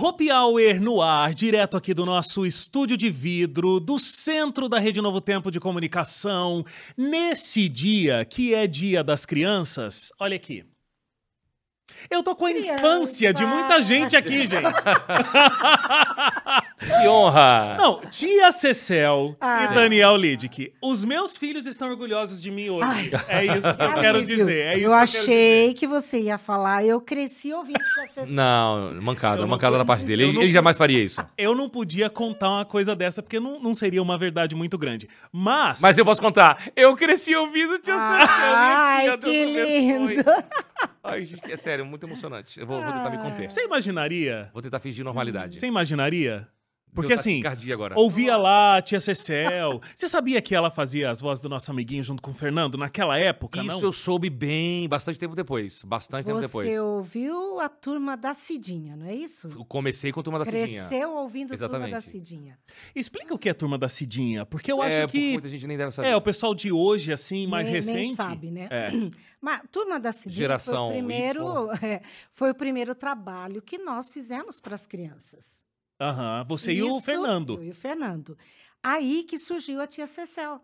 Hope Hour no ar, direto aqui do nosso estúdio de vidro, do centro da Rede Novo Tempo de Comunicação. Nesse dia, que é Dia das Crianças, olha aqui. Eu tô com a Criança. infância de muita gente aqui, gente. Que honra! Não, tia Cecel Ah. e Daniel Lidick. Os meus filhos estão orgulhosos de mim hoje. É isso que eu quero dizer. É isso eu que achei que você ia falar, eu cresci ouvindo essa Não, mancada, não mancada vou- da parte dele. Ele, não ele jamais faria isso. Eu não podia contar uma coisa dessa, porque não, não seria uma verdade muito grande. Mas. Mas eu posso contar. Eu cresci ouvindo o Tia Ai, Cecília, que Deus abençoe. lindo. Ai, gente, é sério, muito emocionante. Eu vou, vou tentar me conter. Você imaginaria? Vou tentar fingir normalidade. Você imaginaria? Porque assim, ouvia lá a tia Cecel. Você sabia que ela fazia as vozes do nosso amiguinho junto com o Fernando naquela época, Isso não? eu soube bem, bastante tempo depois. Bastante tempo depois. Você ouviu a turma da Cidinha, não é isso? Eu Comecei com Turma da Cidinha. Cresceu ouvindo a turma da Exatamente. Cidinha. Explica o que é a turma da Cidinha, porque eu é, acho porque que muita gente nem deve saber. é o pessoal de hoje assim, mais nem, recente. Nem sabe, né? É. Mas turma da Cidinha Geração foi o primeiro, é, foi o primeiro trabalho que nós fizemos para as crianças. Aham, você e o Isso, Fernando. Eu e o Fernando. Aí que surgiu a tia Cecel.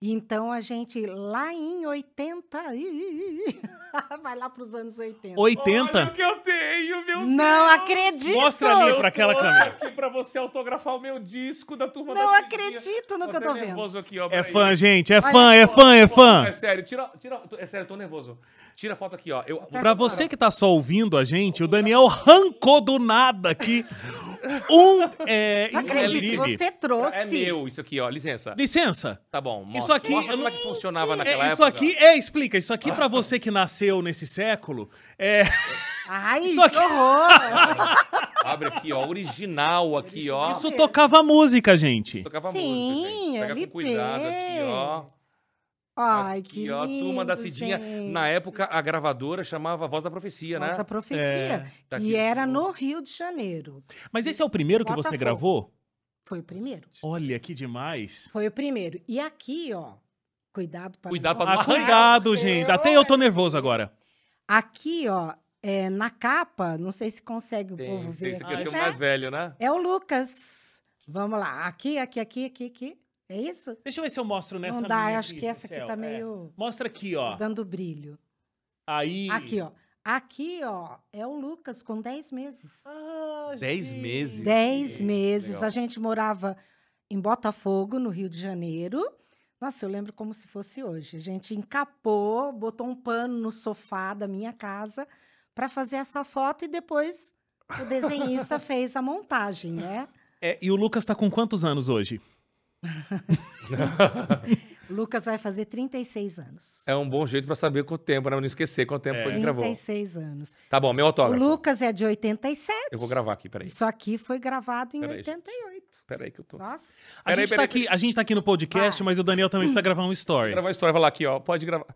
Então a gente lá em 80, ih, vai lá para os anos 80. 80? Olha o que eu tenho, meu Não Deus! acredito! Mostra ali pra aquela câmera. aqui pra você autografar o meu disco da Turma Não da acredito no que eu tô vendo. nervoso aqui, ó, É fã, gente, é Olha fã, é fã, é fã. É sério, tira, tira, é sério, eu tô nervoso. Tira a foto aqui, ó. Eu, Pra você que tá só ouvindo a gente, o Daniel arrancou do nada aqui um. É, Não acredito, inclusive. você trouxe. É meu isso aqui, ó. Licença. Licença. Tá bom. Mostra, Isso aqui- mostra como é que funcionava É, naquela isso época. aqui, é, explica. Isso aqui pra você que nasceu nesse século, é. Ai, Isso aqui- que horror! Abre aqui, ó. Original aqui, ó. Isso tocava música, gente. Tocava Sim, música, gente. Pega LP. com cuidado aqui, ó. Ai, aqui, que ó. lindo, Turma da Cidinha. gente. Na época, a gravadora chamava Voz da Profecia, Nossa né? profecia. Tá que aqui. era no Rio de Janeiro. Mas esse é o primeiro que você gravou? Foi o primeiro. Olha que demais. Foi o primeiro. E aqui, ó. Cuidado para Cuidado pra Ah, não cuidado, gente. Até eu tô nervoso agora. Aqui, ó, é, na capa, não sei se consegue o Tem, povo sei, ver. Você Ah, quer ser o né? mais velho, né? É o Lucas. Vamos lá. Aqui, aqui, aqui, aqui, aqui. É isso? Deixa eu ver se eu mostro nessa não dá, acho que essa aqui tá É. meio Mostra aqui, ó. dando brilho. Aí. Aqui, ó. Aqui, ó, é o Lucas com 10 meses. Ah, Dez gente. meses? 10 Sim, meses. legal. A gente morava em Botafogo, no Rio de Janeiro. Nossa, eu lembro como se fosse hoje. A gente encapou, botou um pano no sofá da minha casa para fazer essa foto e depois o desenhista fez a montagem, né? É, e o Lucas tá com quantos anos hoje? Lucas vai fazer 36 anos. É um bom jeito pra saber quanto tempo, né? Não esquecer quanto tempo É. foi que gravou. 36 anos. Tá bom, meu O autógrafo. Lucas é de 87. Eu vou gravar aqui, peraí. Isso aqui foi gravado em Peraí, gente. 88. Peraí que eu tô... Nossa. A, Peraí, gente, tá peraí, aqui, a gente tá aqui no podcast, Vai. mas o Daniel também precisa gravar um story. Gravar a história, vai lá aqui, ó. Pode gravar.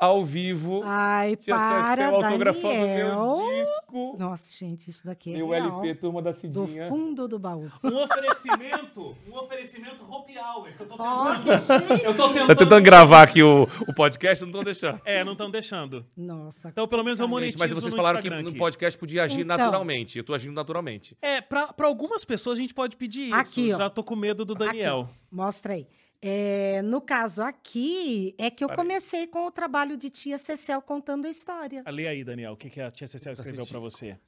Ao vivo. Ai, Tia para, Cecel autografando Daniel. meu disco. Nossa, gente, isso daqui é Meu real. LP Turma da Do Cidinha. fundo do baú. Um oferecimento, um oferecimento Hope Hour, que eu tô tentando. que chique. Eu tô tentando. Tá tentando gravar aqui o, o podcast, não tô deixando. É, não estão deixando. Nossa. Então, pelo menos eu Gente, monetizo mas vocês no falaram que Instagram no aqui. podcast podia agir Então. naturalmente. Eu tô agindo naturalmente. É, pra, pra algumas pessoas a gente pode pedir isso. Aqui, ó. Já tô com medo do Daniel. Mostra aí. É, no caso aqui, é que eu Peraí. comecei com o trabalho de tia Cecel contando a história. Lê aí, Daniel, o que, que a tia Cecel escreveu pra você.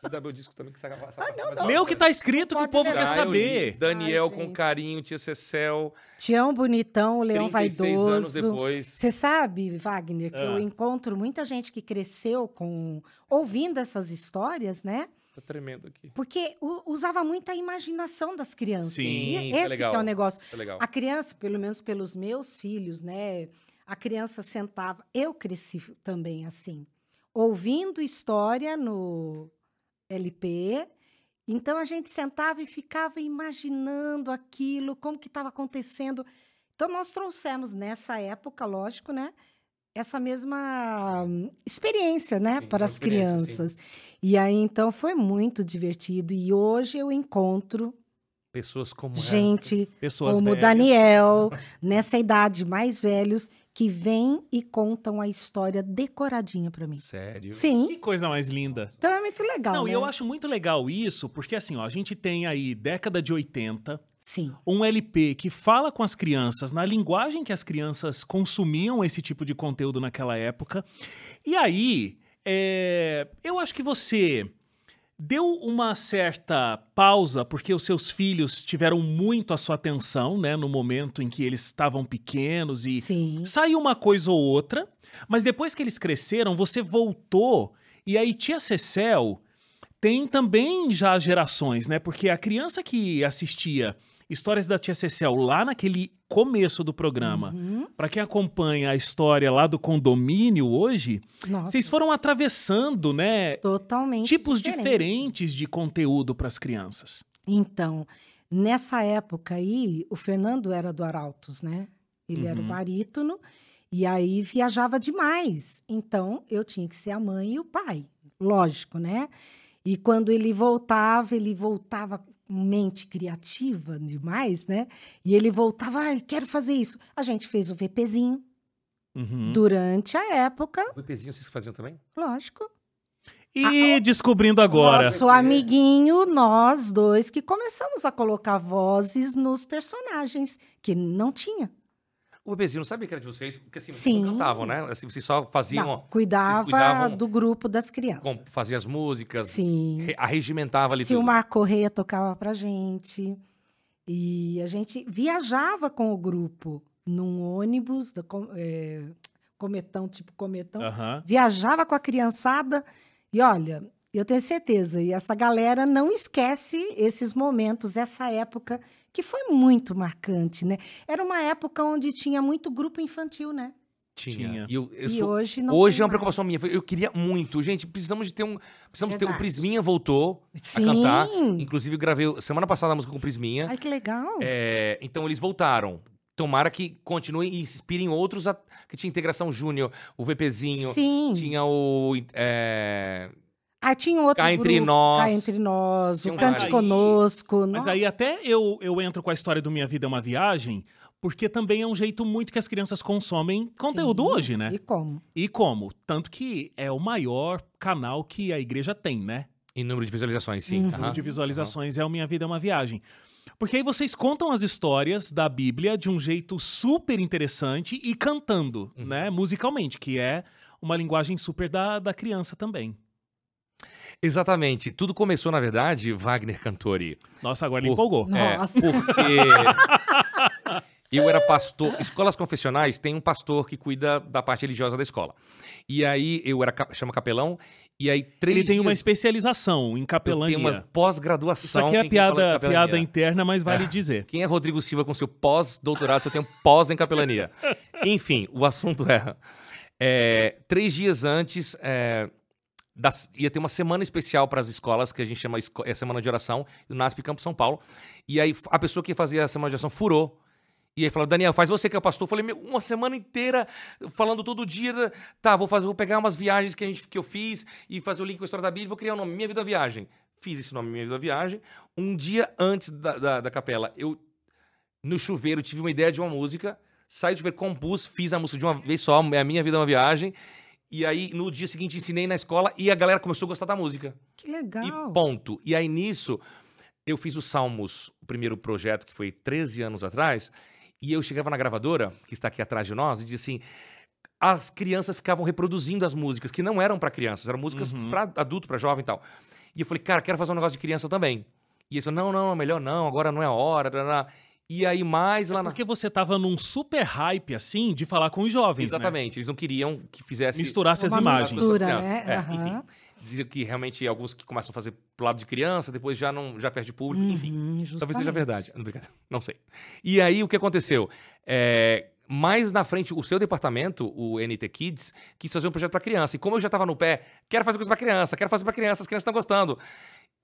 Vou dar meu disco também, que essa, essa parte é mais Lê o que tá escrito que o povo quer Ah, saber. Daniel Ai, com carinho, tia Cecel. Tião Bonitão, o Leão 36 anos Vaidoso. depois. Você sabe, Wagner, que Ah. eu encontro muita gente que cresceu com ouvindo essas histórias, né? Tá tremendo aqui. Porque usava muita imaginação das crianças. Sim, E é esse legal. que é o negócio. É legal. A criança, pelo menos pelos meus filhos, né? A criança sentava. Eu cresci também assim, ouvindo história no LP. Então a gente sentava e ficava imaginando aquilo, como que estava acontecendo. Então nós trouxemos nessa época, lógico, né? Essa mesma hum, experiência, né, Sim, para as experiência, sim. crianças. E aí então foi muito divertido. E hoje eu encontro Pessoas como gente essas. Pessoas como o velhas. Daniel, nessa idade, mais velhos, que vêm e contam a história decoradinha para mim. Sério? Que Sim. coisa mais linda. Então é muito legal, Não, né? e eu acho muito legal isso, porque assim, ó, a gente tem aí década de 80, Sim. um LP que fala com as crianças na linguagem que as crianças consumiam esse tipo de conteúdo naquela época. E aí, é, eu acho que você deu uma certa pausa porque os seus filhos tiveram muito a sua atenção, né, no momento em que eles estavam pequenos e Sim. saiu uma coisa ou outra, mas depois que eles cresceram, você voltou e aí tia Cecel tem também já gerações, né? Porque a criança que assistia Histórias da Tia Cecel lá naquele começo do programa, Uhum. pra quem acompanha a história lá do condomínio hoje, Nossa, vocês foram atravessando, né, totalmente tipos diferente. diferentes de conteúdo pras crianças. Então, nessa época aí, o Fernando era do Arautos, né? Ele era o Uhum. barítono e aí viajava demais. Então, eu tinha que ser a mãe e o pai, lógico, né? E quando ele voltava, ele voltava mente criativa demais, né? E ele voltava, ai, quero fazer isso. A gente fez o VPzinho Uhum. durante a época, O VPzinho vocês faziam também? lógico. E descobrindo agora. Nosso amiguinho, nós dois, que começamos a colocar vozes nos personagens, que não tinha. O VPzinho não sabia que era de vocês, porque assim, vocês Sim. não cantavam, né? Assim, vocês só faziam, Não, cuidava, cuidavam- do grupo das crianças. com- faziam as músicas, Sim. re- arregimentava ali Se o tudo. Mar Correia tocava pra gente. E a gente viajava com o grupo num ônibus, da com- é, cometão, tipo cometão. Viajava com a criançada. E olha, eu tenho certeza, e essa galera não esquece esses momentos, essa época que foi muito marcante, né? Era uma época onde tinha muito grupo infantil, né? Tinha. Tinha. E eu, eu e sou- hoje não Hoje é uma preocupação mais. minha. Eu queria muito. Gente, precisamos de ter um. Precisamos ter. O Verdade. Prisminha voltou Sim. a cantar. Inclusive, gravei semana passada a música com o Prisminha. Ai, que legal. É, então eles voltaram. Tomara que continuem e inspirem outros. A, que tinha Integração Júnior, o VPzinho. Sim. Tinha o. é, Ah, tinha um outro Cá Entre grupo, Nós. Cá Entre Nós, o um Cante. Conosco. Mas aí até eu, eu entro com a história do Minha Vida é uma Viagem, porque também é um jeito muito que as crianças consomem conteúdo Sim. hoje, né? E como? E como? Tanto que é o maior canal que a igreja tem, né? em número de visualizações, sim. Uhum. Número de visualizações é o Minha Vida é uma Viagem. Porque aí vocês contam as histórias da Bíblia de um jeito super interessante e cantando, Uhum. né? Musicalmente, que é uma linguagem super da, da criança também. Exatamente. Tudo começou, na verdade, Wagner Cantori. Nossa, agora ele Pô, empolgou. Nossa. É, porque eu era pastor. Escolas confessionais tem um pastor que cuida da parte religiosa da escola. E aí eu era cap- chama capelão. E aí três Ele tem uma dias especialização em capelania. uma Isso pós-graduação. aqui é em piada, piada interna, mas vale dizer. Quem é Rodrigo Silva com seu pós-doutorado, se eu tenho pós em capelania? Enfim, o assunto é, é, três dias antes é, das- ia ter uma semana especial para as escolas que a gente chama é, semana de oração, o NASP Campo São Paulo. E aí a pessoa que fazia a semana de oração furou. E aí falou, Daniel, faz você que é o pastor. Eu falei, uma semana inteira falando todo dia. da- Tá, vou fazer, vou pegar umas viagens que, a gente, que eu fiz e fazer o link com a história da Bíblia, vou criar o nome Minha Vida Viagem. Fiz esse nome Minha Vida Viagem. Um dia antes da, da, da capela, eu no chuveiro tive uma ideia de uma música, saí do chuveiro, compus, fiz a música de uma vez só, é a minha vida é uma viagem. E aí, no dia seguinte, ensinei na escola e a galera começou a gostar da música. Que legal. E ponto. E aí, nisso, eu fiz os Salmos, o primeiro projeto, que foi 13 anos atrás, e eu chegava na gravadora, que está aqui atrás de nós, e dizia assim. As crianças ficavam reproduzindo as músicas, que não eram para crianças, eram músicas Uhum. para adulto, para jovem e tal. E eu falei, cara, quero fazer um negócio de criança também. E eles falaram, não, não, melhor não, agora não é a hora. tarará. E aí, mais lá na. Porque você tava num super hype, assim, de falar com os jovens, né? Exatamente, eles não queriam que fizesse. Misturasse as imagens. mistura. Né? É, Aham. enfim. Diziam que realmente alguns que começam a fazer pro lado de criança, depois já não já perde público, enfim. Uhum, Talvez seja justamente. verdade. Não. Não sei. E aí, o que aconteceu? É, mais na frente, o seu departamento, o NT Kids, quis fazer um projeto para criança. E como eu já estava no pé, quero fazer coisa para criança, quero fazer para criança, as crianças estão gostando.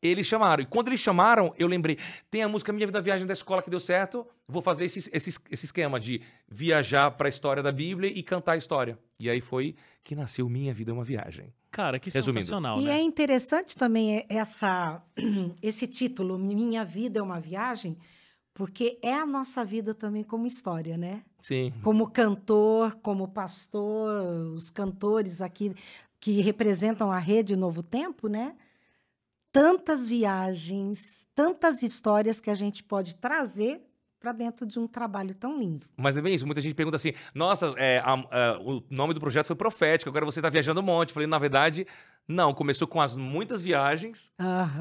Eles chamaram. E quando eles chamaram, eu lembrei, tem a música Minha Vida Viagem da escola que deu certo, vou fazer esse, esse, esse esquema de viajar para a história da Bíblia e cantar a história. E aí foi que nasceu Minha Vida é uma Viagem. Cara, que Resumindo. sensacional, E né? é interessante também essa, esse título, Minha Vida é uma Viagem, porque é a nossa vida também como história, né? Sim. Como cantor, como pastor, os cantores aqui que representam a rede Novo Tempo, né? Tantas viagens, tantas histórias que a gente pode trazer para dentro de um trabalho tão lindo. Mas é bem isso. Muita gente pergunta assim: nossa, é, a- a- o nome do projeto foi profético, agora você tá viajando um monte. Eu falei, na verdade, não. Começou com as muitas viagens,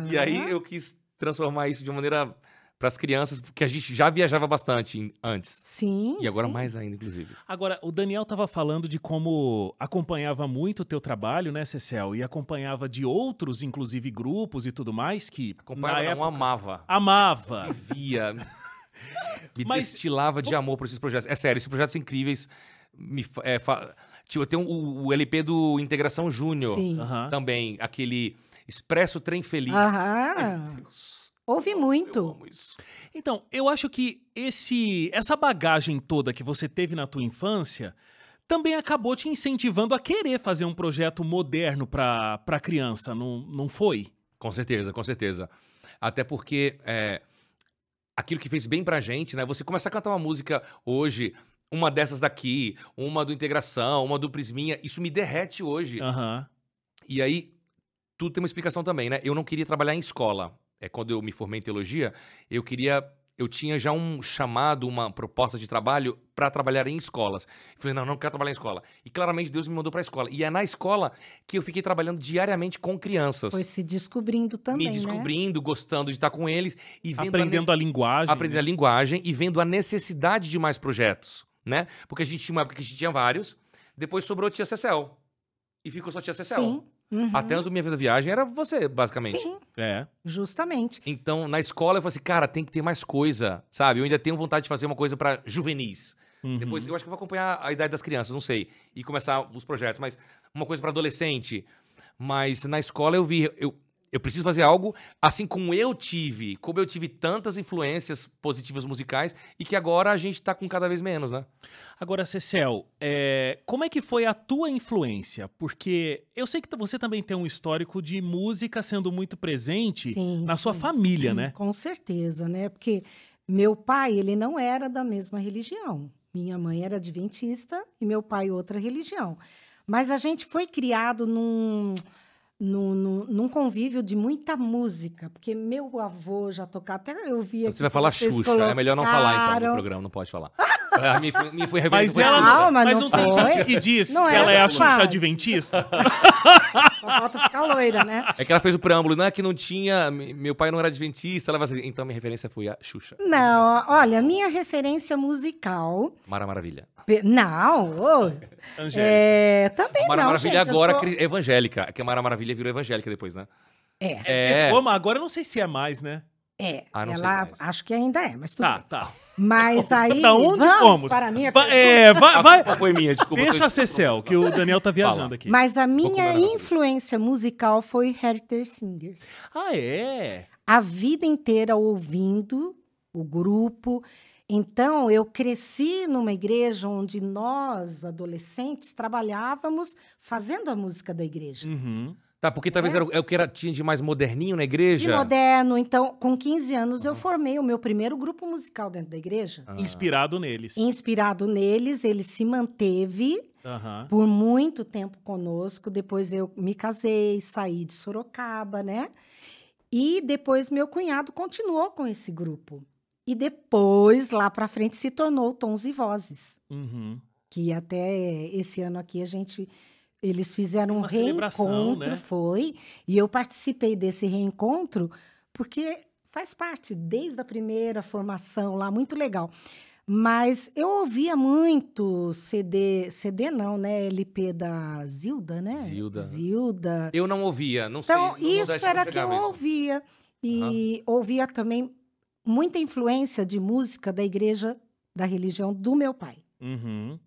e aí eu quis transformar isso de uma maneira para as crianças, porque a gente já viajava bastante antes. Sim. E agora sim. mais ainda, inclusive. Agora, o Daniel estava falando de como acompanhava muito o teu trabalho, né, Cecel? E acompanhava de outros, inclusive grupos e tudo mais, que Acompanhava, na não, época amava. amava. Vivia. Me Mas- destilava de amor por esses projetos. É sério, esses projetos incríveis. Me, é, fa- tipo, tem o, o LP do Integração Júnior Sim. Aham. também, aquele Expresso Trem Feliz. Aham. Meu Deus, Ouvi Eu muito. amo isso. Então, eu acho que esse essa bagagem toda que você teve na tua infância também acabou te incentivando a querer fazer um projeto moderno para para criança, não, não foi? Com certeza, com certeza. Até porque é, aquilo que fez bem pra gente, né? Você começa a cantar uma música hoje, uma dessas daqui, uma do Integração, uma do Prisminha, isso me derrete hoje. Aham. E aí, tudo tem uma explicação também, né? Eu não queria trabalhar em escola. É quando eu me formei em teologia, eu queria. Eu tinha já um chamado, uma proposta de trabalho para trabalhar em escolas. Eu falei, não, não quero trabalhar em escola. E claramente Deus me mandou para a escola. E é na escola que eu fiquei trabalhando diariamente com crianças. Foi se descobrindo também, me né? descobrindo, gostando de estar com eles e vendo a Aprendendo a linguagem. aprendendo a linguagem e vendo a necessidade de mais projetos, né? Porque a gente tinha uma época que a gente tinha vários, depois sobrou Tia Cecel. E ficou só Tia Cecel. Sim. Uhum. Até antes do Minha Vida Viagem era você, basicamente. Sim, É. justamente. Então, na escola eu falei assim, cara, tem que ter mais coisa, sabe? Eu ainda tenho vontade de fazer uma coisa pra juvenis. Uhum. Depois, eu acho que eu vou acompanhar a idade das crianças, não sei, e começar os projetos, mas uma coisa pra adolescente. Mas na escola eu vi, eu, eu preciso fazer algo assim como eu tive, como eu tive tantas influências positivas musicais e que agora a gente tá com cada vez menos, né? Agora, Cecel, é, como é que foi a tua influência? Porque eu sei que você também tem um histórico de música sendo muito presente Sim, na sua sim. família, né? Com certeza, né? Porque meu pai, ele não era da mesma religião. Minha mãe era adventista e meu pai outra religião. Mas a gente foi criado num, num, num, num convívio de muita música, porque meu avô já tocava, até eu via Você vai falar Xuxa, é melhor não falar então no programa, não pode falar. A minha, foi- minha foi Mas ela não. Calma, mas não não tem gente que diz Não que é ela é a. Xuxa Adventista? Só falta ficar loira, né? É que ela fez o preâmbulo, não é que não tinha, me- meu pai não era adventista, ela vai assim, então minha referência foi a Xuxa. Não, olha, minha referência musical. Mara Maravilha. pe- Não, ô, Angélica. é, também Mara não. Maravilha gente, agora sou- é evangélica. É que a Mara Maravilha virou evangélica depois, né? É, É. Pô, mas agora eu não sei se é mais, né? é. Ah, ela mais. acho que ainda é, mas tudo Tá, bem. tá. Mas aí. Da onde vamos fomos? para a minha Va- é, vai, vai. Foi minha, desculpa. Deixa a Cecel, que o Daniel tá viajando Fala. aqui. Mas a minha influência musical foi Herter Singers. Ah, é? A vida inteira ouvindo o grupo. Então, eu cresci numa igreja onde nós, adolescentes, trabalhávamos fazendo a música da igreja. Uhum. Tá, porque talvez É. era o é o que era, tinha de mais moderninho na De igreja. moderno. Então, com 15 anos, eu formei o meu primeiro grupo musical dentro da igreja. Ah. Inspirado neles. Inspirado neles, ele se manteve Aham. por muito tempo conosco. Depois eu me casei, saí de Sorocaba, né? E depois meu cunhado continuou com esse grupo. E depois, lá para frente, se tornou Tons e Vozes. Uhum. Que até esse ano aqui a gente. Eles fizeram um Uma celebração, reencontro, né? foi. E eu participei desse reencontro porque faz parte desde a primeira formação lá, muito legal. Mas eu ouvia muito CD, CD não, né? LP da Zilda, né? Zilda. Zilda. Eu não ouvia, não Então, sei. no isso era que eu isso. ouvia. E ouvia também muita influência de música da igreja, da religião do meu pai. Uhum.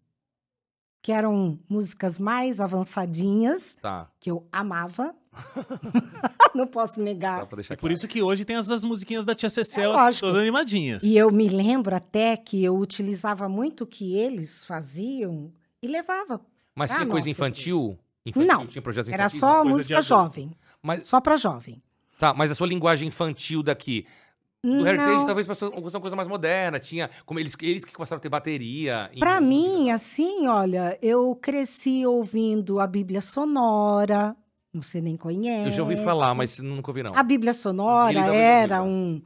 Que eram músicas mais avançadinhas, Tá, que eu amava. Não posso só negar. deixar E por isso que hoje tem essas musiquinhas da Tia Cecel, É todas animadinhas. E eu me lembro até que eu utilizava muito o que eles faziam e levava. Mas tinha coisa infantil? Infantil? Não, Tinha projetos Era infantis? só coisa de música jovem. Mas, Só para jovem. tá, mas a sua linguagem infantil daqui Do Heritage, Não. talvez fosse uma coisa mais moderna. Tinha. Como eles, eles que começaram a ter bateria. música. mim, assim, olha, eu cresci ouvindo a Bíblia Sonora, você nem conhece. Eu já ouvi falar, mas nunca ouvi, não. A Bíblia Sonora já era um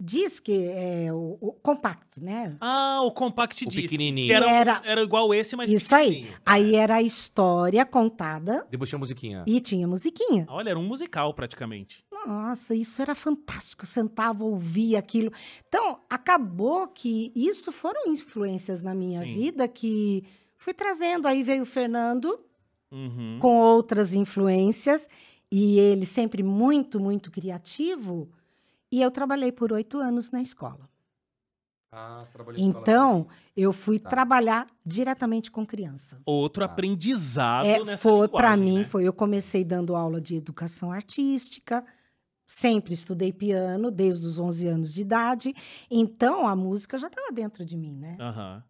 disque, é, o, o compacto, né? Ah, o Compact O Disc. pequenininho. Que era, Era- era igual esse, mas Isso aí. Aí era a história contada Depois tinha musiquinha. e tinha musiquinha. Olha, era um musical praticamente. Nossa, isso era fantástico. Eu sentava, ouvia aquilo. Então, acabou que isso foram influências na minha Sim. vida que fui trazendo. Aí veio o Fernando Uhum. com outras influências e ele sempre muito, muito criativo. E eu trabalhei por oito anos na escola. Ah, você trabalhou em escola Então, eu fui Tá. trabalhar diretamente com criança. Outro Ah. aprendizado É, nessa foi para mim né? foi eu comecei dando aula de educação artística sempre estudei piano desde os 11 anos de idade então a música já estava dentro de mim né Aham.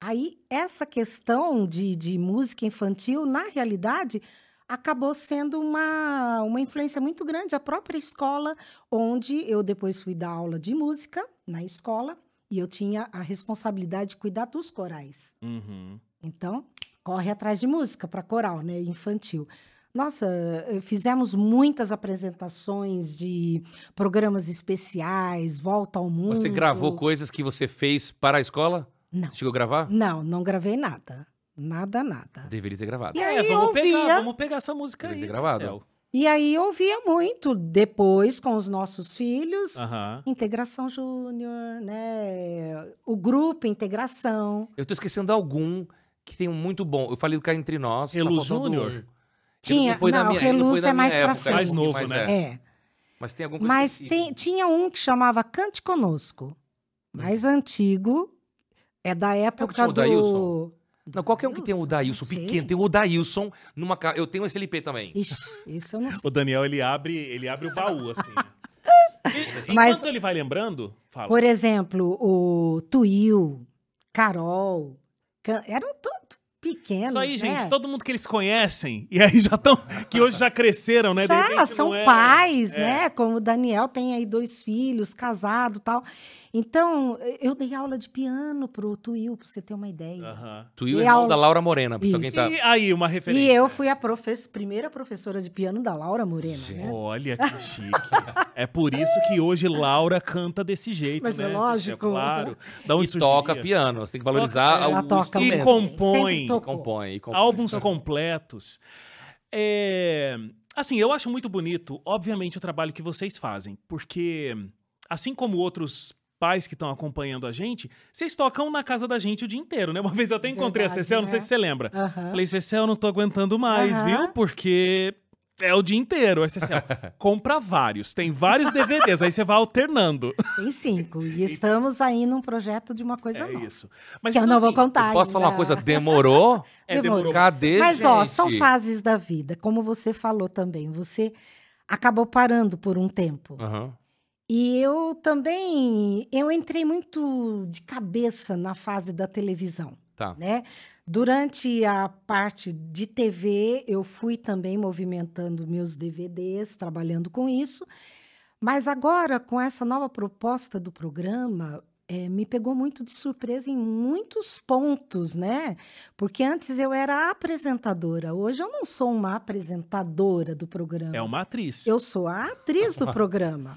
aí essa questão de, de música infantil na realidade acabou sendo uma, uma influência muito grande a própria escola onde eu depois fui dar aula de música na escola e eu tinha a responsabilidade de cuidar dos corais Uhum. então, corre atrás de música para coral, né? Infantil. Nossa, eh, fizemos muitas apresentações de programas especiais, Volta ao Mundo. Você gravou coisas que você fez para a escola? Não. Você chegou a gravar? Não, não gravei nada. Nada, nada. Deveria ter gravado. E É, aí vamos eu pegar, ouvia, vamos pegar essa música Deve aí. ter gravado. Céu. e aí eu ouvia muito depois com os nossos filhos. Integração Júnior, né? O grupo Integração. Eu tô esquecendo algum que tem um muito bom. Eu falei do Cá Entre Nós. tá Relu faltando Júnior? um. Tinha, não não, minha, não Reluz foi da é mais pra época, frente. Mais um pouquinho novo, né? É. Mas tem coisa Mas tem- tinha um que chamava Cante Conosco, mais antigo, é da época do... Daílson? Não, qualquer um que tem o Daílson Não pequeno, tem o Daílson numa ca... Eu tenho esse LP também. Ixi, isso eu não sei. O Daniel, ele abre, ele abre o baú, assim. E- Mas- Enquanto ele vai lembrando, fala. Por exemplo, o Tuil, Carol, eram pequenos, Isso aí, gente, né? todo mundo que eles conhecem, e aí já estão, que hoje já cresceram, né? Já, são é- pais, é. né? Como o Daniel tem aí dois filhos, casado e tal. Então, eu dei aula de piano pro Tuil, pra você ter uma ideia. Aham. Tu o E irmão aula- da Laura Morena, pra alguém tá... E aí, uma referência. E eu fui a primeira professora de piano da Laura Morena, né? Olha que chique. é por isso que hoje Laura canta desse jeito, Mas é né? lógico. Claro. Da onde E toca piano. Você tem que valorizar Toca- o Ela toca e compõe. Compõe, e compõe. álbuns completos. É, assim, eu acho muito bonito, obviamente, o trabalho que vocês fazem, porque assim como outros pais que estão acompanhando a gente, vocês tocam na casa da gente o dia inteiro, né? Uma vez eu até encontrei Verdade, a Cecel, não sei né? se você lembra. Aham. Falei, Cecel, eu não tô aguentando mais, viu? Porque é o dia inteiro. Aí, Cecel, compra vários. Tem vários DVDs, aí você vai alternando. Tem cinco. E estamos aí num projeto de uma coisa É nova. isso. Mas Que eu então, não vou assim, contar. Eu posso falar uma ainda. coisa? Demorou? É, demorou. Cadê, Mas, ó, gente? são fases da vida. Como você falou também. Você acabou parando por um tempo. Aham. E eu também, eu entrei muito de cabeça na fase da televisão, Tá. né? Durante a parte de TV, eu fui também movimentando meus DVDs, trabalhando com isso. Mas agora, com essa nova proposta do programa, eh, me pegou muito de surpresa em muitos pontos, né? Porque antes eu era apresentadora, hoje eu não sou uma apresentadora do programa. É uma atriz. Eu sou a atriz do programa.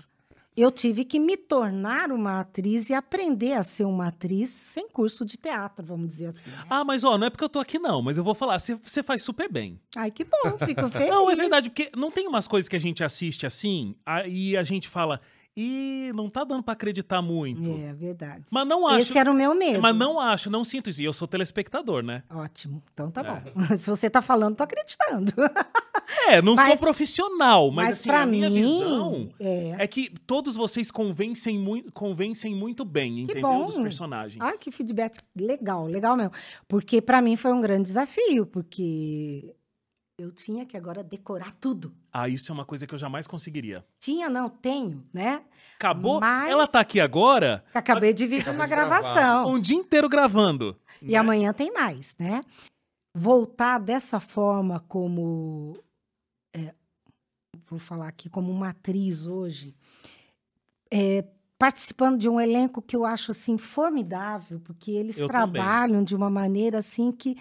Eu tive que me tornar uma atriz e aprender a ser uma atriz sem curso de teatro, vamos dizer assim. né? Ah, mas ó, não é porque eu tô aqui não, mas eu vou falar, você- faz super bem. Ai, que bom, fico feliz. Não, é verdade, porque não tem umas coisas que a gente assiste assim, aí a gente fala, ih, não tá dando pra acreditar muito. É verdade. Mas não acho. Esse era o meu medo. Mas não acho, não sinto isso. E eu sou telespectador, né? Ótimo, então tá É. bom. Se você tá falando, tô acreditando. É, não sou Mas- profissional, mas, Mas, assim, pra a minha mim, visão é. é que todos vocês convencem, mui convencem muito bem, entendeu? bom. Dos personagens. Ai, que feedback legal, legal mesmo. Porque pra mim foi um grande desafio, porque eu tinha que agora decorar tudo. Ah, isso é uma coisa que eu jamais conseguiria. Tinha, não, tenho, né? Acabou? Mas- Ela tá aqui agora, Acabei de vir de Acabei uma de gravar. gravação. um dia inteiro gravando. E né? amanhã tem mais, né? Voltar dessa forma como. É, vou falar aqui como uma atriz hoje. é, participando de um elenco que eu acho assim formidável, porque eles Eu trabalham de uma maneira assim que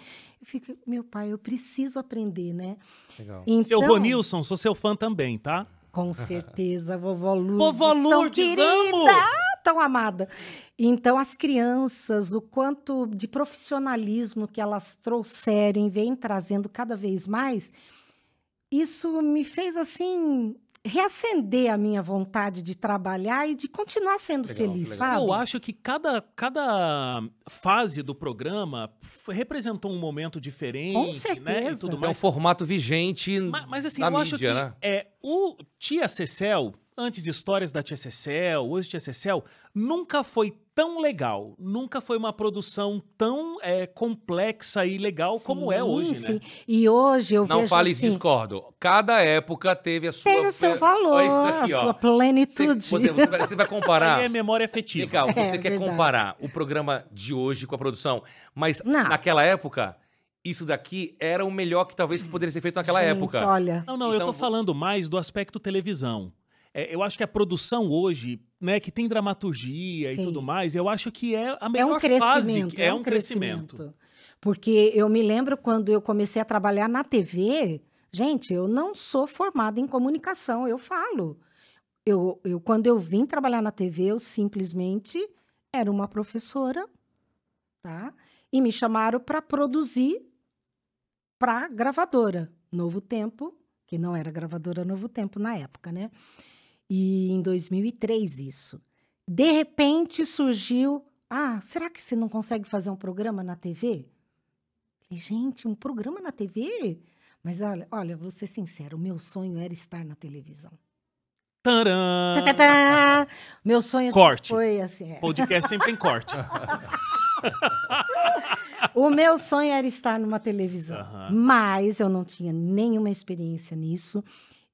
eu fico, meu pai, eu preciso aprender, né? Legal. Então, Seu Ronilson, sou seu fã também, tá? Com certeza, vovó Lourdes. Vovó tão Lourdes, querida, amo! tão amada. Então, as crianças, o quanto de profissionalismo que elas trouxerem, vem trazendo cada vez mais, isso me fez, assim, reacender a minha vontade de trabalhar e de continuar sendo Legal, feliz, legal. sabe? Eu acho que cada, cada fase do programa representou um momento diferente, Com né? E certeza. tudo É um formato vigente Ma- Mas, assim, na eu mídia, acho que né? é, o Tia Cecel, antes histórias da Tia Cecel, hoje Tia Cecel, nunca foi tão legal. Nunca foi uma produção tão é, complexa e legal como é Sim, hoje, sim. né? E hoje eu Não vejo fale assim, discordo. Cada época teve a sua... tem o seu valor, daqui, a ó. sua plenitude. você, você vai, você vai comparar... É memória afetiva. Cá, você É, quer verdade. comparar o programa de hoje com a produção, mas Não. naquela época, isso daqui era o melhor que talvez que poderia ser feito naquela Gente, época. olha, Não, não, eu Então, tô vo- falando mais do aspecto televisão. É, eu acho que a produção hoje, né, que tem dramaturgia e Sim. tudo mais, eu acho que é a é melhor um crescimento, fase. que- É, um crescimento. Porque eu me lembro quando eu comecei a trabalhar na TV, gente, eu não sou formada em comunicação, eu falo. Eu, eu, quando eu vim trabalhar na TV, eu simplesmente era uma professora, tá? E me chamaram para produzir para gravadora Novo Tempo, que não era gravadora Novo Tempo na época, né? E em 2003 isso. De repente surgiu, ah, será que você não consegue fazer um programa na TV? Gente, um programa na TV? Mas olha, olha, vou ser sincero, o meu sonho era estar na televisão. Tá, tá. Meu sonho Corte. foi assim. é. Podcast sempre tem corte. O meu sonho era estar numa televisão, mas eu não tinha nenhuma experiência nisso.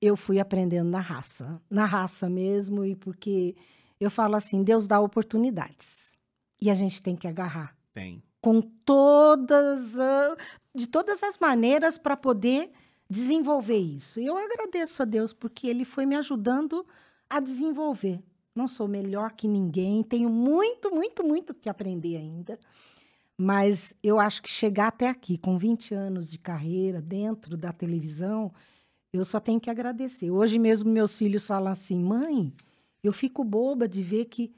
Eu fui aprendendo na raça, na raça mesmo, e porque eu falo assim, Deus dá oportunidades e a gente tem que agarrar Tem. com todas, a- de todas as maneiras para poder desenvolver isso. E eu agradeço a Deus porque Ele foi me ajudando a desenvolver. Não sou melhor que ninguém, tenho muito, muito, muito que aprender ainda. Mas eu acho que chegar até aqui, com 20 anos de carreira dentro da televisão, eu só tenho que agradecer. Hoje mesmo meus filhos falam assim, mãe, eu fico boba de ver que,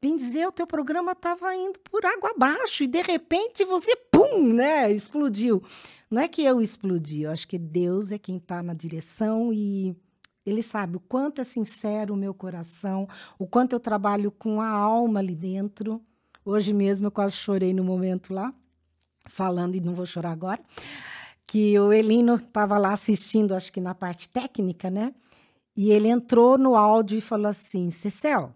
bem dizer, o teu programa estava indo por água abaixo e de repente você, pum, né, explodiu. Não é que eu explodi, eu acho que Deus é quem está na direção e ele sabe o quanto é sincero o meu coração, o quanto eu trabalho com a alma ali dentro. Hoje mesmo eu quase chorei no momento lá, falando, e não vou chorar agora, que o Elino estava lá assistindo, acho que na parte técnica, né? E ele entrou no áudio e falou assim: Cecel,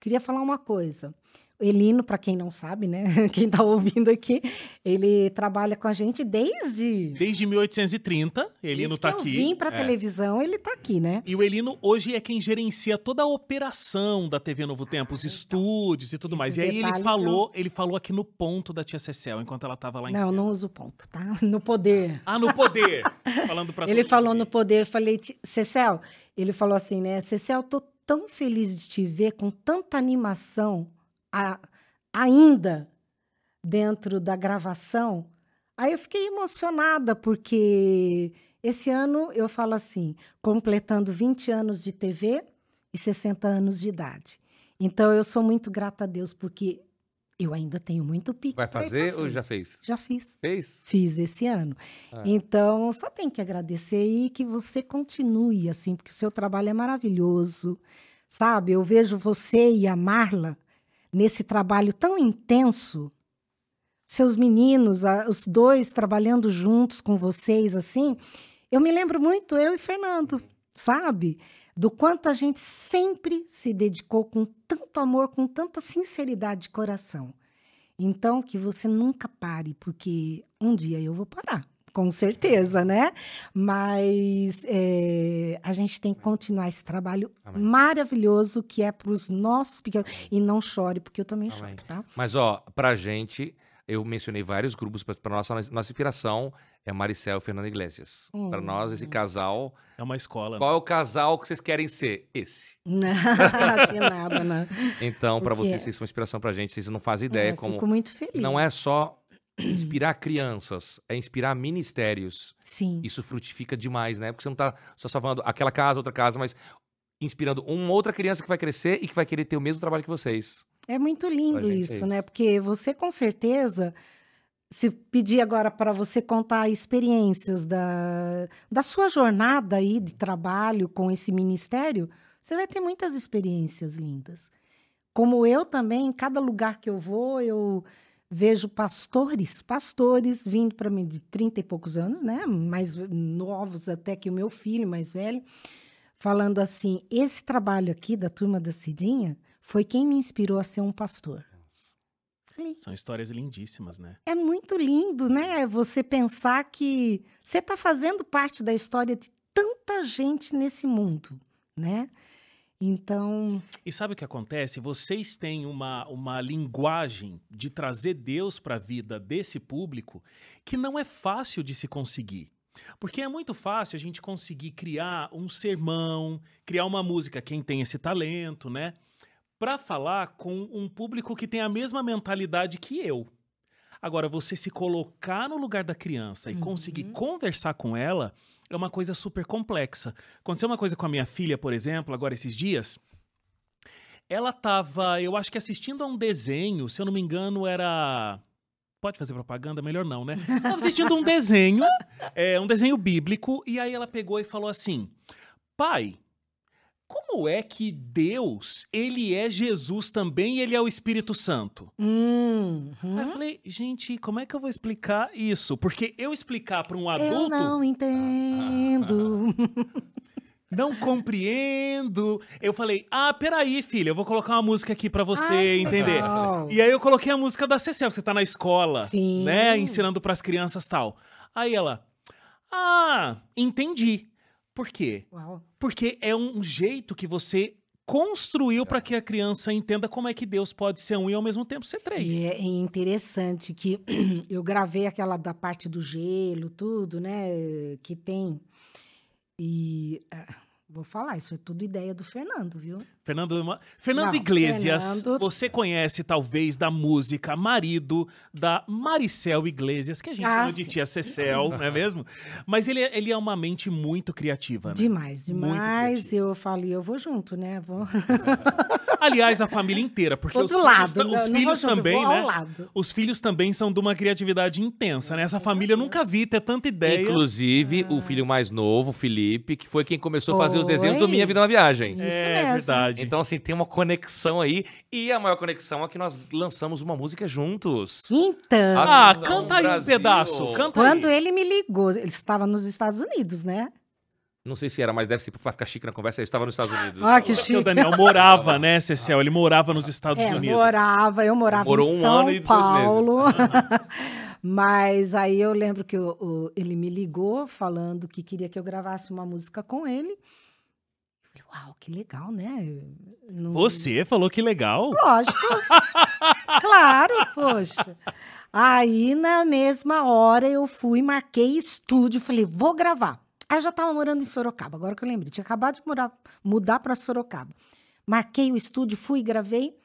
queria falar uma coisa. Elino, para quem não sabe, né? Quem está ouvindo aqui, ele trabalha com a gente desde. Desde 1830, Elino desde tá que eu aqui. vim para É. televisão, ele está aqui, né? E o Elino hoje é quem gerencia toda a operação da TV Novo Tempo, os estúdios e tudo mais. E aí ele falou, ele falou aqui no ponto da tia Cecel, enquanto ela tava lá em Não, cima. não uso ponto, tá? No poder. Ah, no poder. Falando pra Ele falou no aqui. poder, eu falei, "Ti- Cecel, ele falou assim, né? Cecel, tô tão feliz de te ver com tanta animação a- ainda dentro da gravação. Aí eu fiquei emocionada, porque esse ano eu falo assim, completando 20 anos de TV e 60 anos de idade. Então eu sou muito grata a Deus, porque eu ainda tenho muito pique. Vai fazer ou já fez? Já fiz. Fez? Fiz esse ano. Ah. Então, só tem que agradecer e que você continue assim, porque o seu trabalho é maravilhoso. Sabe? Eu vejo você e a Marla nesse trabalho tão intenso. Seus meninos, os dois trabalhando juntos com vocês, assim. Eu me lembro muito, eu e Fernando, sabe? Do quanto a gente sempre se dedicou com tanto amor, com tanta sinceridade de coração. Então, que você nunca pare, porque um dia eu vou parar, com certeza, né? Mas é, a gente tem que continuar esse trabalho Amém. maravilhoso que é para os nossos pequenos. E não chore, porque eu também Amém. choro, tá? Mas, ó, pra gente, eu mencionei vários grupos para nossa nossa inspiração é Maricel e Fernanda Iglesias. Para nós esse Hum. casal, É uma escola. qual é o casal que vocês querem ser? Esse. Não, que nada, né? Então, para O quê? vocês, vocês são inspiração pra gente, vocês não fazem ideia É, como Fico muito feliz. não é só inspirar crianças, é inspirar ministérios. Sim. Isso frutifica demais, né? Porque você não tá só salvando aquela casa, outra casa, mas inspirando uma outra criança que vai crescer e que vai querer ter o mesmo trabalho que vocês. É muito lindo é isso, isso. né? Porque você, com certeza, se pedir agora para você contar experiências da, da sua jornada aí de trabalho com esse ministério, você vai ter muitas experiências lindas. Como eu também, em cada lugar que eu vou, eu vejo pastores, pastores vindo para mim de 30 e poucos anos, né? Mais novos até que o meu filho, mais velho, falando assim: esse trabalho aqui da turma da Cidinha foi quem me inspirou a ser um pastor. Falei, São histórias lindíssimas, né? É muito lindo, né? Você pensar que você está fazendo parte da história de tanta gente nesse mundo, né? Então, E sabe o que acontece? Vocês têm uma, uma linguagem de trazer Deus para a vida desse público que não é fácil de se conseguir. Porque é muito fácil a gente conseguir criar um sermão, criar uma música, quem tem esse talento, né? Para falar com um público que tem a mesma mentalidade que eu. Agora, você se colocar no lugar da criança e conseguir Uhum. conversar com ela é uma coisa super complexa. Aconteceu uma coisa com a minha filha, por exemplo, agora esses dias. Ela tava, eu acho que assistindo a um desenho, se eu não me engano, era. Pode fazer propaganda? Melhor não, né? Tava assistindo um desenho, é, um desenho bíblico, e aí ela pegou e falou assim: Pai, como é que Deus, ele é Jesus também e ele é o Espírito Santo? hum, Aí eu hum, falei, gente, como é que eu vou explicar isso? Porque eu explicar para um eu adulto, não entendo. não compreendo. Eu falei, ah, peraí, filha, eu vou colocar uma música aqui para você Ai, entender. legal. E aí eu coloquei a música da Cecel, que você tá na escola, Sim. né, ensinando pras crianças tal. Aí ela, ah, entendi. Por quê? Uau. Porque é um jeito que você construiu para que a criança entenda como é que Deus pode ser um e ao mesmo tempo ser três. E é interessante que eu gravei aquela da parte do gelo, tudo, né? Que tem. E ah, vou falar, isso é tudo ideia do Fernando, viu? Fernando, Fernando Não, Iglesias, Fernando- você conhece talvez da música Marido da Maricel Iglesias, que a gente Ah, chama de tia Cecel, não é mesmo? Mas ele, é- ele é uma mente muito criativa, né? Demais, demais. Eu falei, eu vou junto, né? Vou Aliás, a família inteira, porque vou os do filhos, lado. não- os não filhos junto, também, né? lado. Os filhos também são de uma criatividade intensa, né? Essa família eu nunca vi ter tanta ideia. Inclusive, o filho mais novo, o Felipe, que foi quem começou a fazer os desenhos do. Minha Vida na Viagem. Isso é mesmo. verdade. Então, assim, tem uma conexão aí. E a maior conexão é que nós lançamos uma música juntos. Então, ah, canta aí um pedaço, canta quando aí. ele me ligou, ele estava nos Estados Unidos, né? Não sei se era, mas deve ser pra ficar chique na conversa. Eu estava nos Estados Unidos. Ah, que Porque chique. o Daniel morava, né, Cecel? Ele morava nos Estados É, Unidos. morava, eu morava Morou em um São ano e Paulo. Mas aí eu lembro que o- o- ele me ligou falando que queria que eu gravasse uma música com ele. Falei, uau, que legal, né? Não- Você falou que legal. Lógico. claro, poxa. Aí, na mesma hora, eu fui, marquei estúdio, falei, vou gravar. Aí eu já estava morando em Sorocaba, agora que eu lembrei. Tinha acabado de morar, mudar para Sorocaba. Marquei o estúdio, fui, gravei,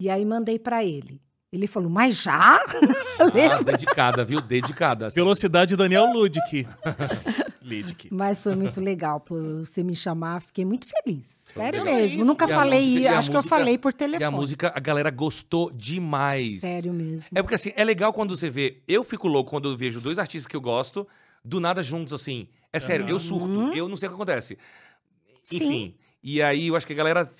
e aí mandei para ele. Ele falou, mas já? Ah, dedicada, viu? Dedicada. assim. Velocidade Daniel Ludic. Mas foi muito legal por você me chamar, fiquei muito feliz. Sério legal. mesmo. Nunca E falei, música- e acho que eu música- falei por E telefone. a música, a galera gostou demais. Sério mesmo. É porque assim, é legal quando você vê. Eu fico louco quando eu vejo dois artistas que eu gosto, do nada juntos, assim. É sério, eu surto. Eu não sei o que acontece. Sim. Enfim. E aí eu acho que a galera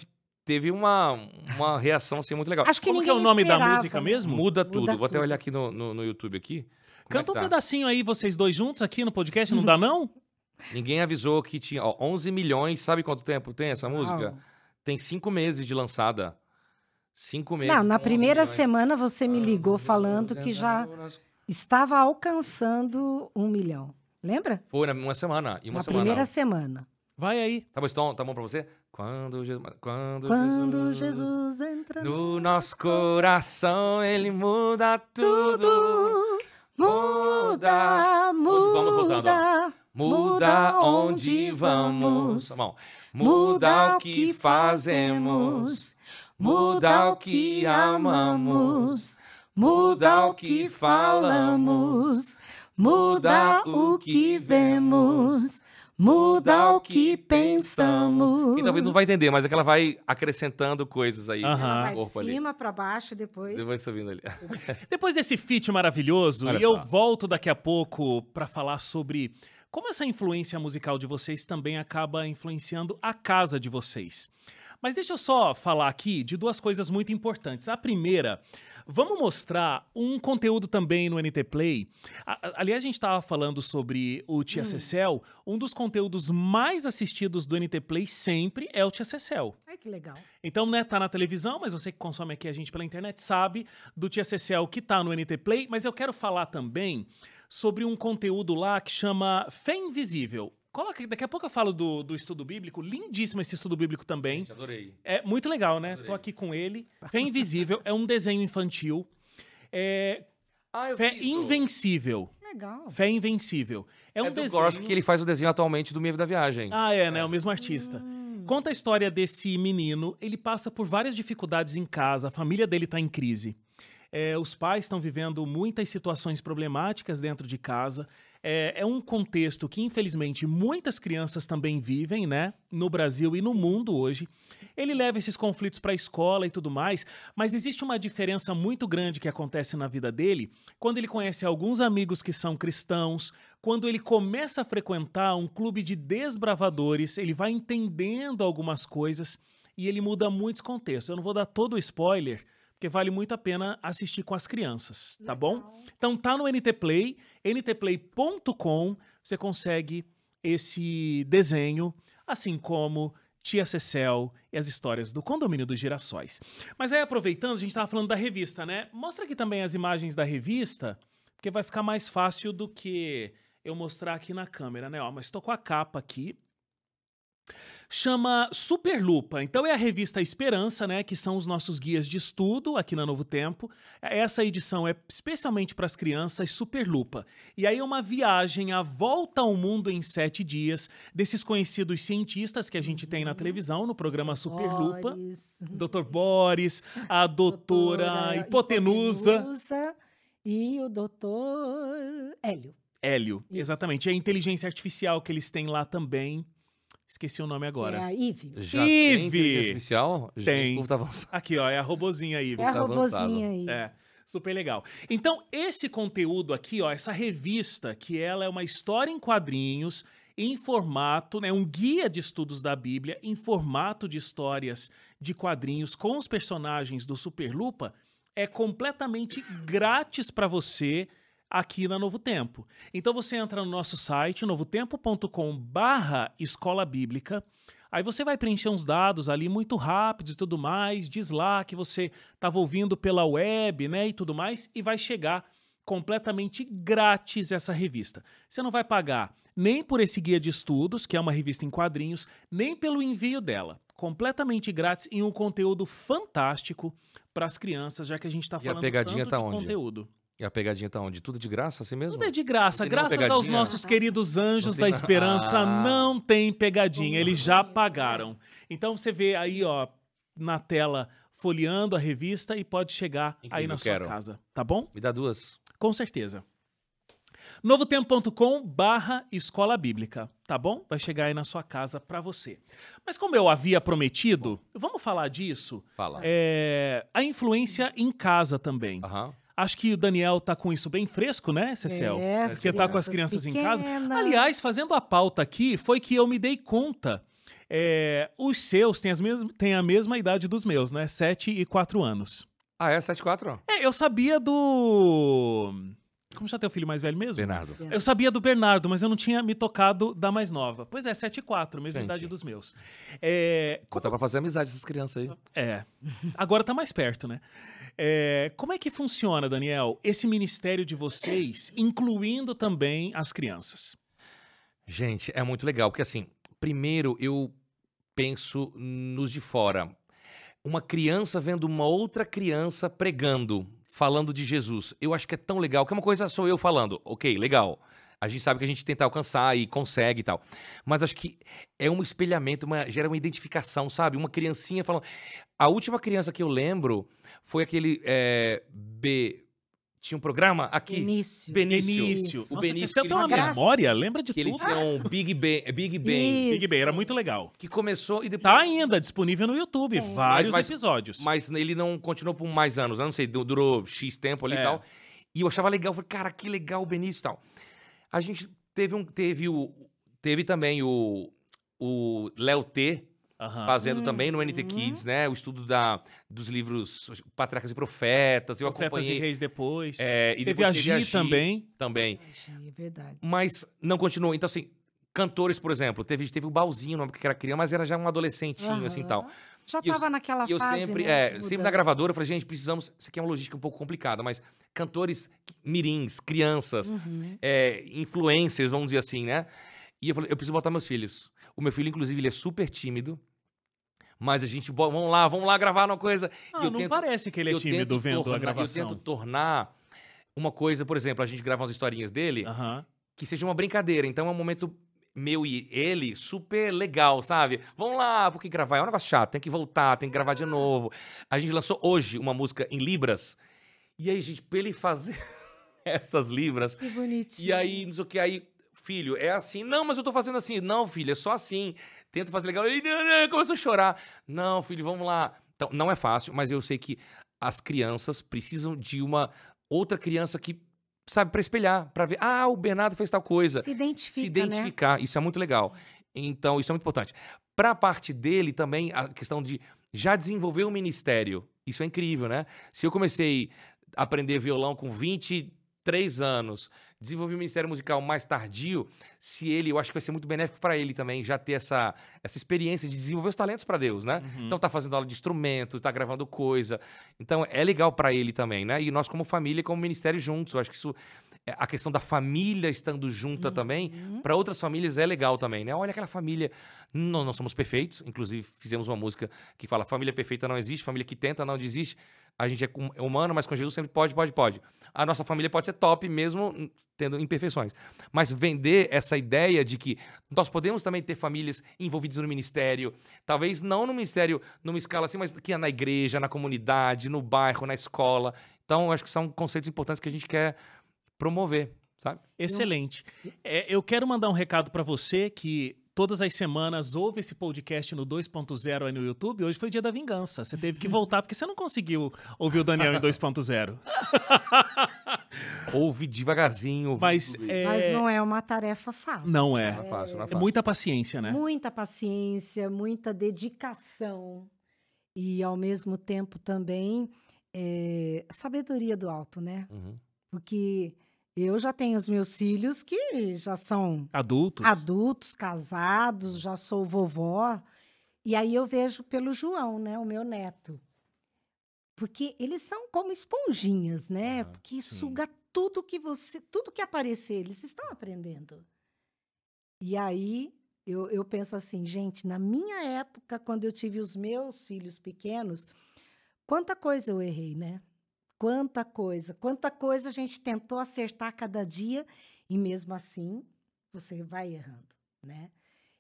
teve uma, uma reação assim muito legal. Acho que Como que é o nome da esperava, música né? mesmo? Muda tudo. Muda Vou até tudo. olhar aqui no, no, no YouTube aqui. É Canta um que tá? pedacinho aí, vocês dois juntos aqui no podcast, não dá não? Ninguém avisou que tinha ó, 11 milhões. Sabe quanto tempo tem essa música? Tem cinco meses de lançada. Cinco meses. Não, na 11 primeira milhões. semana você me ligou falando que já estava alcançando um milhão. Lembra? Foi na uma semana. Em uma na semana. primeira semana. Vai aí. Tá bom, então, tá bom pra você? Quando, Je- quando, Quando Jesus entra no nosso coração, ele muda tudo. tudo, muda, Vamos voltando, ó. muda, Muda onde vamos. Bom. Muda o que fazemos. Muda o que amamos. Muda o que falamos. muda o que vemos, muda o que pensamos. Quem talvez não vai entender, mas é que ela vai acrescentando coisas aí. Ela vai corpo de ali. cima pra baixo depois. Depois subindo ali. Depois desse feat maravilhoso, Olha e eu volto daqui a pouco pra falar sobre como essa influência musical de vocês também acaba influenciando a casa de vocês. Mas deixa eu só falar aqui de duas coisas muito importantes. A primeira, vamos mostrar um conteúdo também no NT Play. A- aliás, a gente estava falando sobre o Tia Cecel. Um dos conteúdos mais assistidos do NT Play sempre é o Tia Cecel. Ai, que legal. Então, né, tá na televisão, mas você que consome aqui a gente pela internet sabe do Tia Cecel que tá no NT Play, mas eu quero falar também sobre um conteúdo lá que chama Fé Invisível. Coloca, daqui a pouco eu falo do, do estudo bíblico, lindíssimo esse estudo bíblico também. Gente, adorei. É muito legal, né? Adorei. Tô aqui com ele. Fé Invisível é um desenho infantil. É, Ah, eu Fé. Invencível. Legal. Fé Invencível. É É, um do desenho... Gorski que ele faz o desenho atualmente do Meio da Viagem. Ah, é, né? O mesmo artista. Conta a história desse menino. Ele passa por várias dificuldades em casa, a família dele tá em crise. É, os pais estão vivendo muitas situações problemáticas dentro de casa. É, é um contexto que, infelizmente, muitas crianças também vivem, né? No Brasil e no mundo hoje. Ele leva esses conflitos para a escola e tudo mais, mas existe uma diferença muito grande que acontece na vida dele quando ele conhece alguns amigos que são cristãos, quando ele começa a frequentar um clube de desbravadores, ele vai entendendo algumas coisas e ele muda muitos contextos. Eu não vou dar todo o spoiler, porque vale muito a pena assistir com as crianças, tá bom? Legal. Então tá no NT Play, ntplay.com, você consegue esse desenho, assim como Tia Cecel e as histórias do Condomínio dos Girassóis. Mas aí, aproveitando, a gente tava falando da revista, né? Mostra aqui também as imagens da revista, porque vai ficar mais fácil do que eu mostrar aqui na câmera, né? Ó, mas tô com a capa aqui. Chama Superlupa. Então é a revista Esperança, né? Que são os nossos guias de estudo aqui na Novo Tempo. Essa edição é especialmente para as crianças Superlupa. E aí é uma viagem à volta ao mundo em sete dias desses conhecidos cientistas que a gente tem na televisão no programa Superlupa. Boris, Dr. Boris, a doutora, Hipotenusa. Hipotenusa E o doutor Hélio. Hélio, Isso. exatamente. É a inteligência artificial que eles têm lá também. Esqueci o nome agora. É a Ive. Já tem Ive! inteligência artificial? Gente, Tem. o povo tá avançado. Aqui, ó, é a robozinha aí. É a tá robozinha aí. É, super legal. Então, esse conteúdo aqui, ó, essa revista, que ela é uma história em quadrinhos, em formato, né, um guia de estudos da Bíblia, em formato de histórias de quadrinhos com os personagens do Superlupa, é completamente grátis para você aqui na Novo Tempo. Então você entra no nosso site, novotempo.com barra escola bíblica, Aí você vai preencher uns dados ali muito rápidos e tudo mais, diz lá que você estava ouvindo pela web, né, e tudo mais, e vai chegar completamente grátis essa revista. Você não vai pagar nem por esse guia de estudos, que é uma revista em quadrinhos, nem pelo envio dela. Completamente grátis e um conteúdo fantástico para as crianças, já que a gente está E a falando pegadinha tanto tá de onde? conteúdo. E a pegadinha tá onde? Tudo de graça, assim mesmo? Tudo é de graça. Graças aos nossos queridos anjos da esperança, Ah. não tem pegadinha. Eles já pagaram. Então você vê aí, ó, na tela, folheando a revista e pode chegar aí na sua quero. casa. Tá bom? Me dá duas. Com certeza. novotempo.com barra escola bíblica, tá bom? Vai chegar aí na sua casa pra você. Mas como eu havia prometido, vamos falar disso? Fala. É, a influência em casa também. Aham. Acho que o Daniel tá com isso bem fresco, né, Cecel? É, Porque tá com as crianças crianças em casa. pequenas. Aliás, fazendo a pauta aqui, foi que eu me dei conta. é, os seus têm, as mesmas, têm a mesma idade dos meus, né? 7 e 4 anos. Ah, é? 7-4? É, eu sabia do. Como já tem o filho mais velho mesmo? Bernardo. Eu sabia do Bernardo, mas eu não tinha me tocado da mais nova. Pois é, 7 e 4, mesma Gente. idade dos meus. É, Botar pra fazer amizade essas crianças aí. é. Agora tá mais perto, né? É, como é que funciona, Daniel, esse ministério de vocês, incluindo também as crianças? Gente, é muito legal, porque assim, primeiro eu penso nos de fora. Uma criança vendo uma outra criança pregando, falando de Jesus. Eu acho que é tão legal, que uma coisa sou eu falando, ok, legal. A gente sabe que a gente tenta alcançar e consegue e tal. Mas acho que é um espelhamento, uma, gera uma identificação, sabe? Uma criancinha falando. A última criança que eu lembro foi aquele é, B. Tinha um programa aqui. Início. Benício. Benício. O Nossa, Benício você tem ele uma tinha- memória? Lembra de Que ele tudo? tinha um Big Bang. Big Bang. Isso. Big Bang era muito legal. Que começou e depois. Tá ainda disponível no YouTube, É. vários Mas- mas- episódios. Mas ele não continuou por mais anos, né? Não sei, du- durou X tempo ali É. e tal. E eu achava legal, falei, cara, que legal o Benício e tal. A gente teve um. Teve o. Teve também o. O Léo T. Aham. Fazendo também no NT Uhum. Kids, né? O estudo da, dos livros Patriarcas e Profetas. Eu Profetas e acompanhei. Reis depois. é, e teve a depois Gi também. Também. É verdade. Mas não continuou. Então, assim, cantores, por exemplo, teve, teve o Balzinho, não porque era criança, mas era já um adolescentinho, assim e tal. Já E eu- tava naquela E eu fase, sempre, né, é, sempre na gravadora, eu falei, gente, precisamos. Isso aqui é uma logística um pouco complicada, mas cantores mirins, crianças, Uhum. é, influencers, vamos dizer assim, né? E eu falei, eu preciso botar meus filhos. O meu filho, inclusive, ele é super tímido. Mas a gente, vamos lá, vamos lá gravar uma coisa. Ah, E eu não tento- parece que ele é tímido vendo tornar- a gravação. Eu tento tornar uma coisa, por exemplo, a gente grava umas historinhas dele, Aham. que seja uma brincadeira. Então é um momento meu e ele super legal, sabe? Vamos lá, porque gravar é um negócio chato, tem que voltar, tem que gravar de novo. A gente lançou hoje uma música em Libras. E aí, gente, pra ele fazer essas Libras. Que bonitinho. E aí, não sei o que, aí, filho, é assim. Não, mas eu tô fazendo assim. Não, filho, é só assim. Tento fazer legal. Ele não, não, começou a chorar. Não, filho, vamos lá. Então, não é fácil, mas eu sei que as crianças precisam de uma outra criança que, sabe, pra espelhar, pra ver. Ah, o Bernardo fez tal coisa Se identifica, se né? identificar. Isso é muito legal. Então, isso é muito importante. Para a parte dele também, a questão de já desenvolver um ministério. Isso é incrível, né? Se eu comecei a aprender violão com 23 anos, desenvolvi um ministério musical mais tardio, se ele, eu acho que vai ser muito benéfico para ele também já ter essa, essa experiência de desenvolver os talentos para Deus, né? Uhum. Então tá fazendo aula de instrumento, tá gravando coisa. Então é legal para ele também, né? E nós como família, como ministério juntos, eu acho que isso é, a questão da família estando junta também, Uhum. para outras famílias é legal também, né? Olha aquela família, nós não somos perfeitos, inclusive fizemos uma música que fala família perfeita não existe, família que tenta não desiste. A gente é é humano, mas com Jesus sempre pode, pode, pode. A nossa família pode ser top mesmo tendo imperfeições. Mas vender essa ideia de que nós podemos também ter famílias envolvidas no ministério, talvez não no ministério numa escala assim, mas que é na igreja, na comunidade, no bairro, na escola. Então, eu acho que são conceitos importantes que a gente quer promover, sabe? Excelente. É, eu quero mandar um recado pra você que todas as semanas ouve esse podcast no 2.0 aí no YouTube. Hoje foi dia da vingança. Você teve que voltar porque você não conseguiu ouvir o Daniel em 2.0. Ouve devagarzinho. ouve Mas é, Mas não é uma tarefa fácil. não é. Não é fácil, não é É fácil. muita paciência, né? Muita paciência, muita dedicação e, ao mesmo tempo, também é, sabedoria do alto, né? Uhum. Porque eu já tenho os meus filhos que já são Adultos. adultos, casados, já sou vovó. E aí eu vejo pelo João, né, o meu neto. Porque eles são como esponjinhas, né? Ah, Porque sim. suga tudo que você, tudo que aparecer, eles estão aprendendo. E aí eu, eu penso assim, gente, na minha época, quando eu tive os meus filhos pequenos, quanta coisa eu errei, né? Quanta coisa, quanta coisa a gente tentou acertar cada dia e mesmo assim você vai errando, né?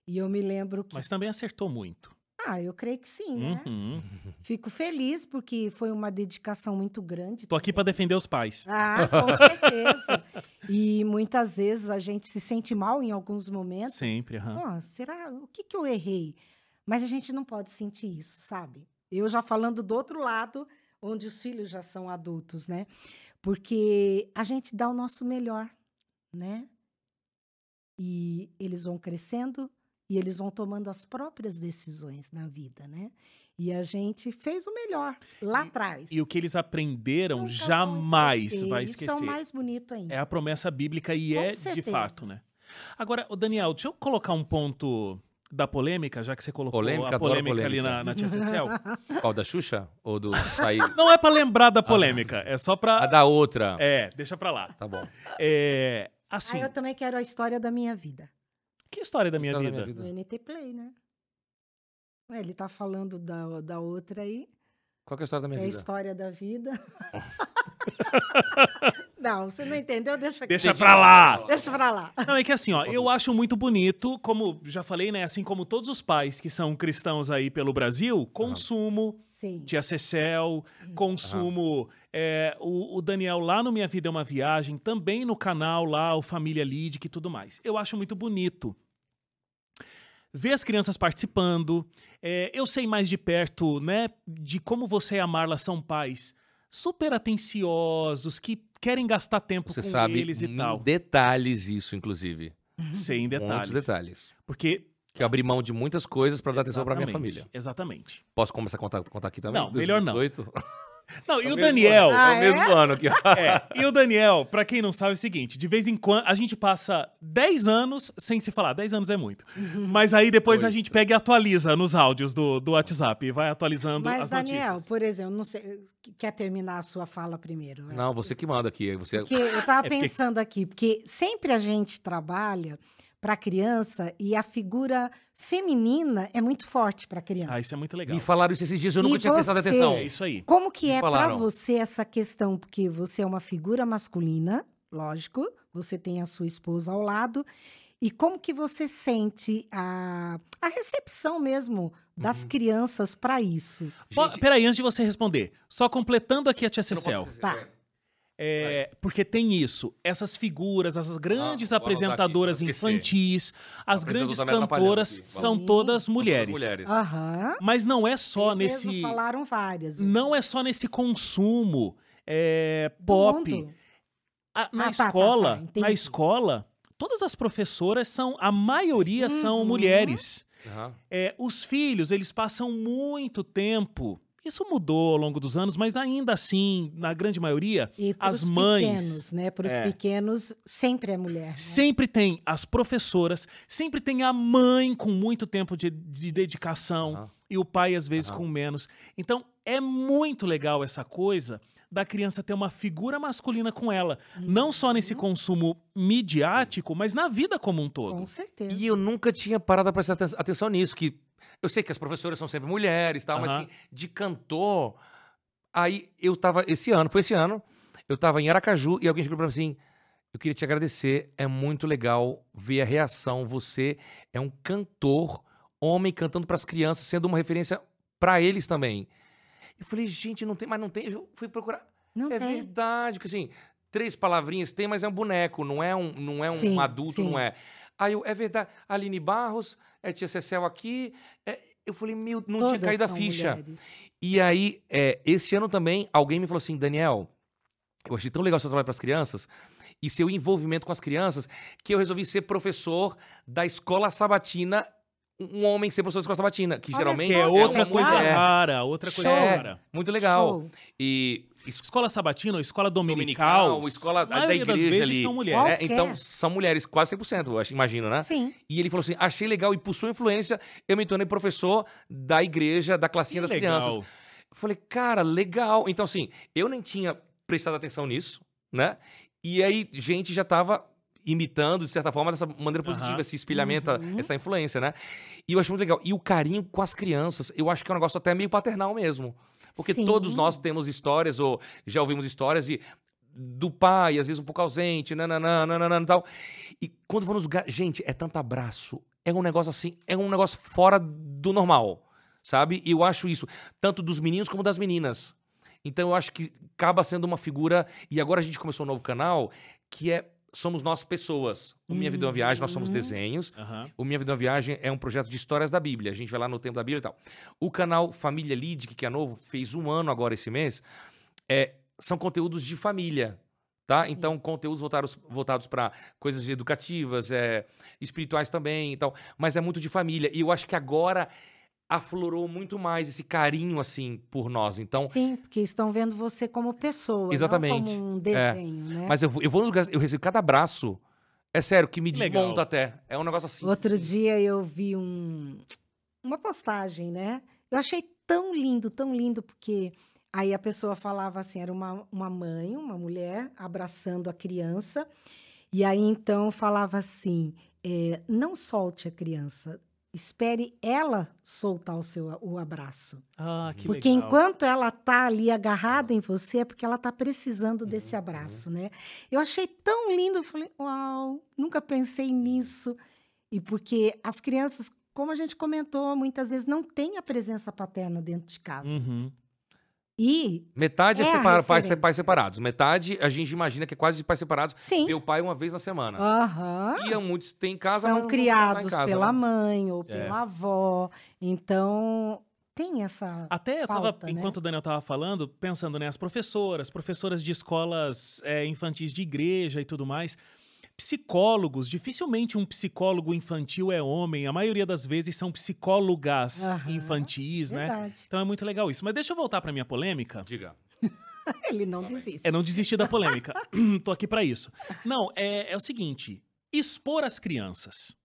E eu me lembro que, Mas também acertou muito. ah, eu creio que sim, né? Uhum. Fico feliz porque foi uma dedicação muito grande. Tô aqui pra defender os pais. Ah, com certeza. e muitas vezes a gente se sente mal em alguns momentos. Sempre. Pô, será? O que, que eu errei? Mas a gente não pode sentir isso, sabe? Eu já falando do outro lado, onde os filhos já são adultos, né? Porque a gente dá o nosso melhor, né? E eles vão crescendo e eles vão tomando as próprias decisões na vida, né? E a gente fez o melhor lá atrás. E o que eles aprenderam Nunca jamais esquecer. vai Isso esquecer. é o mais bonito ainda. É a promessa bíblica e Com é de certeza. fato, né? Agora, Daniel, deixa eu colocar um ponto da polêmica, já que você colocou Polêmica, a adoro polêmica, ali polêmica. na, na Tia Cecel. Qual, da Xuxa? Ou do sair? Não é pra lembrar da polêmica, é só A pra... da outra. É, deixa pra lá. Tá bom. É, assim, Ah, eu também quero a história da minha vida. Que história da minha, História vida? da minha No NT Play, né? Ué, ele tá falando da, da outra aí. Qual que é a história da minha é a vida? história da vida. não, você não entendeu? Deixa aqui. Deixa pra lá. Deixa pra lá. Não, é que assim, ó, eu acho muito bonito, como já falei, né? Assim como todos os pais que são cristãos aí pelo Brasil, consumo, Sim. tia Cecel, consumo. é, o, o Daniel lá no Minha Vida é uma Viagem, também no canal lá, o Família Lidic e tudo mais. Eu acho muito bonito. Ver as crianças participando. é, eu sei mais de perto, né, de como você e a Marla são pais super atenciosos, que querem gastar tempo Você com sabe eles e tal. detalhes isso, inclusive. Sem detalhes. Muitos detalhes. Porque Que eu abri mão de muitas coisas pra dar atenção pra minha família. Exatamente. Posso começar a contar, contar aqui também? Não, melhor não. 2018? Não, e É o Daniel. ano, Ah, é o mesmo ano aqui. É, e o Daniel, pra quem não sabe, é o seguinte: de vez em quando a gente passa 10 anos sem se falar. 10 anos é muito. Mas aí depois a gente pega e atualiza nos áudios do, do WhatsApp e vai atualizando Mas, as Daniel, notícias. por exemplo, não sei, quer terminar a sua fala primeiro? né? Não, você que manda aqui. Você... Porque eu estava É porque- pensando aqui, porque sempre a gente trabalha para criança e a figura feminina é muito forte para criança. Ah, isso é muito legal. Me falaram isso esses dias, eu nunca E tinha prestado atenção. É isso aí. Como que Me é para você essa questão? Porque você é uma figura masculina, lógico, você tem a sua esposa ao lado. E como que você sente a, a recepção mesmo das Uhum. crianças para isso? Pô, Peraí, antes de você responder, só completando aqui a tia Cecel. Tá. É. Porque tem isso, essas figuras, essas grandes Ah, apresentadoras aqui, infantis, as grandes tá cantoras são todas São todas mulheres. mulheres. Aham. Mas não é só Eles nesse. falaram várias. Não é só nesse consumo é, pop. A- na Ah, tá, tá, escola, tá, entendi. na escola, todas as professoras são, a maioria são Uhum. mulheres. Aham. É, os filhos, eles passam muito tempo. Isso mudou ao longo dos anos, mas ainda assim, na grande maioria, E as mães. pequenos, né? Para os É. pequenos, sempre é mulher. né? Sempre tem as professoras, sempre tem a mãe com muito tempo de, de dedicação Aham. e o pai, às vezes, Aham. com menos. Então, é muito legal essa coisa da criança ter uma figura masculina com ela. Não só nesse consumo midiático, mas na vida como um todo. Com certeza. E eu nunca tinha parado pra prestar aten- atenção nisso, que eu sei que as professoras são sempre mulheres e tal, mas Aham. assim, de cantor. Aí eu tava, esse ano, foi esse ano, eu tava em Aracaju e alguém chegou pra mim assim: eu queria te agradecer, é muito legal ver a reação. Você é um cantor, homem cantando pras crianças, sendo uma referência pra eles também. Eu falei, gente, não tem, mas não tem. Eu fui procurar. Não é tem. verdade, porque assim, três palavrinhas tem, mas é um boneco, não é um, não é um Sim, adulto, sim. não é. Aí eu, é verdade, Aline Barros, é tia Cecel aqui. é, eu falei, meu, não tinha Todas caído a ficha. mulheres. E aí, é, esse ano também, alguém me falou assim, Daniel, eu achei tão legal seu trabalho para as crianças e seu envolvimento com as crianças que eu resolvi ser professor da escola sabatina, um homem ser professor da escola sabatina, que Olha geralmente Que é só, outra legal. coisa é, rara, outra coisa Show. rara. muito legal. Show. E Escola sabatina ou escola dominical, dominical, escola a da igreja vezes ali. são né? mulheres. Então, são mulheres, quase 100%, eu acho, imagino, né? Sim. E ele falou assim: achei legal, e por sua influência, eu me tornei professor da igreja, da classinha Que das legal. crianças. Eu falei, cara, legal. Então, assim, eu nem tinha prestado atenção nisso, né? E aí, gente já tava imitando, de certa forma, dessa maneira positiva, Aham. esse espelhamento, Uhum. essa influência, né? E eu acho muito legal. E o carinho com as crianças, eu acho que é um negócio até meio paternal mesmo. Porque Sim. todos nós temos histórias, ou já ouvimos histórias de do pai, às vezes um pouco ausente, nananã, nananã e tal. E quando vou nos lugares. Gente, é tanto abraço. É um negócio assim, é um negócio fora do normal, sabe? E eu acho isso, tanto dos meninos como das meninas. Então eu acho que acaba sendo uma figura. E agora a gente começou um novo canal que é Somos Nós Pessoas. O Minha Vida é uma Viagem, nós somos Uhum. desenhos. Aham. O Minha Vida é uma Viagem é um projeto de histórias da Bíblia. A gente vai lá no tempo da Bíblia e tal. O canal Família Lidic, que é novo, fez um ano agora esse mês. É, são conteúdos de família. Tá? Então, conteúdos voltados, voltados para coisas educativas, é, espirituais também e tal. Mas é muito de família. E eu acho que agora aflorou muito mais esse carinho, assim, por nós. Então, Sim, porque estão vendo você como pessoa, Exatamente. não como um desenho, né? mas eu, vou- eu vou nos lugares, eu recebo cada abraço. É sério, que me Legal. desmonta até. É um negócio assim. Outro dia eu vi um, uma postagem, né? Eu achei tão lindo, tão lindo, porque aí a pessoa falava assim, era uma, uma mãe, uma mulher, abraçando a criança, e aí então falava assim, é, não solte a criança. Espere ela soltar o seu o abraço. Ah, que porque legal. enquanto ela tá ali agarrada em você, é porque ela tá precisando Uhum, desse abraço, né? Eu achei tão lindo, eu falei, uau, nunca pensei nisso. E porque as crianças, como a gente comentou, muitas vezes não tem a presença paterna dentro de casa. Uhum. E, Metade é, É a separa, pais, pais separados. Metade a gente imagina que é quase de pais separados. sim, o pai uma vez na semana. aham, E muitos têm em casa. são não- não em criados casa, pela né? mãe ou É. pela avó. Então, tem essa... Até eu tava, Falta, né? enquanto o Daniel tava falando, pensando, né, as professoras, professoras de escolas é, infantis de igreja e tudo mais. Psicólogos, dificilmente um psicólogo infantil é homem, a maioria das vezes são psicólogas Aham, infantis, né? Verdade. Então é muito legal isso. Mas deixa eu voltar pra minha polêmica. Diga. Ele não desiste. É não desistir da polêmica. Tô aqui pra isso. Não, é, é o seguinte: expor as crianças.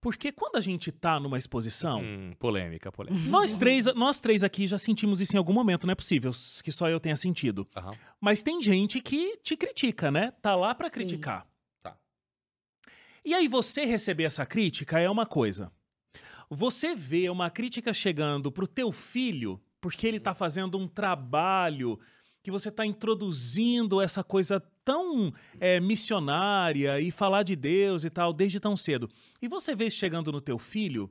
Porque quando a gente tá numa exposição, Hum, polêmica, polêmica. nós três, nós três aqui já sentimos isso em algum momento, não é possível que só eu tenha sentido. Aham. Mas tem gente que te critica, né? Tá lá pra Sim. criticar. E aí você receber essa crítica é uma coisa. Você vê uma crítica chegando pro teu filho porque ele tá fazendo um trabalho que você tá introduzindo essa coisa tão é, missionária e falar de Deus e tal desde tão cedo. E você vê isso chegando no teu filho,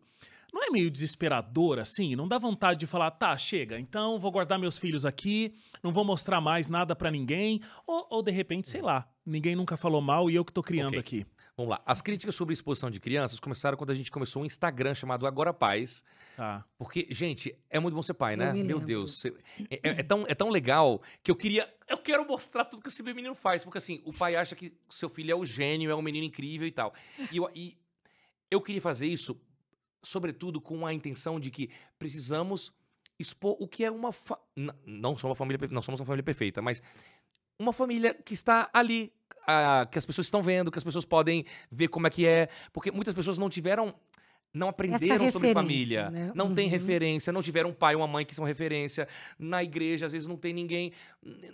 não é meio desesperador assim? Não dá vontade de falar, tá, chega, então vou guardar meus filhos aqui, não vou mostrar mais nada pra ninguém, ou, ou de repente, sei lá, ninguém nunca falou mal e eu que tô criando Ok. aqui. Vamos lá. As críticas sobre exposição de crianças começaram quando a gente começou um Instagram chamado Agora Paz. Tá. Porque, gente, é muito bom ser pai, Eu né? me Meu. Deus. É, é- é tão, é tão legal que eu queria. Eu quero mostrar tudo que esse menino faz. Porque, assim, o pai acha que seu filho é o gênio, é um menino incrível e tal. E eu, e eu queria fazer isso, sobretudo, com a intenção de que precisamos expor o que é uma. Fa... n- Não, somos uma família, não somos uma família perfeita, mas uma família que está ali. Ah, que as pessoas estão vendo, que as pessoas podem ver como é que é. Porque muitas pessoas não tiveram. Não aprenderam sobre família. né? Não tem Uhum. referência, não tiveram um pai ou uma mãe que são referência. Na igreja, às vezes, não tem ninguém.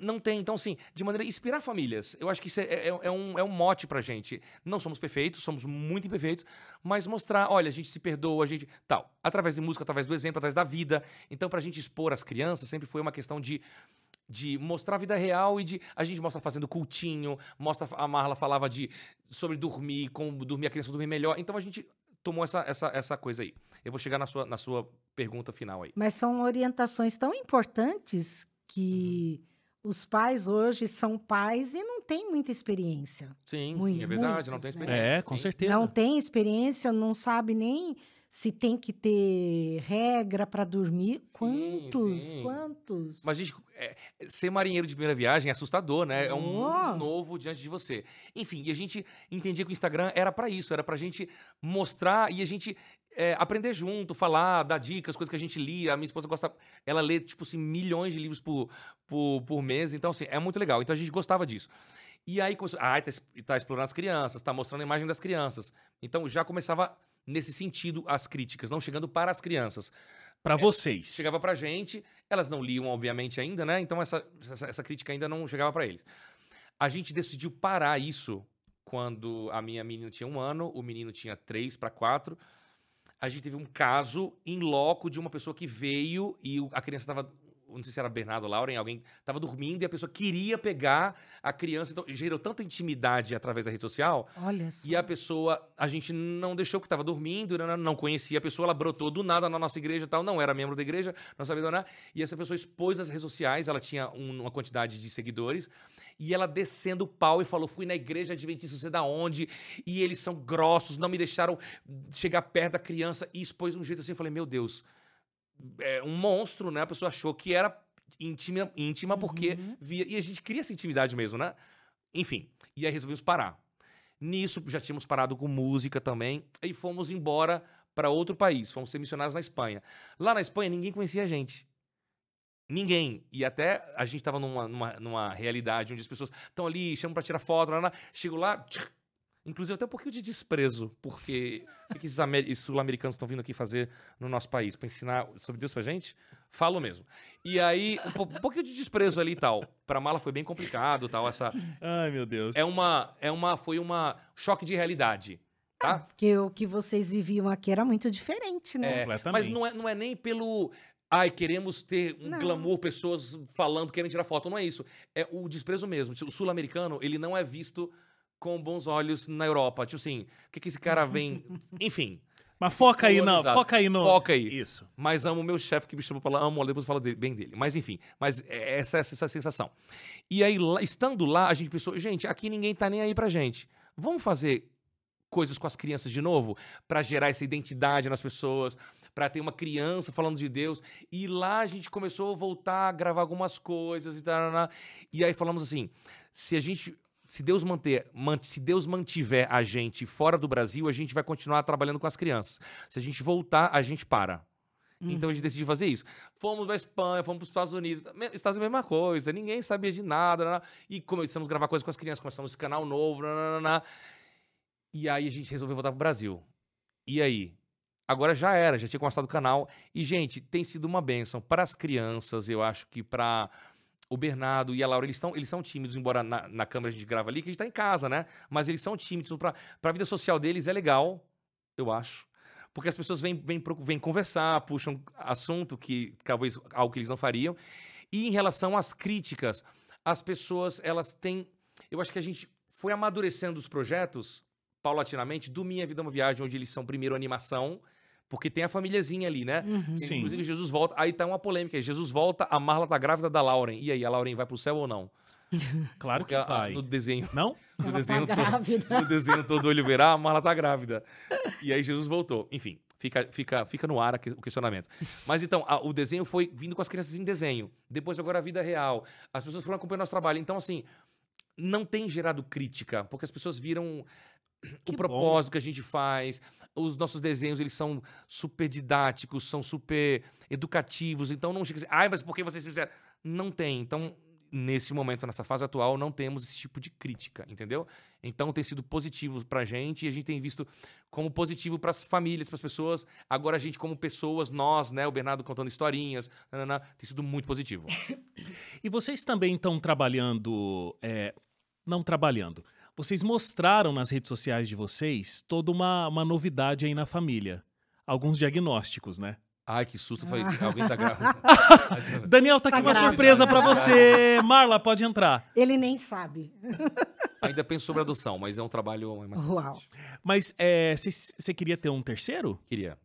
Não tem. Então, assim, de maneira. Inspirar famílias. Eu acho que isso é, é- é um, é um mote pra gente. Não somos perfeitos, somos muito imperfeitos, mas mostrar, olha, a gente se perdoa, a gente. Tal. Através de música, através do exemplo, através da vida. Então, pra gente expor as crianças, sempre foi uma questão de de mostrar a vida real e de a gente mostra fazendo cultinho, mostra a Marla falava de sobre dormir, como dormir a criança dormir melhor. Então a gente tomou essa, essa, essa coisa aí. Eu vou chegar na sua, na sua pergunta final aí. Mas são orientações tão importantes que Uhum. os pais hoje são pais e não têm muita experiência. Sim, Mui- sim, é verdade, não tem muitos, né? experiência. É, com sim. certeza. Não tem experiência, não sabe nem se tem que ter regra para dormir. Quantos? sim. Quantos? Mas, gente, é, ser marinheiro de primeira viagem é assustador, né? É um Oh. novo diante de você. Enfim, e a gente entendia que o Instagram era pra isso, era pra gente mostrar e a gente é, aprender junto, falar, dar dicas, coisas que a gente lia. A minha esposa gosta, ela lê, tipo assim, milhões de livros por, por, por mês. Então, assim, é muito legal. Então a gente gostava disso. E aí começou, ah, tá, tá explorando as crianças, tá mostrando a imagem das crianças. Então já começava nesse sentido as críticas, não chegando para as crianças Pra vocês. chegava pra gente, elas não liam, obviamente, ainda, né? Então essa, essa, essa crítica ainda não chegava pra eles. A gente decidiu parar isso quando a minha menina tinha um ano, o menino tinha três para quatro. A gente teve um caso em loco de uma pessoa que veio e a criança estava. Não sei se era Bernardo Lauren, alguém estava dormindo e a pessoa queria pegar a criança. Então gerou tanta intimidade através da rede social Olha só. e a pessoa, a gente não deixou que estava dormindo, não, não conhecia a pessoa, ela brotou do nada na nossa igreja e tal, não era membro da igreja, não sabia donar. E essa pessoa expôs as redes sociais, ela tinha um- uma quantidade de seguidores, e ela descendo o pau e falou: fui na igreja adventista, não sei da onde, e eles são grossos, não me deixaram chegar perto da criança, e expôs de um jeito assim, eu falei, meu Deus, é um monstro, né? A pessoa achou que era íntima, íntima porque Uhum. via. E a gente queria essa intimidade mesmo, né? Enfim, e aí resolvemos parar. Nisso, já tínhamos parado com música também, e fomos embora para outro país. Fomos ser missionários na Espanha. Lá na Espanha, ninguém conhecia a gente. Ninguém. E até a gente estava numa, numa, numa realidade onde as pessoas estão ali, chamam para tirar foto, lá, lá, chego lá, tch, inclusive até um pouquinho de desprezo, porque o que esses ameri- esses sul-americanos estão vindo aqui fazer no nosso país? Para ensinar sobre Deus pra gente? Falo mesmo. E aí, um, po- um pouquinho de desprezo ali e tal. Pra mala foi bem complicado tal, essa, Ai, meu Deus. é uma, é uma, foi uma choque de realidade. Tá? Porque o que vocês viviam aqui era muito diferente, né? É, Completamente. mas não é, não é nem pelo. Ai, queremos ter um Não. glamour, pessoas falando, querendo tirar foto. Não é isso. É o desprezo mesmo. O sul-americano, ele não é visto com bons olhos na Europa. Tipo assim, o que, que esse cara vem. Enfim. Mas foca aí, não. Foca aí no. Foca aí. Isso. Mas amo o meu chefe que me chamou pra lá, amo, depois eu falo dele- bem dele. Mas enfim, mas é essa, essa, essa sensação. E aí, lá- estando lá, a gente pensou, gente, aqui ninguém tá nem aí pra gente. Vamos fazer coisas com as crianças de novo? Pra gerar essa identidade nas pessoas, pra ter uma criança falando de Deus. E lá a gente começou a voltar a gravar algumas coisas e tal. E aí falamos assim, se a gente... Se Deus, manter, man- se Deus mantiver a gente fora do Brasil, a gente vai continuar trabalhando com as crianças. Se a gente voltar, a gente para. Então a gente decidiu fazer isso. Fomos pra Espanha, fomos para os Estados Unidos. Estados Unidos é a mesma coisa, ninguém sabia de nada. naná. E começamos a gravar coisas com as crianças, começamos esse canal novo. E aí a gente resolveu voltar pro Brasil. E aí? Agora já era, já tinha começado o canal. E, gente, tem sido uma bênção para as crianças, eu acho que para o Bernardo e a Laura, eles, estão, eles são tímidos, embora na, na câmera a gente grava ali, que a gente tá em casa, né? Mas eles são tímidos. Para a vida social deles é legal, eu acho. Porque as pessoas vêm, vêm, vêm conversar, puxam assunto que talvez algo que eles não fariam. E em relação às críticas, as pessoas, elas têm. Eu acho que a gente foi amadurecendo os projetos paulatinamente do Minha Vida é uma Viagem, onde eles são primeiro animação, porque tem a famíliazinha ali, né? Uhum. Sim. Inclusive, Jesus volta. Aí tá uma polêmica. Jesus volta, a Marla tá grávida da Lauren. E aí, a Lauren vai pro céu ou não? Claro Porque que a- a- vai. no desenho. Não? No Ela desenho, tá todo, grávida. no desenho todo olho verá, a Marla tá grávida. E aí Jesus voltou. Enfim, fica, fica, fica no ar o questionamento. Mas então, a- o desenho foi vindo com as crianças em desenho. Depois agora a vida real. As pessoas foram acompanhando nosso trabalho. Então, assim, não tem gerado crítica, porque as pessoas viram Que o bom. propósito que a gente faz. Os nossos desenhos, eles são super didáticos, são super educativos. Então não chega assim, ai, mas por que vocês fizeram? Não tem. Então, nesse momento, nessa fase atual, não temos esse tipo de crítica, entendeu? Então tem sido positivo pra gente e a gente tem visto como positivo pras famílias, pras pessoas. Agora a gente, como pessoas, nós, né, o Bernardo contando historinhas, nananã, tem sido muito positivo. E vocês também estão trabalhando. é, não trabalhando. Vocês mostraram nas redes sociais de vocês toda uma, uma novidade aí na família. Alguns diagnósticos, né? Ai, que susto. Eu Falei, alguém tá grávida. Daniel tá aqui Tá com uma surpresa pra você. Marla, pode entrar. Ele nem sabe. Ainda penso sobre adoção, mas é um trabalho mais Uau. Mas você queria ter um terceiro? Queria.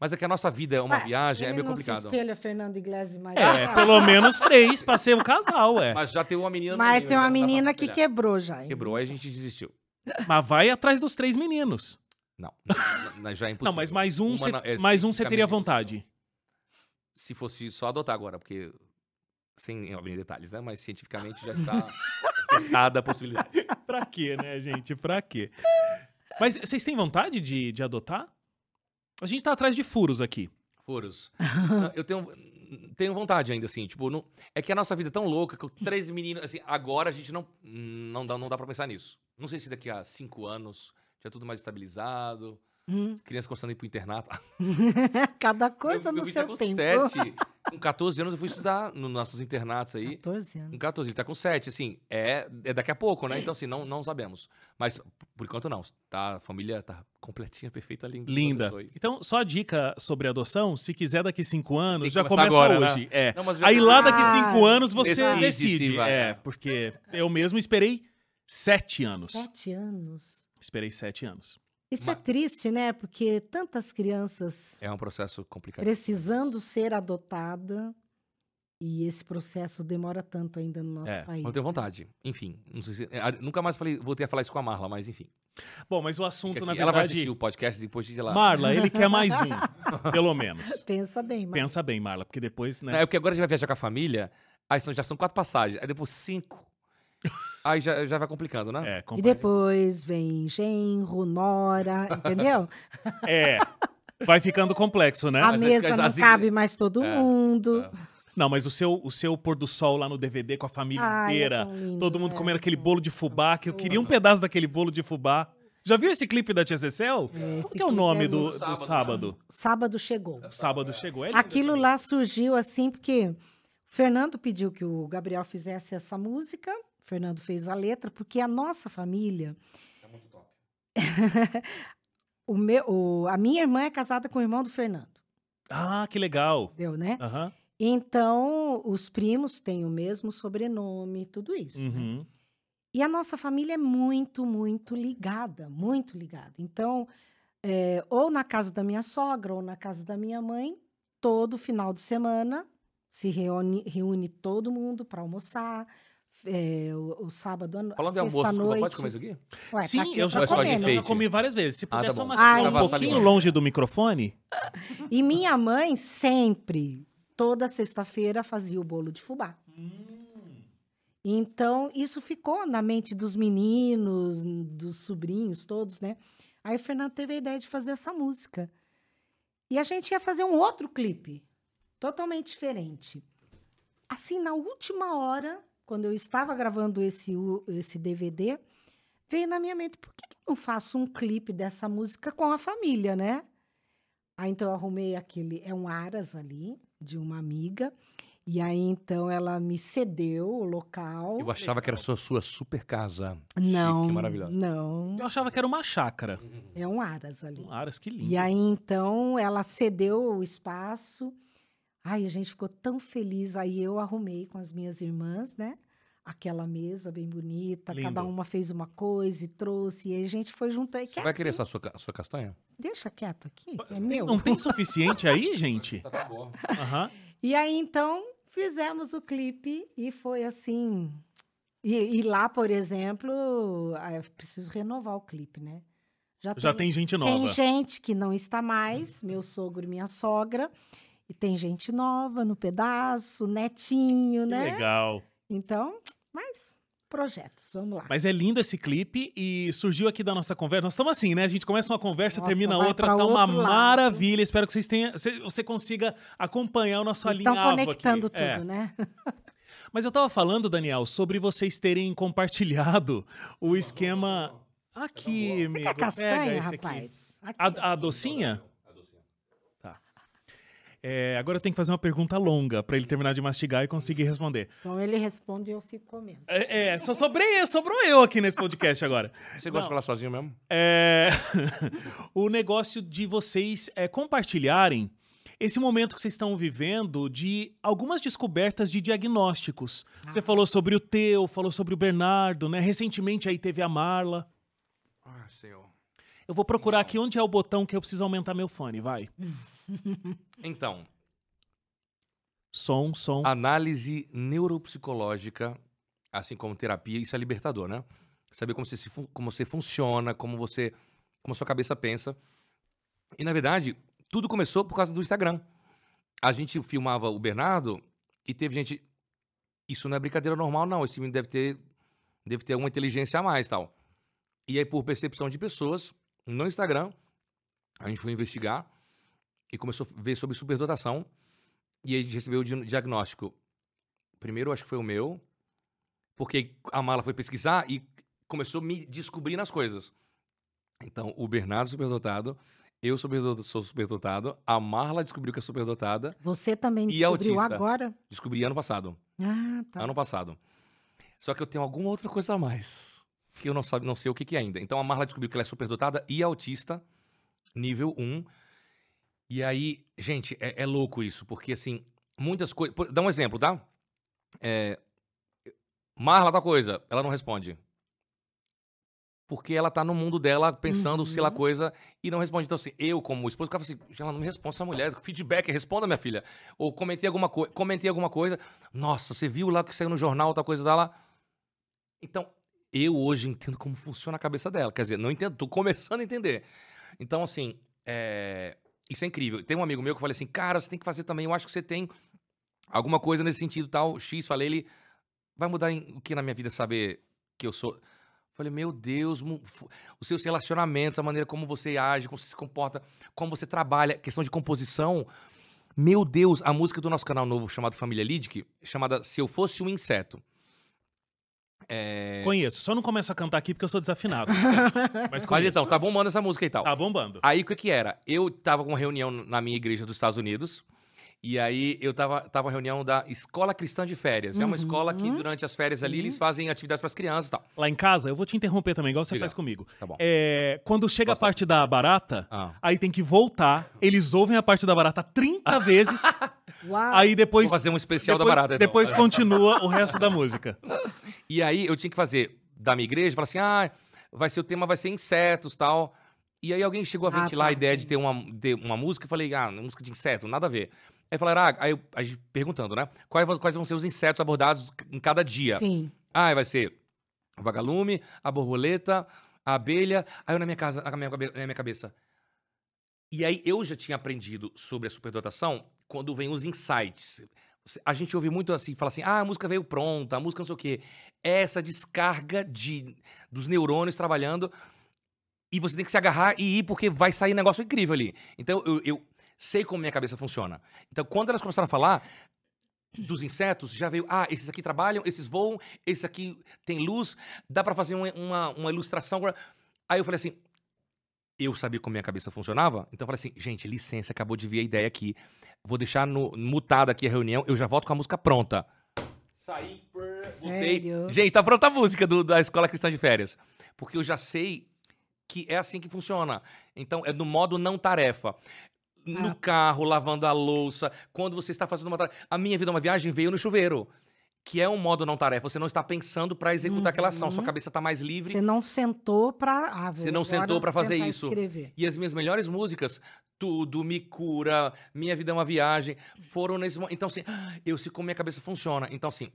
Mas é que a nossa vida é uma Ué, viagem, é meio não se complicado. espelha Fernando Iglesias e Maria. É, pelo menos três pra ser um casal, é. Mas já tem uma menina no Mas meio, tem uma menina que quebrou já. hein? Quebrou, aí a gente desistiu. Mas vai atrás dos três meninos. Não, não, não, já é impossível. Não, mas mais um, Uma cê- não- é mais um você teria impossível. vontade. Se fosse só adotar agora, porque sem abrir detalhes, né? Mas cientificamente já está afetada a possibilidade. Pra quê, né, gente? Pra quê? Mas vocês têm vontade de, de adotar? A gente tá atrás de furos aqui. Furos. Eu tenho, tenho vontade ainda, assim. Tipo, não, é que a nossa vida é tão louca que eu- três meninos. Assim, agora a gente não, não, dá, não dá pra pensar nisso. Não sei se daqui a cinco anos já tudo mais estabilizado, Hum. as crianças gostando de ir pro internato. Cada coisa meu, no filho seu tá com tempo. sete. Com 14 anos eu fui estudar nos nossos internatos aí. 14 anos. Com 14, ele tá com 7, assim, é, é daqui a pouco, né? Então, assim, não, não sabemos. Mas, por enquanto, não. Tá, a família tá completinha, perfeita, linda. Linda. Então, só dica sobre adoção: se quiser daqui cinco Tem anos, que já começa agora, né? hoje. É. Não, Aí lá daqui Ah, cinco anos você decide decide. é, porque eu mesmo esperei sete anos. Sete anos. Esperei sete anos. Isso é Ma- triste, né? Porque tantas crianças É um processo complicado. precisando ser adotada e esse processo demora tanto ainda no nosso É, país. Não tenho né? vontade. Enfim, não sei se, é, nunca mais falei, voltei a falar isso com a Marla, mas enfim. Bom, mas o assunto, na Ela vai assistir verdade. o podcast depois de lá. Marla, ele quer mais um, pelo menos. Pensa bem, mas Pensa bem, Marla, porque depois, É né? porque agora a gente vai viajar com a família, aí são, já são quatro passagens, aí depois cinco. Aí já, já vai complicando, né? É, E depois vem genro, nora, entendeu? é. Vai ficando complexo, né? A mas mesa não as- cabe mais todo É, mundo. é. Não, mas o seu, o seu pôr do sol lá no DVD com a família Ai, é inteira, lindo, todo mundo né? comendo aquele bolo de fubá, que eu queria um pedaço daquele bolo de fubá. Já viu esse clipe da Tia Cecel? É, esse Qual que é o nome é do, do Sábado, sábado? né? Sábado chegou. Sábado chegou. É Aquilo lá surgiu assim porque o Fernando pediu que o Gabriel fizesse essa música. Fernando fez a letra, porque a nossa família o meu, o- a minha irmã é casada com o irmão do Fernando, Ah, que legal. deu, né? Então, os primos têm o mesmo sobrenome, tudo isso. né? Uhum. E a nossa família é muito, muito ligada, muito ligada. Então, é, ou na casa da minha sogra, ou na casa da minha mãe, todo final de semana se reúne, reúne todo mundo para almoçar. É, o, o sábado, à no- Falando de almoço, sexta-noite. pode comer isso aqui? Ué, tá Sim, aqui, eu já, Ou só de comi, eu já comi várias vezes. Se Ah, puder tá só um pouquinho longe do microfone. E minha mãe sempre, toda sexta-feira, fazia o bolo de fubá. Então, isso ficou na mente dos meninos, dos sobrinhos todos, né? Aí o Fernando teve a ideia de fazer essa música. E a gente ia fazer um outro clipe, totalmente diferente. Assim, na última hora, quando eu estava gravando esse, esse DVD, veio na minha mente, por que, que eu não faço um clipe dessa música com a família, né? Aí então eu arrumei aquele, é um aras ali, de uma amiga. E aí então ela me cedeu o local. Eu achava que era sua, sua super casa. Não, Chique, maravilhoso. não, Eu achava que era uma chácara. é um aras ali. Um Aras, que lindo. E aí então ela cedeu o espaço. Ai, a gente ficou tão feliz. Aí eu arrumei com as minhas irmãs, né? Aquela mesa bem bonita, cada Lindo. uma fez uma coisa e trouxe. E aí a gente foi juntando. Você vai querer essa sua, sua castanha? Deixa quieto aqui, que é Tem- meu. Não tem suficiente aí, gente? Tá, tá bom. Aham. E aí, então, fizemos o clipe e foi assim. E, e lá, por exemplo, ah, eu preciso renovar o clipe, né? Já tem gente nova. Tem gente que não está mais, meu sogro e minha sogra. E tem gente nova no pedaço, netinho, Que né? legal. Então, mas projetos, vamos lá. Mas é lindo esse clipe e surgiu aqui da nossa conversa. Nós estamos assim, né? A gente começa uma conversa, Nossa, termina outra, tá uma lado. maravilha. Espero que vocês tenham, você, você consiga acompanhar o nosso Vocês estão alinhavo conectando aqui. tudo, É. né? Mas eu tava falando, Daniel, sobre vocês terem compartilhado o esquema aqui, Você amigo. quer castanha, esse aqui. rapaz? Aqui, A, a docinha? É, agora eu tenho que fazer uma pergunta longa pra ele terminar de mastigar e conseguir responder. Então ele responde e eu fico comendo. É, é, só sobrei, sobrou eu aqui nesse podcast agora. Você gosta Não. de falar sozinho mesmo? É, o negócio de vocês é, compartilharem esse momento que vocês estão vivendo de algumas descobertas de diagnósticos. Você falou sobre o teu, falou sobre o Bernardo, né? Recentemente aí teve a Marla. Ah, senhor. Eu vou procurar aqui onde é o botão que eu preciso aumentar meu fone, vai. Então, Som, som. análise neuropsicológica, assim como terapia, isso é libertador, né? Saber como você, se como você funciona, como você. como sua cabeça pensa. E, na verdade, tudo começou por causa do Instagram. A gente filmava o Bernardo e teve gente. Isso não é brincadeira normal, não. Esse menino deve ter, deve ter uma inteligência a mais tal. E aí, por percepção de pessoas, no Instagram, a gente foi investigar e começou a ver sobre superdotação. E a gente recebeu o di- diagnóstico. Primeiro, acho que foi o meu, porque a mala foi pesquisar e começou a me descobrir nas coisas. Então, o Bernardo superdotado, eu sou superdotado, a Marla descobriu que é superdotada, Você também E descobriu autista? agora? descobri ano passado. Ah, tá. Ano passado. Só que eu tenho alguma outra coisa a mais. Que eu não, sabe, não sei o que, que é ainda. Então a Marla descobriu que ela é superdotada e autista, nível 1. E aí, gente, é, é louco isso, porque assim, muitas coisas. Dá um exemplo, tá? É, Marla, tal coisa, ela não responde. Porque ela tá no mundo dela pensando, sei lá, Uhum. coisa, e não responde. Então, assim, eu, como esposo, ficava assim, ela não me responde, essa mulher, feedback, responda, minha filha. Ou comentei alguma coisa, comentei alguma coisa, nossa, você viu lá que saiu no jornal, tal coisa, tá lá. Então, eu hoje entendo como funciona a cabeça dela. Quer dizer, não entendo, tô começando a entender. Então, assim, é, isso é incrível. Tem um amigo meu que eu falei assim, cara, você tem que fazer também, eu acho que você tem alguma coisa nesse sentido tal. X, falei, ele vai mudar em, o que na minha vida saber que eu sou. Falei, meu Deus, os seus relacionamentos, a maneira como você age, como você se comporta, como você trabalha, questão de composição. Meu Deus, a música do nosso canal novo chamado Família Lidic, chamada Se Eu Fosse um Inseto. É... Conheço, só não começo a cantar aqui porque eu sou desafinado. Mas Mas então, tá bombando essa música e tal. Tá bombando. Aí o que que era? Eu tava com uma reunião na minha igreja dos Estados Unidos E aí eu tava, tava na reunião da Escola Cristã de Férias. É uma escola que Uhum. durante as férias ali eles fazem atividades para as crianças e tal. Lá em casa, eu vou te interromper também, igual você Diga. faz comigo. Tá bom. É, quando chega Posso- a parte da barata, Ah. aí tem que voltar. Eles ouvem a parte da barata 30 vezes. Uau. aí depois. Vou fazer um especial depois, da barata. então. Depois continua o resto da música. E aí eu tinha que fazer da minha igreja, falar assim, ah, vai ser o tema vai ser insetos tal. E aí alguém chegou a Ah, ventilar tá. a ideia de ter uma, de uma música, eu falei, ah, música de inseto, nada a ver. Aí falaram, ah, aí eu- a gente perguntando, né? Quais, vão- quais vão ser os insetos abordados em cada dia? Sim. Ah, vai ser o vagalume, a borboleta, a abelha. Aí eu na minha casa, na minha, na minha cabeça. E aí eu já tinha aprendido sobre a superdotação quando vem os insights. A gente ouve muito assim, fala assim, ah, a música veio pronta, a música não sei o quê. É essa descarga de, dos neurônios trabalhando e você tem que se agarrar e ir porque vai sair um negócio incrível ali. Então eu, eu sei como minha cabeça funciona. Então quando elas começaram a falar dos insetos, já veio, ah, esses aqui trabalham, esses voam, esse aqui tem luz, dá pra fazer uma, uma, uma ilustração. Aí eu falei assim, eu sabia como minha cabeça funcionava, então eu falei assim, gente, licença, acabou de vir a ideia aqui, vou deixar no, mutada aqui a reunião, eu já volto com a música pronta. Saí, botei. Sério? Gente, tá pronta a música do- da Escola Cristã de Férias. Porque eu já sei que é assim que funciona. Então, é no modo não tarefa. No Ah. carro, lavando a louça, quando você está fazendo uma tarefa. A minha vida é uma viagem veio no chuveiro. Que é um modo não tarefa. Você não está pensando para executar aquela ação. Sua Uhum. cabeça está mais livre. Você não sentou pra. Ah, Você não sentou pra fazer isso. Escrever. E as minhas melhores músicas, Tudo, Me Cura, Minha Vida é uma Viagem, foram nesse momento. Então, assim, eu sei como minha cabeça funciona. Então, assim,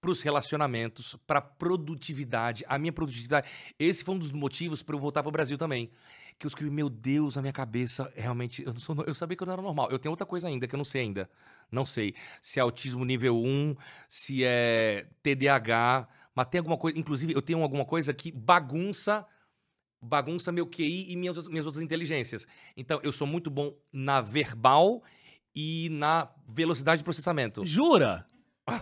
pros relacionamentos, pra produtividade, a minha produtividade. Esse foi um dos motivos pra eu voltar pro Brasil também. Que eu escrevi, meu Deus, a minha cabeça, realmente, eu, não sou, eu sabia que eu não era normal. Eu tenho outra coisa ainda que eu não sei ainda. Não sei se é autismo nível 1, se é TDAH, mas tem alguma coisa. Inclusive, eu tenho alguma coisa que bagunça bagunça meu QI e minhas, outras- minhas outras inteligências. Então, eu sou muito bom na verbal e na velocidade de processamento. Jura?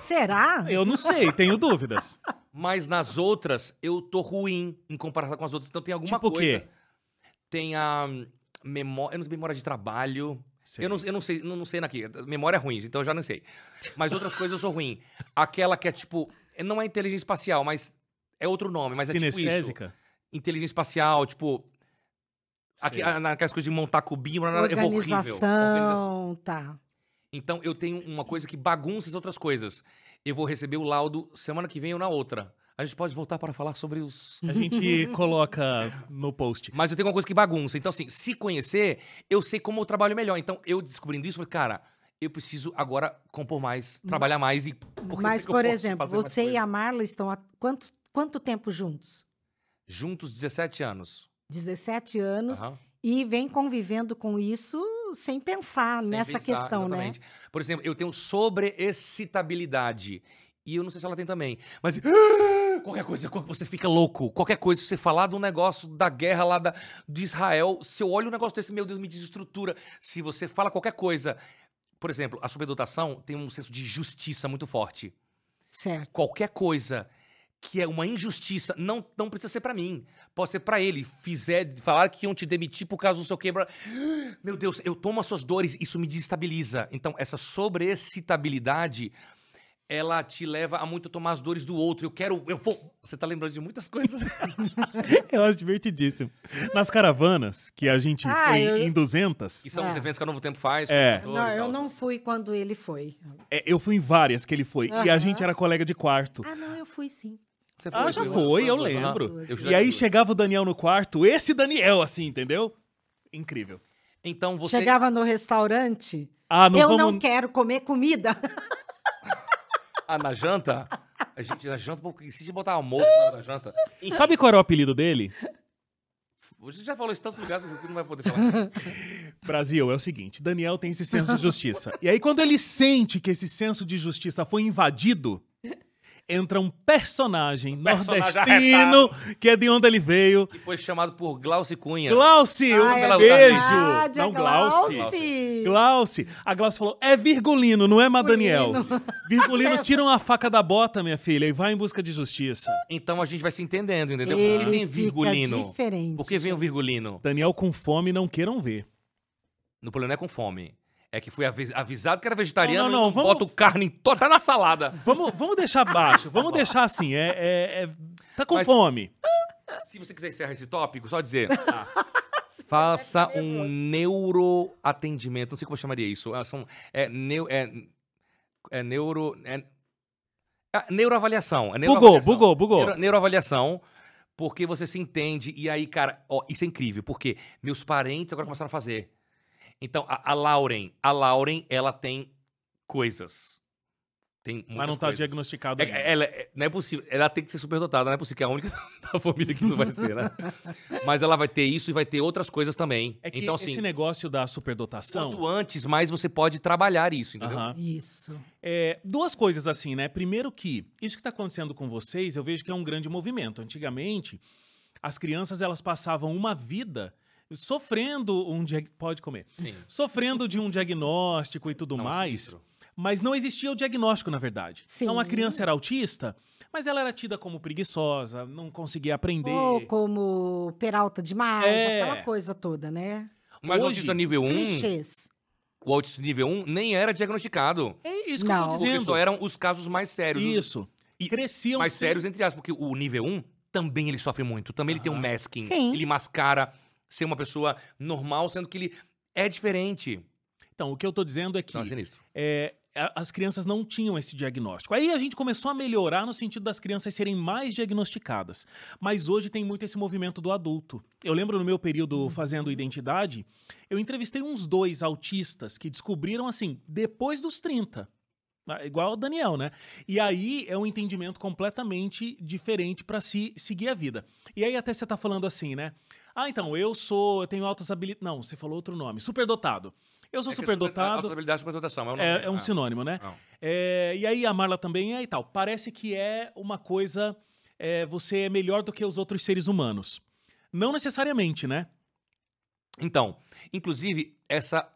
Será? Eu não sei, tenho dúvidas. Mas nas outras, eu tô ruim em comparação com as outras. Então, tem alguma Tipo o coisa. quê? Tem a memória. Eu não sei, memória de trabalho. Sei. Eu não, eu não sei, não, não sei naqui. Memória é ruim, então eu já não sei. Mas outras coisas eu sou ruim. Aquela que é tipo. Não é inteligência espacial, mas é outro nome, mas é tipo isso. Inteligência espacial, tipo. Aqui, naquelas coisas de montar cubinho, eu vou horrível. Organização. Organização, tá. Então eu tenho uma coisa que bagunça as outras coisas. Eu vou receber o laudo semana que vem ou na outra. A gente pode voltar para falar sobre os. A gente coloca no post. Mas eu tenho uma coisa que bagunça. Então, assim, se conhecer, eu sei como eu trabalho melhor. Então, eu descobrindo isso, falei, cara, eu preciso agora compor mais, trabalhar mais e. Mas, por exemplo, você e a Marla estão há quanto, quanto tempo juntos? Juntos, 17 anos. 17 anos. Aham. E vem convivendo com isso sem pensar Sem nessa pensar, questão, exatamente. né? Por exemplo, eu tenho sobreexcitabilidade. E eu não sei se ela tem também. Mas qualquer coisa, quando você fica louco. Qualquer coisa, se você falar de um negócio da guerra lá da, de Israel, se eu olho um negócio desse, meu Deus, me desestrutura. Se você fala qualquer coisa. Por exemplo, a superdotação tem um senso de justiça muito forte. Certo. Qualquer coisa que é uma injustiça, não, não precisa ser pra mim. Pode ser pra ele. Fizer, falar que iam te demitir por causa do seu quebra. Meu Deus, eu tomo as suas dores, isso me desestabiliza. Então, essa sobreexcitabilidade, ela te leva a muito tomar as dores do outro. Eu quero, eu vou. Você tá lembrando de muitas coisas? Eu acho divertidíssimo. Nas caravanas, que a gente Ah, foi eu- em 200, E são os É. eventos que a Novo Tempo faz. com É. os Não, eu não fui quando ele foi. é, eu fui em várias que ele foi. E a gente era colega de quarto. Ah, não, eu fui sim. Você Ah, já foi, foi, eu aham. lembro. Eu E aí chegava o Daniel no quarto, esse Daniel, assim, entendeu? Incrível. Então você. Chegava no restaurante, Ah, não eu vamos... não quero comer comida. Ah, na janta? A gente, na janta, porque se botar almoço na hora da janta. Sabe qual era o apelido dele? Você já falou isso em tantos lugares que não vai poder falar. Brasil, é o seguinte, Daniel tem esse senso de justiça. E aí quando ele sente que esse senso de justiça foi invadido, entra um personagem, personagem nordestino, que é de onde ele veio. que foi chamado por Glaucio Cunha. Glauci, um é beijo. verdade, não, é Glauci. Glauci. Glauci. A Glauci falou, é Virgulino, não é Madaniel. Virgulino tira uma faca da bota, minha filha, e vai em busca de justiça. Então a gente vai se entendendo, entendeu? Ele tem fica virgulino? diferente. Por que vem o gente. virgulino? Daniel com fome, não queiram ver. Napoleão não é com fome. É que fui avi- avisado que era vegetariano Não, não, não, e vamos- boto carne em toda tá na salada. Vamos, vamos deixar baixo, vamos deixar assim. É, é- é- tá com Mas- fome. Se você quiser encerrar esse tópico, só dizer. Faça um neuroatendimento. Não sei como eu chamaria isso. É, são, é, neu, é, é neuro. É, ah, neuroavaliação. É Bugou, neuroavaliação. bugou, bugou. Neuro- neuroavaliação. Porque você se entende. E aí, cara, ó, isso é incrível. Porque meus parentes agora começaram a fazer. Então, a, a Lauren, a Lauren, ela tem coisas. Tem muitas Mas não tá coisas. diagnosticado É, ainda. ela, é- não é possível. Ela tem que ser superdotada, não é possível que é a única da família que não vai ser, né? Mas ela vai ter isso e vai ter outras coisas também. É que então, assim, esse negócio da superdotação. quanto antes, mais você pode trabalhar isso, entendeu? Aham. Isso. É, duas coisas assim, né? Primeiro que isso que está acontecendo com vocês, eu vejo que é um grande movimento. Antigamente, as crianças elas passavam uma vida sofrendo um diag... pode comer, Sim. sofrendo de um diagnóstico e tudo Não, mais, sinistro. mas não existia o diagnóstico na verdade. Sim. Então a criança era autista, mas ela era tida como preguiçosa, não conseguia aprender. Ou como peralta demais, É. aquela coisa toda, né? Mas o Hoje, autista nível Os 1, clichês. o autista nível 1 nem era diagnosticado. É isso que Não. eu tô Porque dizendo. só eram os casos mais sérios. os- Isso. E Cresciam mais sem- sérios, entre aspas, porque o nível 1 também ele sofre muito. Também ele tem um masking. Sim. Ele mascara ser uma pessoa normal, sendo que ele é diferente. Então, o que eu tô dizendo é que Não, é sinistro. é, as crianças não tinham esse diagnóstico. Aí a gente começou a melhorar no sentido das crianças serem mais diagnosticadas. Mas hoje tem muito esse movimento do adulto. Eu lembro no meu período fazendo identidade, eu entrevistei uns dois autistas que descobriram assim, depois dos 30. Ah, Igual o Daniel, né? E aí é um entendimento completamente diferente para se seguir a vida. E aí até você tá falando assim, né? Ah, então, eu sou, eu tenho altas habilidades. Não, você falou outro nome. Superdotado. Eu sou É a superdotado. habilidade de superdotação. É, nome, É, é um ah, sinônimo, né? É, e aí a Marla também é e tal. Parece que é uma coisa. é, você é melhor do que os outros seres humanos. Não necessariamente, né? Então, inclusive, essa,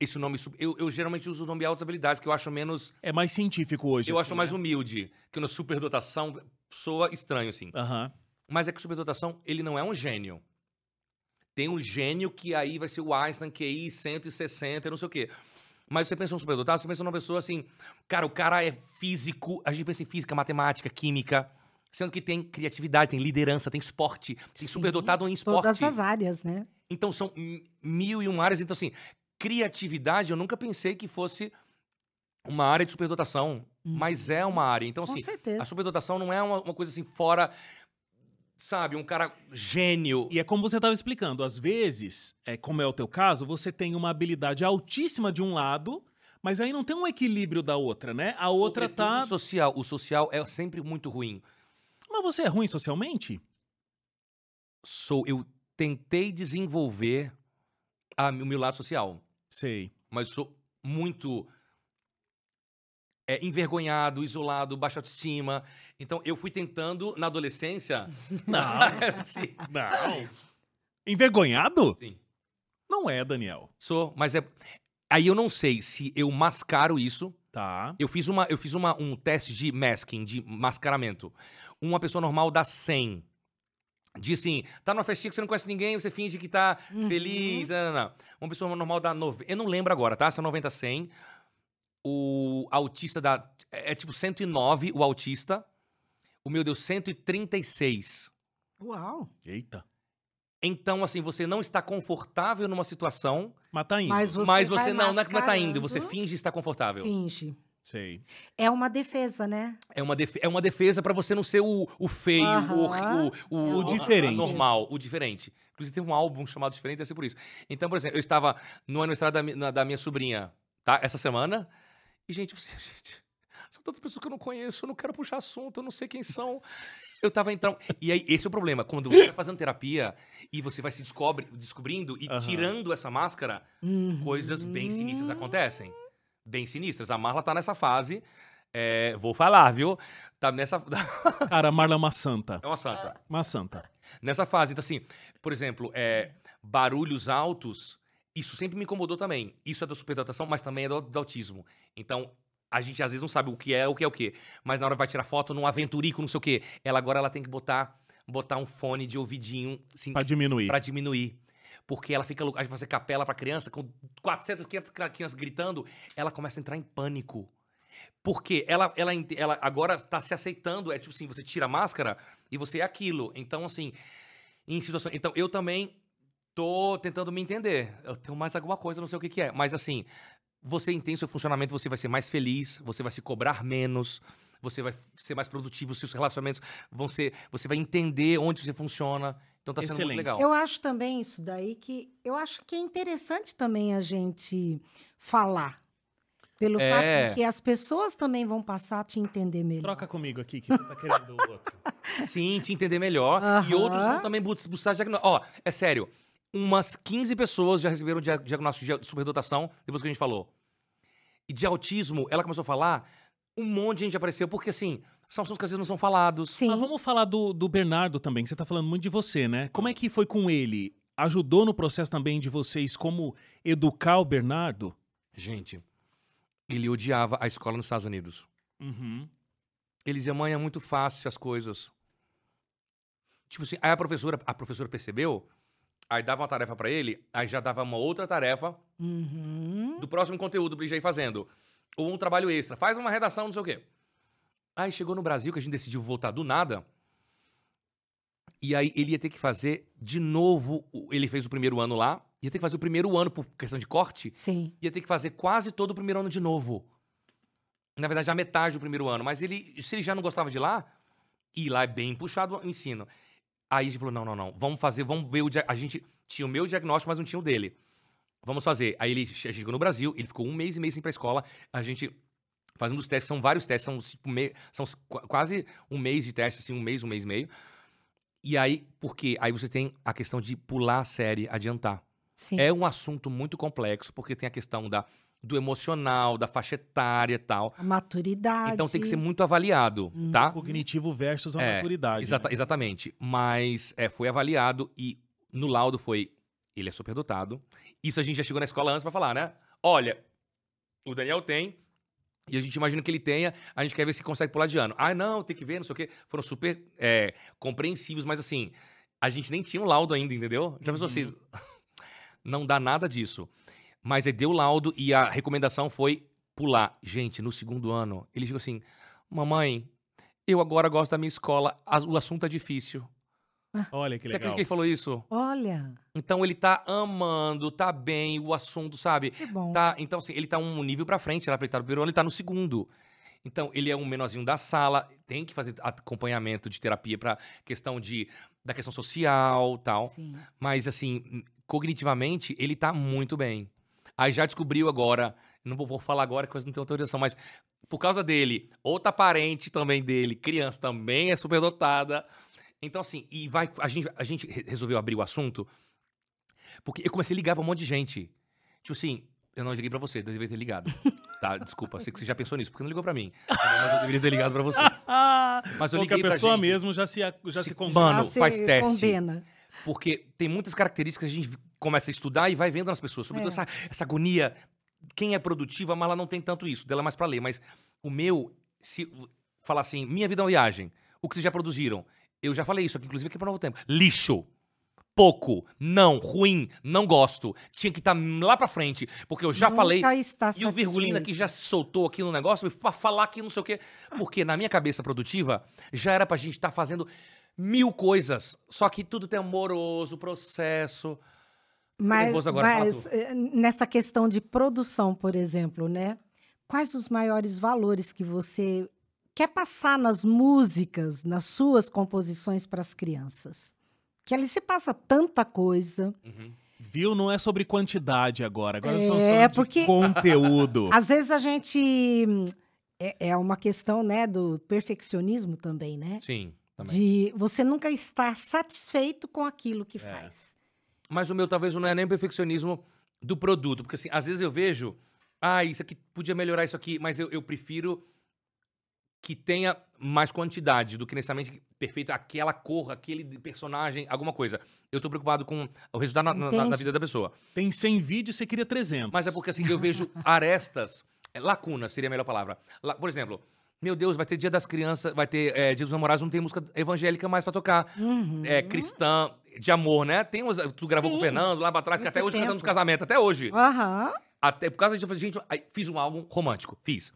esse nome. Eu, eu geralmente uso o nome altas habilidades, que eu acho menos. É mais científico hoje. eu assim, acho mais né? humilde. Que no superdotação soa estranho, assim. Aham. Mas é que o superdotação, ele não é um gênio. Tem um gênio que aí vai ser o Einstein, QI 160, não sei o quê. Mas você pensa em um superdotado, você pensa numa pessoa assim, cara, o cara é físico, a gente pensa em física, matemática, química, sendo que tem criatividade, tem liderança, tem esporte, tem Sim, superdotado em esporte. Todas as áreas, né? Então são mil e uma áreas. Então, assim, criatividade eu nunca pensei que fosse uma área de superdotação. Mas é uma área. Então, Com assim, certeza. a superdotação não é uma, uma coisa assim fora, sabe, um cara gênio. E é como você estava explicando, às vezes, é, como é o teu caso, você tem uma habilidade altíssima de um lado, mas aí não tem um equilíbrio da outra, né? A outra Sobretudo tá. o social. O social é sempre muito ruim. Mas você é ruim socialmente? Sou, eu tentei desenvolver a, o meu lado social, Sei. mas sou muito é, envergonhado, isolado, baixa autoestima. Então, eu fui tentando, na adolescência... Não. sim, Não. Envergonhado? sim. Não é, Daniel. Sou, mas é. Aí eu não sei se eu mascaro isso. Tá. Eu fiz, uma, eu fiz uma, um teste de masking, de mascaramento. Uma pessoa normal dá 100. Diz assim, tá numa festinha que você não conhece ninguém, você finge que tá Uhum. feliz. Não, não, não. Uma pessoa normal dá 90. Eu não lembro agora, tá? Se é 90, 100. O autista dá. É, é tipo 109 o autista. O meu deu 136. Uau. Eita. Então, assim, você não está confortável numa situação, Mas tá indo. Mas você, mas você não, não é que não tá indo, você finge estar confortável. Finge. Sei. É uma defesa, né? É uma, defe- é uma defesa pra você não ser o, o feio, o, o, o, O diferente. normal, o diferente. Inclusive tem um álbum chamado Diferente, deve ser por isso. Então, por exemplo, eu estava no aniversário da, na- da minha sobrinha, tá? Essa semana. E, gente, você, gente, são tantas pessoas que eu não conheço, eu não quero puxar assunto, eu não sei quem são. Eu tava entrando. E aí, esse é o problema. Quando você vai fazendo terapia e você vai se descobre, descobrindo e Aham. tirando essa máscara, Uhum. coisas bem sinistras acontecem. Bem sinistras. A Marla tá nessa fase. é, vou falar, viu? Tá nessa. Cara, a Marla é uma santa. é uma santa. Uma santa. Nessa fase. Então, assim, por exemplo, é, barulhos altos, isso sempre me incomodou também. Isso é da superdotação, mas também é do, do autismo. Então, a gente às vezes não sabe o que é, o que é o que. Mas na hora vai tirar foto num aventurico, não sei o quê. Ela agora ela tem que botar, botar um fone de ouvidinho, assim, Pra diminuir. Pra diminuir. porque ela fica louca. Fazer capela pra criança, com 400, 500 cra- crianças gritando, ela começa a entrar em pânico. Porque ela, ela, ela agora tá se aceitando. É tipo assim, você tira a máscara e você é aquilo. Então, assim, em situações. Então, eu também tô tentando me entender. Eu tenho mais alguma coisa, não sei o que, que é. Mas assim, você entende seu funcionamento, você vai ser mais feliz, você vai se cobrar menos, você vai ser mais produtivo, seus relacionamentos vão ser. Você vai entender onde você funciona. Então tá sendo Excelente. muito legal. Eu acho também isso daí que eu acho que é interessante também a gente falar. Pelo É. fato de que as pessoas também vão passar a te entender melhor. Troca comigo aqui, que você tá querendo o outro. Sim, te entender melhor. E Aham. outros vão também bus- buscar diagnóstico. Ó, é sério. Umas 15 pessoas já receberam dia- diagnóstico de superdotação depois que a gente falou. E de autismo, ela começou a falar, um monte de gente apareceu, porque assim, são assuntos que às vezes não são falados. Sim. Mas vamos falar do, do Bernardo também, que você tá falando muito de você, né? Como é que foi com ele? Ajudou no processo também de vocês como educar o Bernardo? Gente, ele odiava a escola nos Estados Unidos. Uhum. Ele dizia, mãe, é muito fácil as coisas. Tipo assim, aí a professora, a professora percebeu, aí dava uma tarefa pra ele, aí já dava uma outra tarefa Uhum. do próximo conteúdo já ir fazendo. Ou um trabalho extra. Faz uma redação, não sei o quê. Aí chegou no Brasil, que a gente decidiu voltar do nada. E aí ele ia ter que fazer de novo. Ele fez o primeiro ano lá. Ia ter que fazer o primeiro ano por questão de corte. Sim. Ia ter que fazer quase todo o primeiro ano de novo. Na verdade, a metade do primeiro ano. Mas ele, se ele já não gostava de lá, e lá é bem puxado o ensino. Aí a gente falou: não, não, não. Vamos fazer, vamos ver o. dia- A gente tinha o meu diagnóstico, mas não tinha o dele. Vamos fazer. Aí ele che- chegou no Brasil, ele ficou um mês e meio sem ir pra escola. A gente fazendo os testes, são vários testes, são, cinco me- são qu- quase um mês de teste, assim, um mês, um mês e meio. E aí, por quê? Aí você tem a questão de pular a série, adiantar. Sim. É um assunto muito complexo, porque tem a questão da, do emocional, da faixa etária e tal. A maturidade. Então tem que ser muito avaliado, Hum. tá? Cognitivo versus a É, maturidade. Exata- né? Exatamente. Mas é, foi avaliado e no laudo foi. Ele é superdotado. Isso a gente já chegou na escola antes pra falar, né? Olha, o Daniel tem. E a gente imagina que ele tenha, a gente quer ver se consegue pular de ano. Ah, não, tem que ver, não sei o quê. Foram super é, compreensivos, mas assim, a gente nem tinha um laudo ainda, entendeu? Já pensou assim? Não dá nada disso. Mas aí deu o laudo e a recomendação foi pular. Gente, no segundo ano, ele chegou assim: Mamãe, eu agora gosto da minha escola, o assunto é difícil. Olha que Você legal. acredita que ele falou isso? Olha, Então ele tá amando, tá bem, o assunto, sabe? que bom. Tá, então, assim, ele tá um nível pra frente, era pra ele estar no primeiro ano, ele tá no segundo. Então, ele é um menorzinho da sala, tem que fazer acompanhamento de terapia pra questão de, da questão social tal. Sim. Mas, assim, cognitivamente, ele tá muito bem. Aí já descobriu agora, não vou falar agora, que eu não tenho autorização, mas por causa dele, outra parente também dele, criança também é superdotada. Então, assim, e vai, a gente, a gente re- resolveu abrir o assunto, porque eu comecei a ligar pra um monte de gente. Tipo assim, eu não liguei pra você, eu deveria ter ligado. Tá, desculpa, sei que você já pensou nisso, porque não ligou pra mim. Mas eu deveria ter ligado pra você. Ah, Mas eu porque liguei a pra pessoa gente. mesmo já se, já se, Se- condena. Mano, faz teste. Condena. Porque tem muitas características que a gente começa a estudar e vai vendo nas pessoas. Sobretudo É. essa, essa agonia. Quem é produtiva, mas ela não tem tanto isso. Dela é mais pra ler. Mas o meu, se falar assim, minha vida é uma viagem. O que vocês já produziram? Eu já falei isso aqui, inclusive aqui para Novo Tempo. Lixo. Pouco. Não. Ruim. Não gosto. Tinha que estar lá pra frente. Porque eu já Nunca falei. está E o Virgulina que já se soltou aqui no negócio pra falar que não sei o quê. Porque na minha cabeça produtiva, já era pra gente estar fazendo mil coisas. Só que tudo tem amoroso, processo. Mas, nervoso agora, fala mas, eh, nessa questão de produção, por exemplo, né? Quais os maiores valores que você quer passar nas músicas, nas suas composições para as crianças? Que ali se passa tanta coisa. Viu? Não é sobre quantidade agora. Agora É, estamos falando porque- de conteúdo. Às vezes a gente é, é uma questão, né, do perfeccionismo também, né? Sim, também. De você nunca estar satisfeito com aquilo É. que faz. Mas o meu talvez não é nem perfeccionismo do produto. Porque assim, às vezes eu vejo, ah, isso aqui podia melhorar isso aqui, mas eu, eu prefiro que tenha mais quantidade do que necessariamente perfeito aquela cor, aquele personagem, alguma coisa. Eu tô preocupado com o resultado na- na, na- vida da pessoa. Tem 100 vídeos, você queria 300. Mas é porque assim, eu vejo arestas, é, lacunas seria a melhor palavra. La- por exemplo, meu Deus, vai ter Dia das Crianças, vai ter é, Dia dos Namorados, não tem música evangélica mais pra tocar. Uhum. É, cristã. De amor, né? Tem umas, tu gravou com o Sim. Fernando lá pra trás, que Muito até hoje tempo. cantamos casamento, até hoje. Aham. Até por causa disso, eu falei, gente, fiz um álbum romântico, fiz.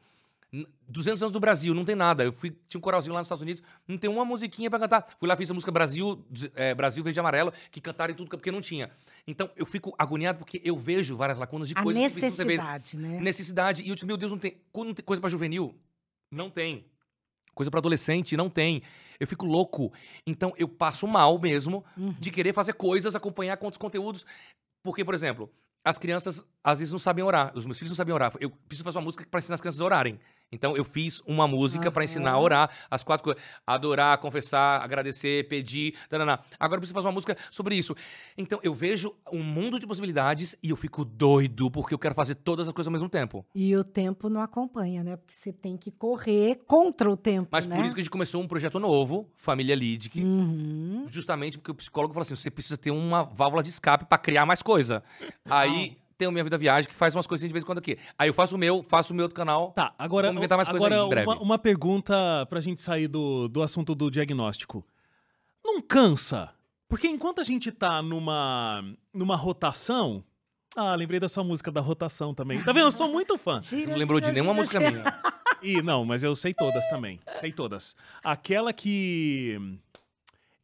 N- 200 anos do Brasil, não tem nada. Eu fui, tinha um coralzinho lá nos Estados Unidos, não tem uma musiquinha pra cantar. Fui lá, fiz a música Brasil, é, Brasil Verde e Amarelo, que cantaram em tudo porque não tinha. Então, eu fico agoniado porque eu vejo várias lacunas de A coisas que precisam ser feitas. necessidade, né? Necessidade. E eu disse, meu Deus, não tem. Quando não tem coisa pra juvenil, não tem. Coisa pra adolescente, não tem. Eu fico louco. Então, eu passo mal mesmo Uhum. de querer fazer coisas, acompanhar com outros conteúdos. Porque, por exemplo, as crianças às vezes não sabem orar. Os meus filhos não sabem orar. Eu preciso fazer uma música pra ensinar as crianças a orarem. Então, eu fiz uma música pra ensinar a orar. As quatro coisas. Adorar, confessar, agradecer, pedir. Taraná. Agora eu preciso fazer uma música sobre isso. Então, eu vejo um mundo de possibilidades e eu fico doido porque eu quero fazer todas as coisas ao mesmo tempo. E o tempo não acompanha, né? Porque você tem que correr contra o tempo, Mas né? por isso que a gente começou um projeto novo, Família Lidic, Uhum. justamente porque o psicólogo falou assim: você precisa ter uma válvula de escape pra criar mais coisa. Aí tem o Minha Vida Viagem, que faz umas coisinhas de vez em quando aqui. Aí eu faço o meu, faço o meu outro canal. Tá, agora, Vamos inventar mais coisa agora aí, em breve. Uma, uma pergunta pra gente sair do, do assunto do diagnóstico. Não cansa? Porque enquanto a gente tá numa, numa rotação. Ah, lembrei da sua música da rotação também. Tá vendo? Eu sou muito fã. Gira, Não lembrou de gira, nenhuma gira, música gira. minha. E não, mas eu sei todas também. Sei todas. Aquela que.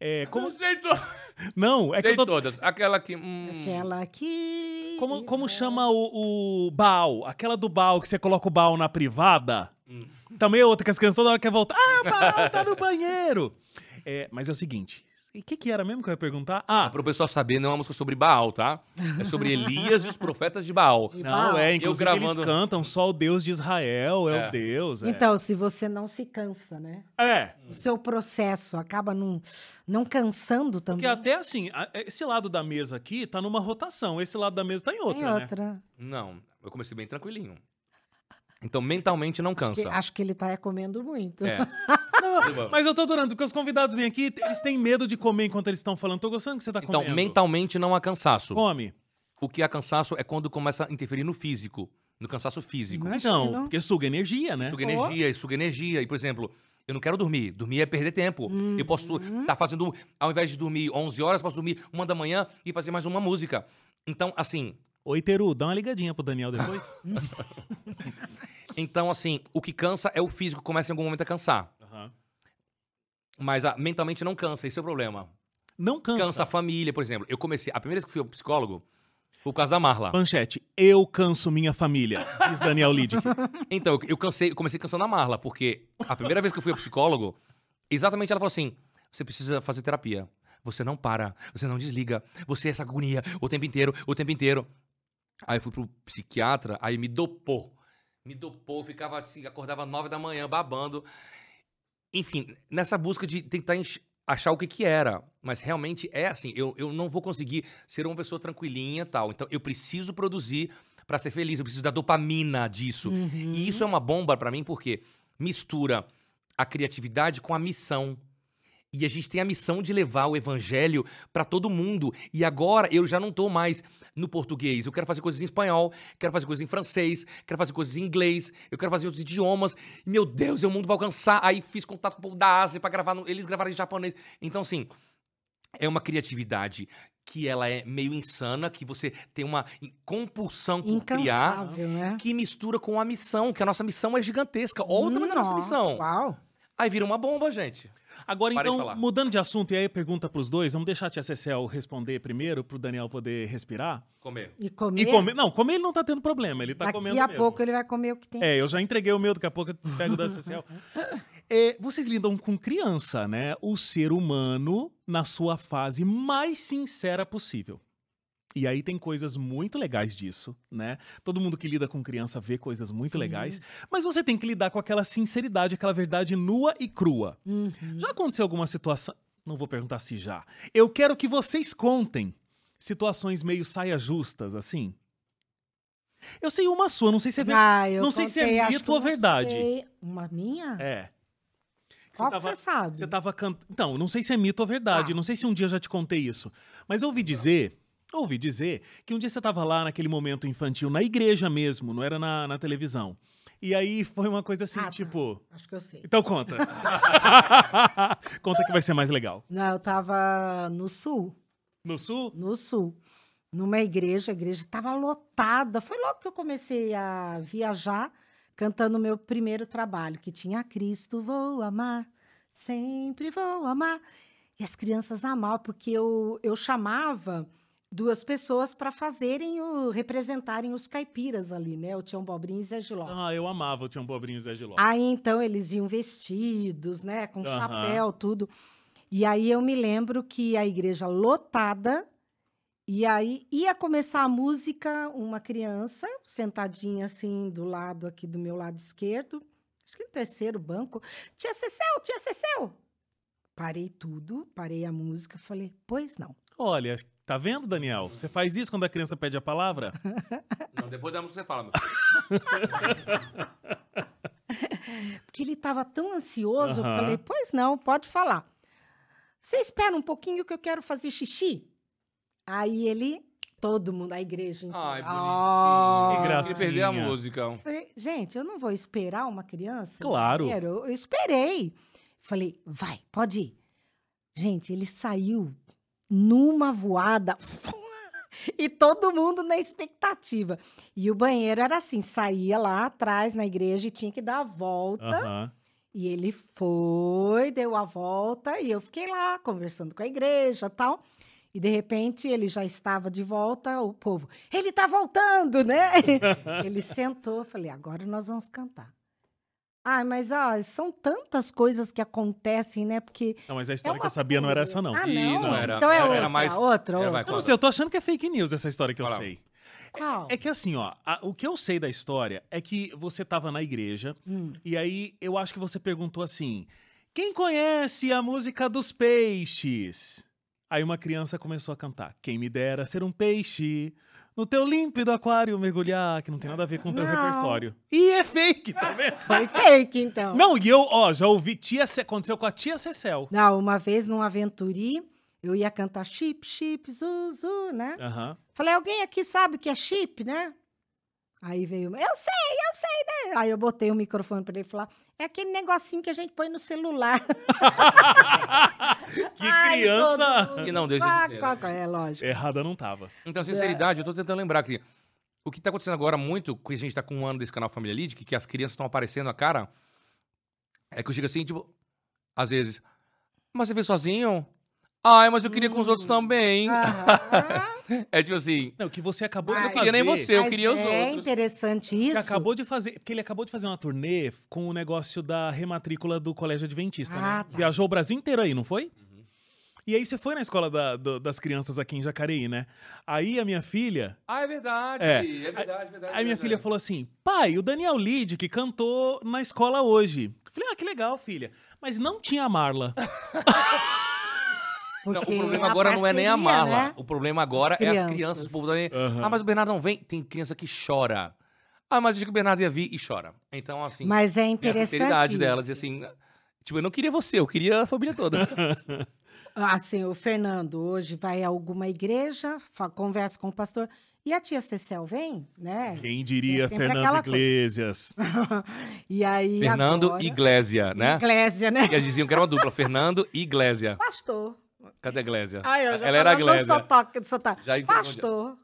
É, como... sei, to- Não, é que sei eu tô. todas. Aquela que. hum, Aquela que... Como, como chama o, o Baal? Aquela do Baal que você coloca o Baal na privada? Hum. Também é outra que as crianças toda hora querem voltar. Ah, o Baal tá no banheiro! É, mas é o seguinte. O que, que era mesmo que eu ia perguntar? Ah, Pro pessoal saber, não é uma música sobre Baal, tá? É sobre Elias e os profetas de Baal. De não, Baal. é. Inclusive eles gravando- cantam só o Deus de Israel é, É. o Deus. É. Então, se você não se cansa, né? é. O seu processo acaba não, não cansando também. Porque até assim, esse lado da mesa aqui tá numa rotação, esse lado da mesa tá em outra, né? outra. Não, eu comecei bem tranquilinho. Então, mentalmente não Que- cansa. acho que ele tá comendo muito. É. Mas eu tô adorando, porque os convidados vêm aqui, eles têm medo de comer enquanto eles estão falando. Tô gostando que você tá Então, comendo. mentalmente não há cansaço. Come. O que há cansaço é quando começa a interferir no físico, no cansaço físico. Então, porque suga energia, né? Suga energia, e suga energia. E, por exemplo, eu não quero dormir. Dormir é perder tempo. Eu posso estar fazendo, ao invés de dormir 11 horas, posso dormir uma da manhã e fazer mais uma música. Então, assim, Oi, Teru, dá uma ligadinha pro Daniel depois. então, assim, o que cansa é o físico, começa em algum momento a cansar. Mas ah, mentalmente não cansa, esse é o problema. Não cansa. Cansa a família, por exemplo. Eu comecei, a primeira vez que fui ao psicólogo foi por causa da Marla. Manchete, eu canso minha família, diz Daniel Lidick. Então, eu, eu cansei, eu comecei cansando a Marla, porque a primeira vez que eu fui ao psicólogo, exatamente ela falou assim: você precisa fazer terapia. Você não para, você não desliga, você é essa agonia o tempo inteiro, o tempo inteiro. Aí eu fui pro psiquiatra, aí me dopou. Me dopou, ficava assim, acordava nove da manhã, babando. Enfim, nessa busca de tentar achar o que que era. Mas realmente é assim, eu, eu não vou conseguir ser uma pessoa tranquilinha e tal. Então eu preciso produzir pra ser feliz, eu preciso da dopamina disso. E isso é uma bomba pra mim porque mistura a criatividade com a missão. E a gente tem a missão de levar o evangelho pra todo mundo. E agora eu já não tô mais no português. Eu quero fazer coisas em espanhol, quero fazer coisas em francês, quero fazer coisas em inglês, eu quero fazer outros idiomas. Meu Deus, é o mundo pra alcançar. Aí fiz contato com o povo da Ásia pra gravar, no- eles gravaram em japonês. Então, assim, é uma criatividade que ela é meio insana, que você tem uma compulsão por criar, né? que mistura com a missão, que a nossa missão é gigantesca. Olha o tamanho da nossa missão. Uau. Aí vira uma bomba, gente. Agora, Parei de então, falar. mudando de assunto, e aí pergunta pros dois, vamos deixar a tia Cecel responder primeiro, pro Daniel poder respirar. Comer. E comer. E comer. Não, comer ele não tá tendo problema, ele tá Daqui comendo a mesmo. pouco ele vai comer o que tem. É, eu já entreguei o meu, daqui a pouco eu pego o da Cecel. É, vocês lidam com criança, né? O ser humano na sua fase mais sincera possível. E aí tem coisas muito legais disso, né? Todo mundo que lida com criança vê coisas muito Sim. legais, mas você tem que lidar com aquela sinceridade, aquela verdade nua e crua. Uhum. Já aconteceu alguma situação? Não vou perguntar se já. Eu quero que vocês contem situações meio saia justas, assim. Eu sei uma sua, não sei se é verdade. Ah, não sei se é contei, mito ou verdade. sei. Uma minha? É. Qual que você sabe? Você tava cantando. Então, não sei se é mito ou verdade. Ah. Não sei se um dia eu já te contei isso. Mas eu ouvi dizer. Ouvi dizer que um dia você tava lá naquele momento infantil, na igreja mesmo, não era na, na televisão. E aí foi uma coisa assim, Ah, tá. tipo. Acho que eu sei. Então conta. conta que vai ser mais legal. Não, eu tava no sul. No sul? no sul, numa igreja, a igreja estava lotada. Foi logo que eu comecei a viajar, cantando meu primeiro trabalho, que tinha Cristo vou amar, sempre vou amar. E as crianças amavam, porque eu, eu chamava duas pessoas para fazerem o representarem os caipiras ali, né? O Tião Bobrinho e Zé Giló. Ah, eu amava o Tião Bobrinho e Zé Giló. Aí então eles iam vestidos, né, com Aham. chapéu, tudo. E aí eu me lembro que a igreja lotada, e aí ia começar a música, uma criança sentadinha assim do lado aqui do meu lado esquerdo, acho que no terceiro banco, tia Cecel, tia Cecel. Parei tudo, parei a música, falei, pois não. Olha, tá vendo, Daniel? Você faz isso quando a criança pede a palavra? Não, depois da música você fala. meu. Porque ele estava tão ansioso, eu Aham. falei, pois não, pode falar. Você espera um pouquinho que eu quero fazer xixi? Aí ele, todo mundo, a igreja inteira. Ai, "Ah". Que bonitinho. gracinha. Queria perder a música. Falei, gente, eu não vou esperar uma criança? Claro. banheiro?" Eu, eu esperei. Falei, vai, pode ir. Gente, ele saiu numa voada. E todo mundo na expectativa. E o banheiro era assim: saía lá atrás na igreja e tinha que dar a volta. Aham. E ele foi, deu a volta e eu fiquei lá conversando com a igreja tal. E de repente ele já estava de volta, o povo, ele está voltando, né? ele sentou, falei, agora nós vamos cantar. Ai, mas ó, são tantas coisas que acontecem, né? Porque. Não, mas a é história que uma eu sabia não era essa, não. Ah, não? não era. Então é Era outra, mais- outra, era outra. Não, mas eu tô achando que é fake news essa história que eu Fala. sei. Qual? É que assim, ó, a- o que eu sei da história é que você tava na igreja Hum. e aí eu acho que você perguntou assim: quem conhece a música dos peixes? Aí uma criança começou a cantar: Quem me dera ser um peixe, no teu límpido aquário mergulhar, que não tem nada a ver com o teu Não. repertório. E é fake, tá vendo? Foi fake, então. Não, e eu, ó, já ouvi tia Ce... aconteceu com a tia Cecel. Não, uma vez num Aventuri, eu ia cantar chip, chip, zu, zu, né? Falei, alguém aqui sabe o que é chip, né? Aí veio, eu sei, eu sei, né? Aí eu botei o microfone para ele falar, é aquele negocinho que a gente põe no celular. que Ai, criança todo mundo. E não deixa de né? quá. É lógico. errada não tava. Então, sinceridade, eu tô tentando lembrar que o que tá acontecendo agora muito, que a gente tá com um ano desse canal Família Lid, que, que as crianças estão aparecendo a cara, é que eu chego assim, tipo, às vezes, mas você veio sozinho? Ai, mas eu queria com os outros também. Aham. É tipo assim, Não, que você acabou Ai, de eu fazer. queria nem você, eu Mas queria os é outros. interessante Que isso. acabou de fazer, porque ele acabou de fazer uma turnê com o negócio da rematrícula do Colégio Adventista, né? Ah, tá. Viajou o Brasil inteiro aí, não foi? E aí você foi na escola da- do- das crianças aqui em Jacareí, né? Aí a minha filha, Ah, é verdade, É. é, verdade, verdade. aí minha filha falou assim: "Pai, o Daniel Lid que cantou na escola hoje". Eu Falei: "Ah, que legal, filha". Mas não tinha a Marla. Não, o problema agora não é nem a parceria, Marla. né? O problema agora As é as crianças. O povo tá aí, Aham. Ah, mas o Bernardo não vem. Tem criança que chora. Ah, mas eu achei que o Bernardo ia vir e chora. Então, assim, Mas é tem a interessante sinceridade delas. E assim, tipo, eu não queria você, eu queria a família toda. Assim, o Fernando hoje vai a alguma igreja, conversa com o pastor, e a tia Cecel vem, né? Quem diria É Fernando. Iglesias. e aí Fernando agora... e Iglésia, né? Iglésia, né? E eles diziam que era uma dupla, Fernando e Iglésia. Pastor. Cadê a Iglésia? Ai, eu já Ela era a Iglésia. sotaque, sotaque. Já Pastor.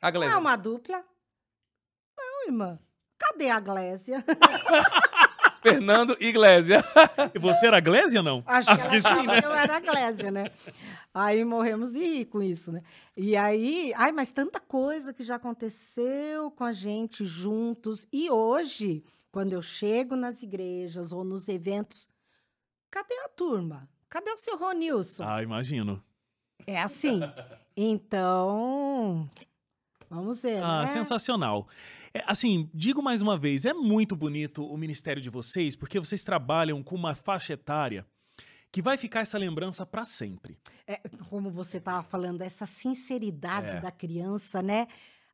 A Não é uma dupla? Não, irmã. Cadê a Glésia? Fernando e Iglésia. E você era Glésia ou não? Acho, que, ela sim, né? que eu era Glésia, né? Aí morremos de rir com isso, né? E aí, ai, mas tanta coisa que já aconteceu com a gente juntos. E hoje, quando eu chego nas igrejas ou nos eventos, cadê a turma? Cadê o seu Ronilson? Ah, imagino. É assim. Então, vamos ver, Ah, né? sensacional. É, assim, digo mais uma vez, é muito bonito o ministério de vocês, porque vocês trabalham com uma faixa etária que vai ficar essa lembrança pra sempre. É, como você estava falando, essa sinceridade É. da criança, né?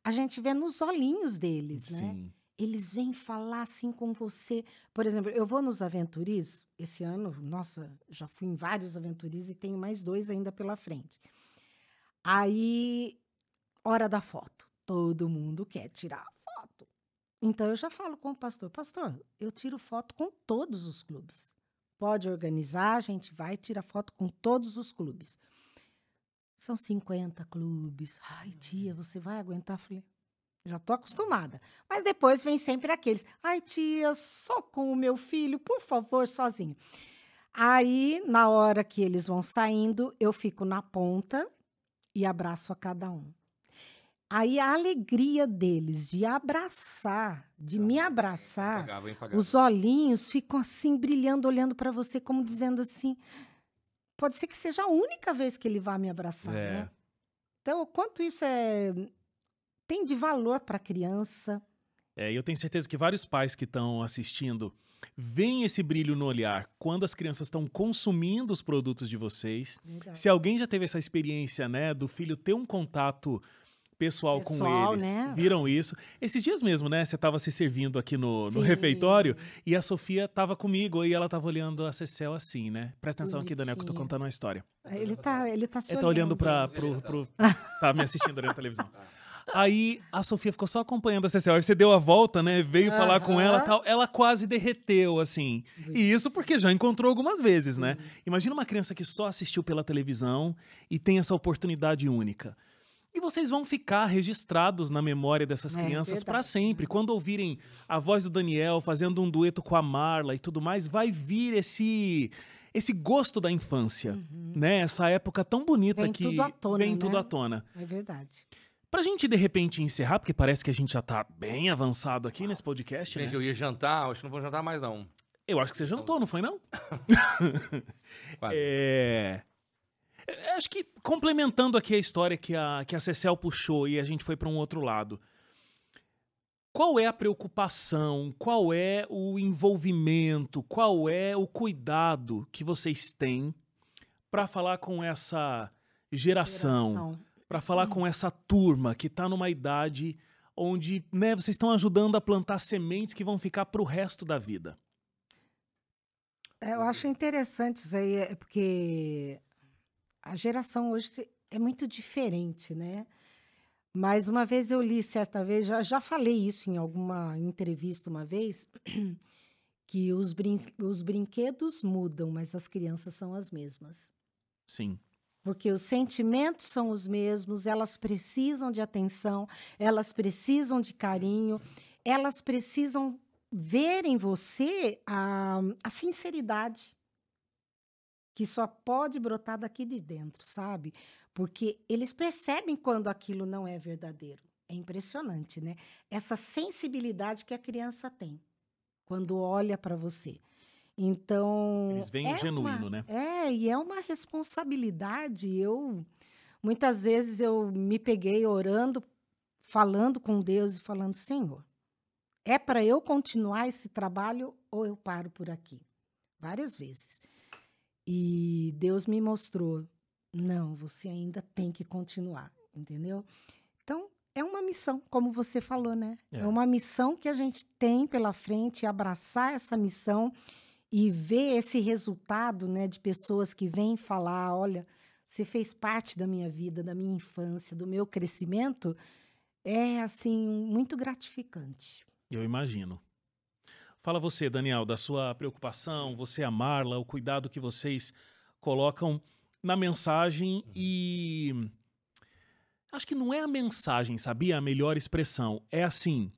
A gente vê nos olhinhos deles, né? Eles vêm falar assim com você. Por exemplo, eu vou nos aventuris esse ano, nossa, já fui em vários aventuris e tenho mais dois ainda pela frente. Aí, hora da foto. Todo mundo quer tirar a foto. Então eu já falo com o pastor, pastor, eu tiro foto com todos os clubes. Pode organizar, a gente vai tirar foto com todos os clubes. São 50 clubes. Ai, tia, você vai aguentar? Falei, já tô acostumada. Mas depois vem sempre aqueles. Ai, tia, só com o meu filho, por favor, sozinho. Aí, na hora que eles vão saindo, eu fico na ponta e abraço a cada um. Aí a alegria deles de abraçar, de me abraçar, Pagava, hein? Pagava. os olhinhos ficam assim brilhando, olhando para você, como dizendo assim: pode ser que seja a única vez que ele vá me abraçar, É. né? Então, o quanto isso é tem de valor para a criança. É, e eu tenho certeza que vários pais que estão assistindo veem esse brilho no olhar quando as crianças estão consumindo os produtos de vocês. Se alguém já teve essa experiência, né, do filho ter um contato pessoal, com Pessoal, eles, né? viram isso. Esses dias mesmo, né, você estava se servindo aqui no, no refeitório e a Sofia estava comigo e ela estava olhando a Cecel assim, né? Presta atenção aqui, Daniel, que eu tô Bonitinha. contando uma história. Ele tá, ele tá se Ele tá olhando olhando. pra, pro, pro... Tá me assistindo ali na televisão. Aí a Sofia ficou só acompanhando a Cecel. Aí você deu a volta, né? Veio falar com ela tal. Ela quase derreteu, assim. E isso porque já encontrou algumas vezes, né? Imagina uma criança que só assistiu pela televisão e tem essa oportunidade única. E vocês vão ficar registrados na memória dessas É, crianças para sempre. Quando ouvirem a voz do Daniel fazendo um dueto com a Marla e tudo mais, vai vir esse esse gosto da infância, né? Essa época tão bonita Uhum. Vem que tudo à tona, vem né? tudo à tona. É verdade. Pra gente, de repente, encerrar, porque parece que a gente já tá bem avançado aqui nesse podcast, Gente, né? eu ia jantar, acho que não vou jantar mais, não. Eu acho que você jantou, não foi, não? Quase. É... é, Acho que complementando aqui a história que a, que a Cecel puxou e a gente foi pra um outro lado. Qual é a preocupação? Qual é o envolvimento? Qual é o cuidado que vocês têm pra falar com essa geração? Geração. Pra falar com essa turma que tá numa idade onde, né, vocês estão ajudando a plantar sementes que vão ficar pro resto da vida. É, Eu acho interessante isso aí, é porque a geração hoje é muito diferente, né? Mas uma vez eu li, certa vez, já, já falei isso em alguma entrevista uma vez, que os, brin os brinquedos mudam, mas as crianças são as mesmas. Sim. Porque os sentimentos são os mesmos, elas precisam de atenção, elas precisam de carinho, elas precisam ver em você a, a sinceridade que só pode brotar daqui de dentro, sabe? Porque eles percebem quando aquilo não é verdadeiro. É impressionante, né? Essa sensibilidade que a criança tem quando olha para você. Então. Eles o é genuíno, uma- né? É, e é uma responsabilidade. Eu. Muitas vezes eu me peguei orando, falando com Deus e falando: Senhor, é para eu continuar esse trabalho ou eu paro por aqui? Várias vezes. E Deus me mostrou: não, você ainda tem que continuar, entendeu? Então, é uma missão, como você falou, né? É. É, uma missão que a gente tem pela frente, abraçar essa missão e ver esse resultado, né, de pessoas que vêm falar: olha, você fez parte da minha vida, da minha infância, do meu crescimento, é, assim, muito gratificante. Eu imagino. Fala você, Daniel, da sua preocupação, você, a Marla, o cuidado que vocês colocam na mensagem e. Acho que não é a mensagem, sabia? A melhor expressão. É assim.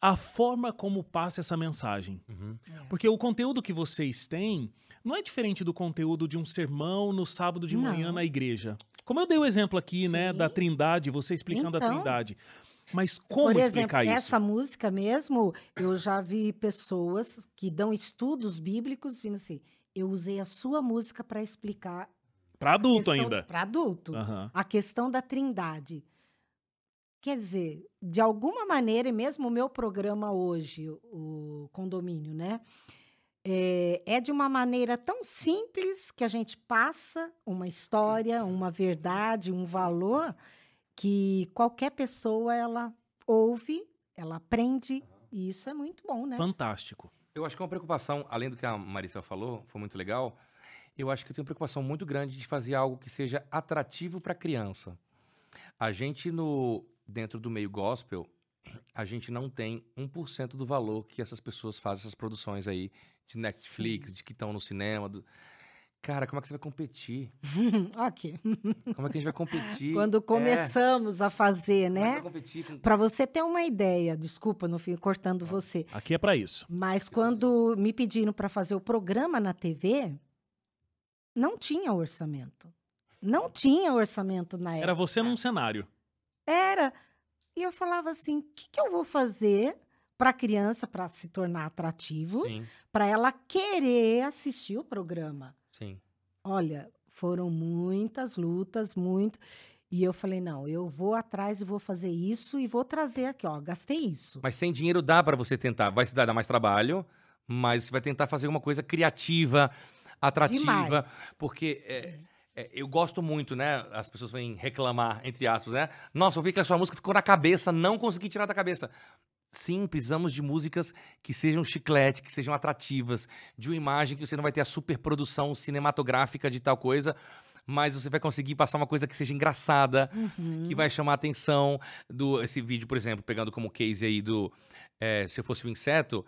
A forma como passa essa mensagem. Uhum. Porque o conteúdo que vocês têm não é diferente do conteúdo de um sermão no sábado de manhã Não. na igreja. Como eu dei o exemplo aqui, né, Sim. da Trindade, você explicando a Então. Trindade. Mas como Por explicar exemplo, isso? essa música mesmo, eu já vi pessoas que dão estudos bíblicos vindo assim. Eu usei a sua música para explicar. Pra adulto ainda. Para adulto. Aham. A questão da trindade. Quer dizer, de alguma maneira, e mesmo o meu programa hoje, o condomínio, né? É, é de uma maneira tão simples que a gente passa uma história, uma verdade, um valor, que qualquer pessoa ela ouve, ela aprende, e isso é muito bom, né? Fantástico. Eu acho que é uma preocupação, além do que a Marisa falou, foi muito legal. Eu acho que eu tenho uma preocupação muito grande de fazer algo que seja atrativo para a criança. A gente, no, dentro do meio gospel, a gente não tem 1% do valor que essas pessoas fazem essas produções aí de Netflix, de que estão no cinema. do- Cara, como é que você vai competir? ok. Como é que a gente vai competir? Quando É, começamos a fazer, é né? competir com... Para você ter uma ideia, desculpa, não fui cortando você, Aqui é pra isso. mas quando me pediram para fazer o programa na TV, não tinha orçamento. Não tinha orçamento na época. Era você num cenário. Era. E eu falava assim: o que, que eu vou fazer para a criança para se tornar atrativo, para ela querer assistir o programa? sim. Olha, foram muitas lutas, muito. E eu falei: não, eu vou atrás e vou fazer isso e vou trazer aqui, ó, gastei isso. Mas sem dinheiro dá pra você tentar. Vai se dar mais trabalho, mas você vai tentar fazer uma coisa criativa, atrativa. Demais. Porque é, é, eu gosto muito, né? As pessoas vêm reclamar, entre aspas, né? Nossa, eu vi que a sua música ficou na cabeça, não consegui tirar da cabeça. Sim, precisamos de músicas que sejam chiclete, que sejam atrativas, de uma imagem que você não vai ter a superprodução cinematográfica de tal coisa, mas você vai conseguir passar uma coisa que seja engraçada, Uhum. que vai chamar a atenção do esse vídeo, por exemplo, pegando como case aí do é, se eu fosse um inseto,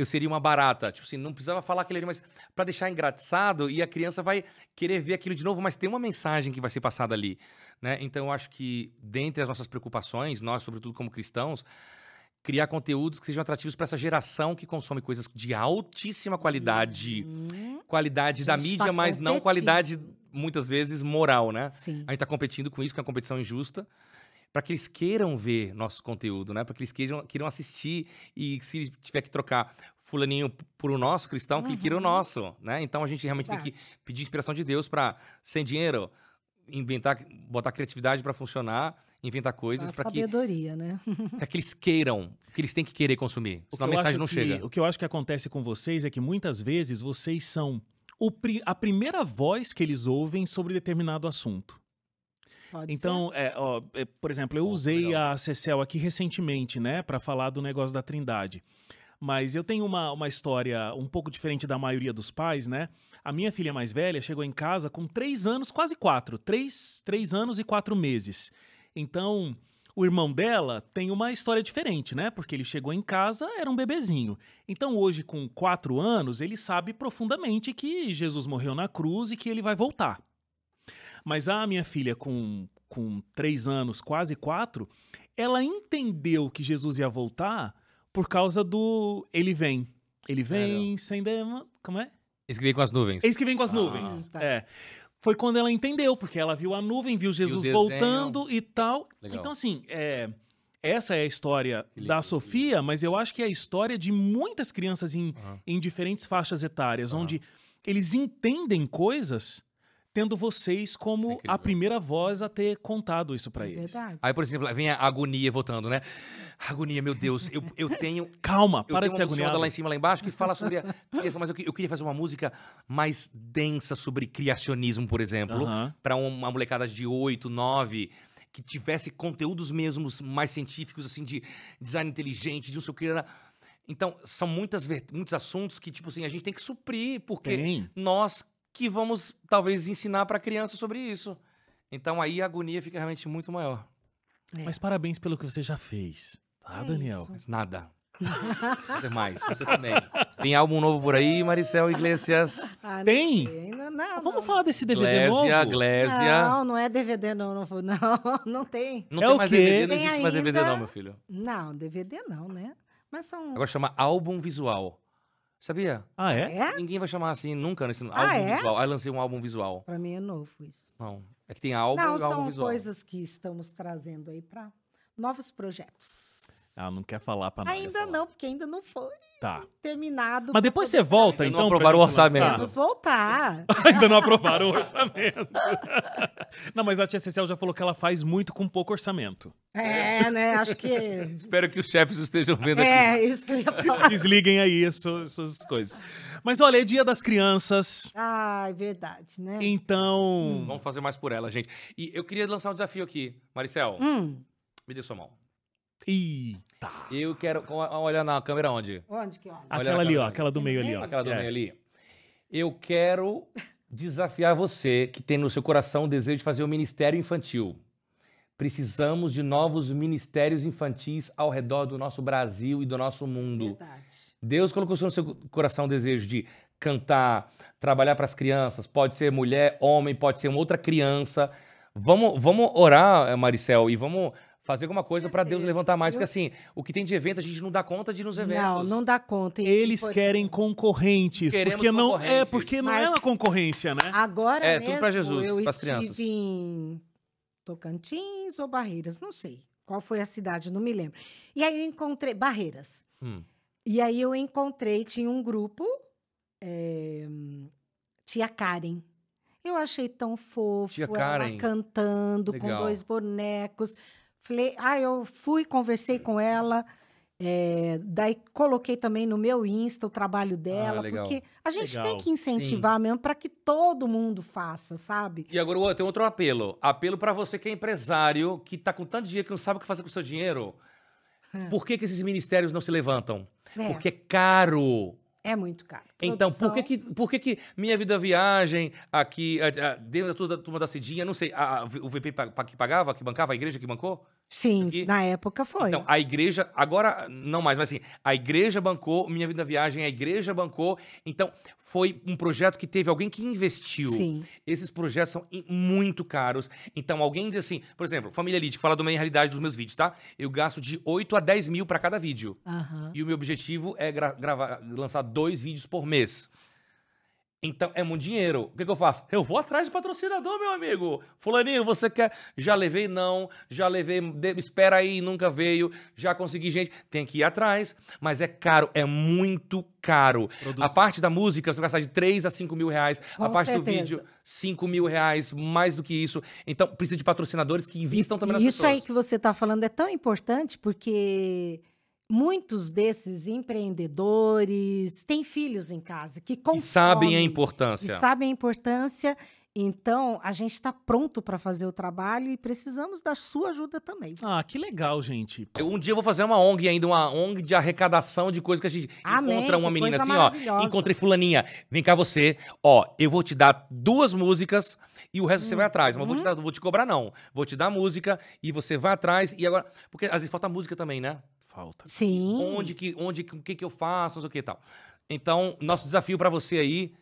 eu seria uma barata, tipo assim, não precisava falar aquele ali, mas para deixar engraçado e a criança vai querer ver aquilo de novo, mas tem uma mensagem que vai ser passada ali, né? Então eu acho que dentre as nossas preocupações, nós sobretudo como cristãos, criar conteúdos que sejam atrativos para essa geração que consome coisas de altíssima qualidade, Hum, qualidade da mídia, tá mas não qualidade muitas vezes moral, né? sim. A gente tá competindo com isso, que é uma competição injusta, para que eles queiram ver nosso conteúdo, né? Para que eles queiram, queiram assistir e se tiver que trocar fulaninho por o nosso cristão, que ele queira o Uhum. nosso, né? Então a gente realmente tem que pedir inspiração de Deus para sem dinheiro inventar, botar criatividade para funcionar, inventar coisas para que, sabedoria, né? pra que eles queiram, que eles têm que querer consumir. O Senão a mensagem acho não que- chega. O que eu acho que acontece com vocês é que muitas vezes vocês são o a primeira voz que eles ouvem sobre determinado assunto. Pode Então, é, ó, é, por exemplo, eu Bom, usei legal. a Cecel aqui recentemente, né, para falar do negócio da Trindade. Mas eu tenho uma, uma história um pouco diferente da maioria dos pais, né? A minha filha mais velha chegou em casa com três anos, quase quatro. Três, três anos e quatro meses. Então, o irmão dela tem uma história diferente, né? Porque ele chegou em casa, era um bebezinho. Então, hoje, com quatro anos, ele sabe profundamente que Jesus morreu na cruz e que ele vai voltar. Mas a minha filha, com, com três anos, quase quatro, ela entendeu que Jesus ia voltar por causa do Ele Vem. Ele vem sem dema. Como é? Escrevi com as nuvens. Eis que vem com as Ah. nuvens. Tá. É. Foi quando ela entendeu, porque ela viu a nuvem, viu Jesus desenho. voltando e tal. Legal. Então, assim, é, essa é a história Que da lindo. Sofia, mas eu acho que é a história de muitas crianças em, Aham. em diferentes faixas etárias, Aham. onde eles entendem coisas tendo vocês é como incrível. a primeira voz a ter contado isso pra É eles. verdade. Aí, por exemplo, vem a agonia voltando, né? Agonia, meu Deus, eu, eu tenho Calma, para de ser agoniado. lá em cima, lá embaixo, que fala sobre a criação, mas eu, que- eu queria fazer uma música mais densa sobre criacionismo, por exemplo, Aham. para uma molecada de 8, 9, que tivesse conteúdos mesmos mais científicos, assim, de design inteligente, de não sei o que. era. Então, são muitas, muitos assuntos que, tipo assim, a gente tem que suprir, porque Tem. nós que vamos, talvez, ensinar para criança sobre isso. Então, aí a agonia fica realmente muito maior. É. Mas parabéns pelo que você já fez. Tá, É Daniel? isso. Mas nada. Você mais, você também. Tem álbum novo por aí, Maricel Iglesias. Ah, Tem? sei, Não, não, Vamos não. falar desse DVD Glésia, novo? Glésia. Não, não é DVD, não. Não, não, não tem. Não É tem o mais quê? DVD, não Tem existe mais DVD ainda- não, meu filho. Não, DVD não, né? Mas são. Agora chama álbum visual. Sabia? Ah, é? É? Ninguém vai chamar assim nunca nesse álbum Ah, é? visual. Aí lancei um álbum visual. Pra mim é novo isso. Não. É que tem álbum não, e álbum são visual. coisas que estamos trazendo aí para novos projetos. Ah, não quer falar pra nós. Ainda não, porque ainda não foi Tá. terminado. Mas depois você volta, Ainda não então. pra aprovaram o lançar? orçamento. Vamos voltar. Ainda não aprovaram o orçamento. não, mas a tia Cecil já falou que ela faz muito com pouco orçamento. É, né? Acho que. Espero que os chefes estejam vendo aqui. É, isso que eu ia falar. Desliguem aí isso- essas coisas. Mas olha, é dia das crianças. Ah, é verdade, né? Então. Vamos fazer mais por ela, gente. E eu queria lançar um desafio aqui. Maricel, Hum, me dê sua mão. Eita. Eu quero... Olha na câmera onde? onde que olha? Olha Aquela ali, ó. Aquela do meio ali, ó. Aquela do É. meio ali. Eu quero desafiar você que tem no seu coração o desejo de fazer o ministério infantil. Precisamos de novos ministérios infantis ao redor do nosso Brasil e do nosso mundo. Verdade. Deus colocou no seu coração o desejo de cantar, trabalhar para as crianças. Pode ser mulher, homem, pode ser uma outra criança. Vamos, vamos orar, eh, Maricel, e vamos fazer alguma coisa para Deus levantar mais, porque assim, o que tem de evento a gente não dá conta de ir nos eventos. Não, não dá conta. E Eles por- querem concorrentes, Queremos porque não é porque não é Mas- uma concorrência, né? Agora É, mesmo, tudo pra Jesus, pras estive crianças. em Tocantins ou Barreiras, não sei. Qual foi a cidade, não me lembro. E aí eu encontrei... Barreiras. Hum. E aí eu encontrei, tinha um grupo, é, Tia Karen. Eu achei tão fofo, Tia ela Karen. cantando com Legal. dois bonecos. Falei, ah, eu fui, conversei com ela, é, daí coloquei também no meu Insta o trabalho dela, Ah, porque a gente Legal, tem que incentivar mesmo para que todo mundo faça, sabe? E agora eu tenho outro apelo. Apelo para você que é empresário, que tá com tanto dinheiro que não sabe o que fazer com o seu dinheiro. Por que, que esses ministérios não se levantam? É, Porque é caro. é muito caro. Então, por que, que, por que que Minha Vida Viagem, aqui, a- a- dentro da turma, turma da Cidinha, não sei, a- a- o VP pa- pa- que pagava, que bancava, a igreja que bancou? Sim, na época foi. Então, a igreja, agora não mais, mas assim, a igreja bancou Minha Vida Viagem, a igreja bancou. Então, foi um projeto que teve alguém que investiu. Sim. Esses projetos são muito caros. Então, alguém diz assim, por exemplo, Família Lid, que fala da minha realidade dos meus vídeos, tá? Eu gasto de 8 a 10 mil para cada vídeo. Aham. E o meu objetivo é gra- gravar, lançar dois vídeos por mês. Então, é muito dinheiro. O que, que eu faço? Eu vou atrás de patrocinador, meu amigo. Fulaninho, você quer? Já levei, não. Já levei, de- espera aí, nunca veio. Já consegui gente. Tem que ir atrás. Mas é caro, é muito caro. Produz- A parte da música, você vai gastar de 3 a 5 mil reais. a Com parte do certeza. vídeo, 5 mil reais, mais do que isso. Então, precisa de patrocinadores que invistam também nas E Isso pessoas. aí que você está falando é tão importante porque muitos desses empreendedores têm filhos em casa que E consomem sabem a e importância. sabem a importância. Então, a gente está pronto para fazer o trabalho e precisamos da sua ajuda também. Ah, que legal, gente. Eu- Um dia eu vou fazer uma ONG ainda, uma ONG de arrecadação de coisas que a gente Amém, encontra uma menina assim, ó. Encontrei fulaninha. Vem cá você. Ó, eu vou te dar duas músicas e o resto você vai atrás. Mas vou te dar, vou te cobrar não. Vou te dar música e você vai atrás e agora, porque às vezes falta música também, né? Falta. Sim. Onde que, onde que- o que que eu faço, não sei o que e tal. Então, nosso desafio pra você aí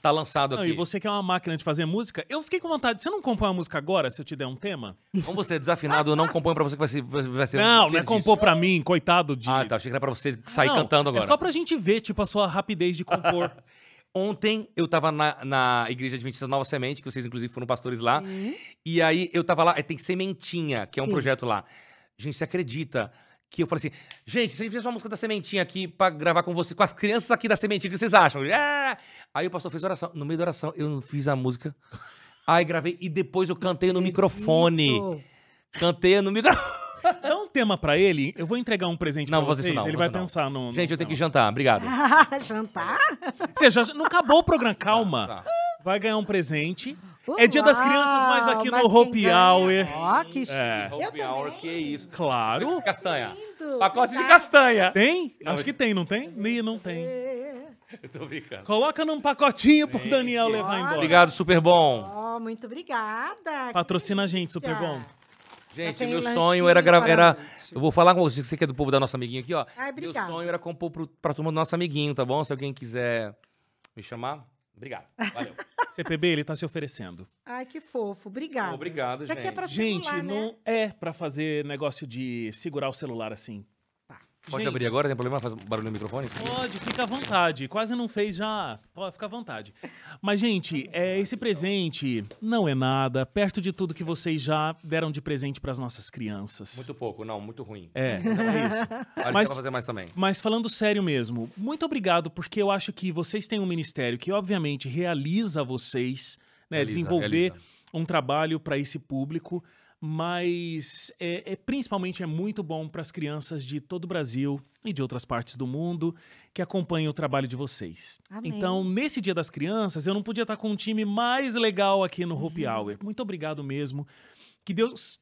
tá lançado Não, aqui. e você que é uma máquina de fazer música, eu fiquei com vontade. Você não compõe uma música agora, se eu te der um tema? Como você é desafinado, eu não componho pra você que vai ser, vai ser um Não, não é compor pra mim, coitado de. Ah, tá. Achei que era pra você sair Não, cantando agora. É só pra gente ver, tipo, a sua rapidez de compor. Ontem eu tava na, na Igreja Adventista Nova Semente, que vocês inclusive foram pastores lá. Sim. E aí eu tava lá, é, tem Sementinha, que é um Sim. projeto lá. Gente, você acredita que eu falei assim, gente, se a gente fez uma música da Sementinha aqui pra gravar com você, com as crianças aqui da Sementinha, o que vocês acham? É! Aí o pastor fez oração. No meio da oração, eu não fiz a música. Aí gravei e depois eu cantei no microfone. Cantei no microfone. Dá um tema pra ele, eu vou entregar um presente Não, pra vocês. não, ele vai não. pensar no. no Gente, eu tenho que jantar. Obrigado. Jantar? Você já não acabou o programa, calma. Tá. Vai ganhar um presente. É dia das crianças, mas aqui Uau, no Hope? Hour. Ó, que É. Eu Happy também. hour, que isso. Claro. Castanha. lindo. Pacote de Tá. castanha. Tem? Não, Acho que tem, não tem? Ih, não tem. Eu tô brincando. Coloca num pacotinho pro Daniel levar embora. Obrigado, super bom. Ó, muito obrigada. Que Patrocina a gente, super bom. Gente, meu sonho era gravar. Era... Eu vou falar com você, você que é do povo da nossa amiguinha aqui, ó. Ai, meu sonho era compor pro, pra turma do nosso amiguinho, tá bom? Se alguém quiser me chamar, obrigado. Valeu. CPB, ele tá se oferecendo. Ai, que fofo. Obrigado, Isso aqui gente. é pra Gente, celular, né? não é pra fazer negócio de segurar o celular assim. Pode Gente, abrir agora? Tem problema? Faz barulho no microfone? Sim. Pode, fica à vontade. Quase não fez já. Pode ficar à vontade. Mas, gente, é, esse presente não é nada perto de tudo que vocês já deram de presente pras nossas crianças. Muito pouco, não, muito ruim. É, é isso. Que Mas- fazer mais também. Mas falando sério mesmo, muito obrigado, porque eu acho que vocês têm um ministério que, obviamente, realiza vocês, né, Realiza, desenvolver realiza. um trabalho para esse público, mas é, é- principalmente é muito bom para as crianças de todo o Brasil e de outras partes do mundo que acompanham o trabalho de vocês. Amém. Então, nesse Dia das Crianças, eu não podia estar com um time mais legal aqui no Uhum. Hope Hour. Muito obrigado mesmo. Que Deus.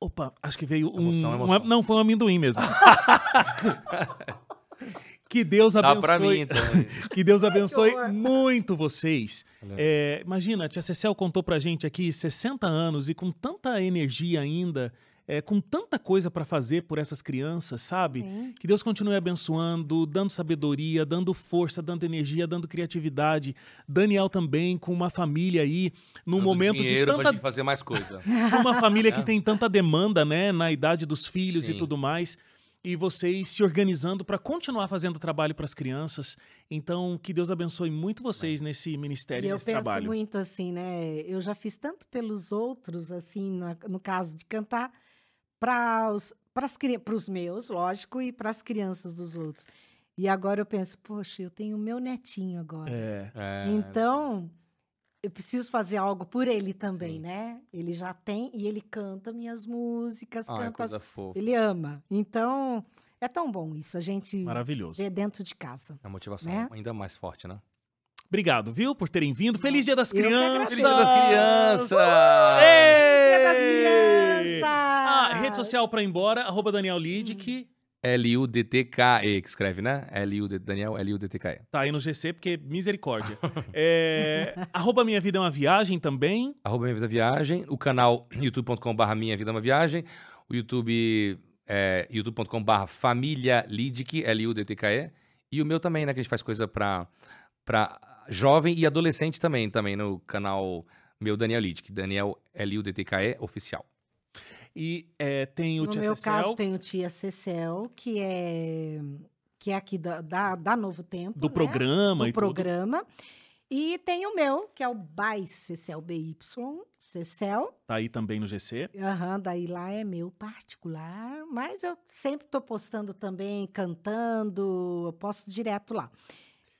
Opa, acho que veio um. Emoção, um- emoção. não, foi um amendoim mesmo. Que Deus Dá abençoe. pra mim, então. Que Deus abençoe muito vocês. É, imagina, a tia Cecel contou pra gente aqui 60 anos e com tanta energia ainda, é, com tanta coisa pra fazer por essas crianças, sabe? Sim. Que Deus continue abençoando, dando sabedoria, dando força, dando energia, dando criatividade. Daniel também, com uma família aí, num Dando momento de dinheiro pra tanta gente fazer mais coisa. uma família que É. tem tanta demanda, né, na idade dos filhos e Sim. tudo mais, e vocês se organizando para continuar fazendo trabalho para as crianças. Então, que Deus abençoe muito vocês nesse E ministério, eu nesse penso trabalho. muito assim, né? Eu já fiz tanto pelos outros, assim, na- no caso de cantar, para os pros meus, lógico, e para as crianças dos outros. E agora eu penso, poxa, eu tenho o meu netinho agora. É, É, Então, eu preciso fazer algo por ele também, Sim. né? Ele já tem e ele canta minhas músicas, Ai, canta as- coisa fofa. ele ama. Então, é tão bom isso, a gente maravilhoso. vê dentro de casa. A motivação Né? ainda mais forte, né? Obrigado, viu, por terem vindo. Feliz Dia das Eu Crianças! Feliz Dia das Crianças! Ei! Dia das crianças! Ah, rede social para ir embora, arroba Daniel Hum. L-U-D-T-K-E, que escreve, né? L-U-D, Daniel, L-U-D-T-K-E. Tá aí no GC, porque misericórdia. É, arroba Minha Vida é uma Viagem também. Arroba Minha Vida Viagem, o canal youtube.com.br Minha Vida é uma Viagem, o YouTube é youtube.com.br Família Lidic, L-U-D-T-K-E, e o meu também, né, que a gente faz coisa pra, pra jovem e adolescente também, também no canal meu Daniel Lidic, Daniel L-U-D-T-K-E Oficial. E é, tem o No Tia meu Cecel, caso, tem o Tia Cecel, que é, que é aqui da, da, da Novo Tempo. do né? programa e Do tudo. programa. E tem o meu, que é o By Cecel BY, Cecel. Tá aí também no GC. Aham, daí lá é meu particular, mas eu sempre tô postando também, cantando, eu posto direto lá.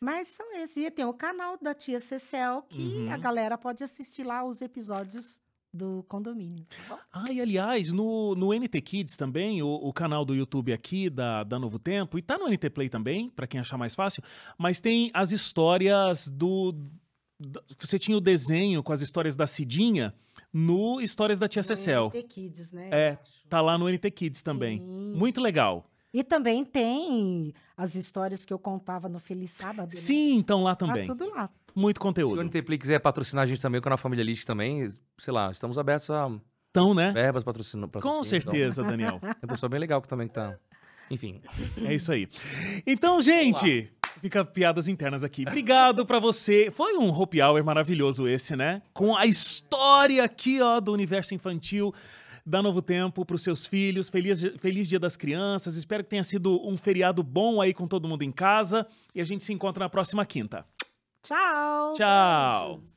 Mas são esses. E tem o canal da tia Cecel, que Uhum. a galera pode assistir lá os episódios do condomínio. Tá? Ah, e aliás, no, no NT Kids também, o, o canal do YouTube aqui da, da Novo Tempo, e tá no NT Play também, pra quem achar mais fácil, mas tem as histórias do. da- Você tinha o desenho com as histórias da Cidinha no Histórias da Tia Cecel. No NT Kids, né? É. Tá lá no NT Kids também. Sim. Muito legal. E também tem as histórias que eu contava no Feliz Sábado. né? Sim, então lá também. Tá tudo lá. Muito Se o conteúdo. NTPlay quiser patrocinar a gente também, o canal Família Lidic também, sei lá, estamos abertos a Então, né? verbas, patrocínio. Com patrocínio, certeza, Daniel. Então, tem pessoa bem legal que também que tá... Enfim, É isso aí. Então, gente, fica piadas internas aqui. Obrigado pra você. Foi um happy hour maravilhoso esse, né? Com a história aqui, ó, do universo infantil da Novo Tempo pros seus filhos. Feliz, feliz Dia das Crianças. Espero que tenha sido um feriado bom aí com todo mundo em casa. E a gente se encontra na próxima quinta. Tchau. Tchau.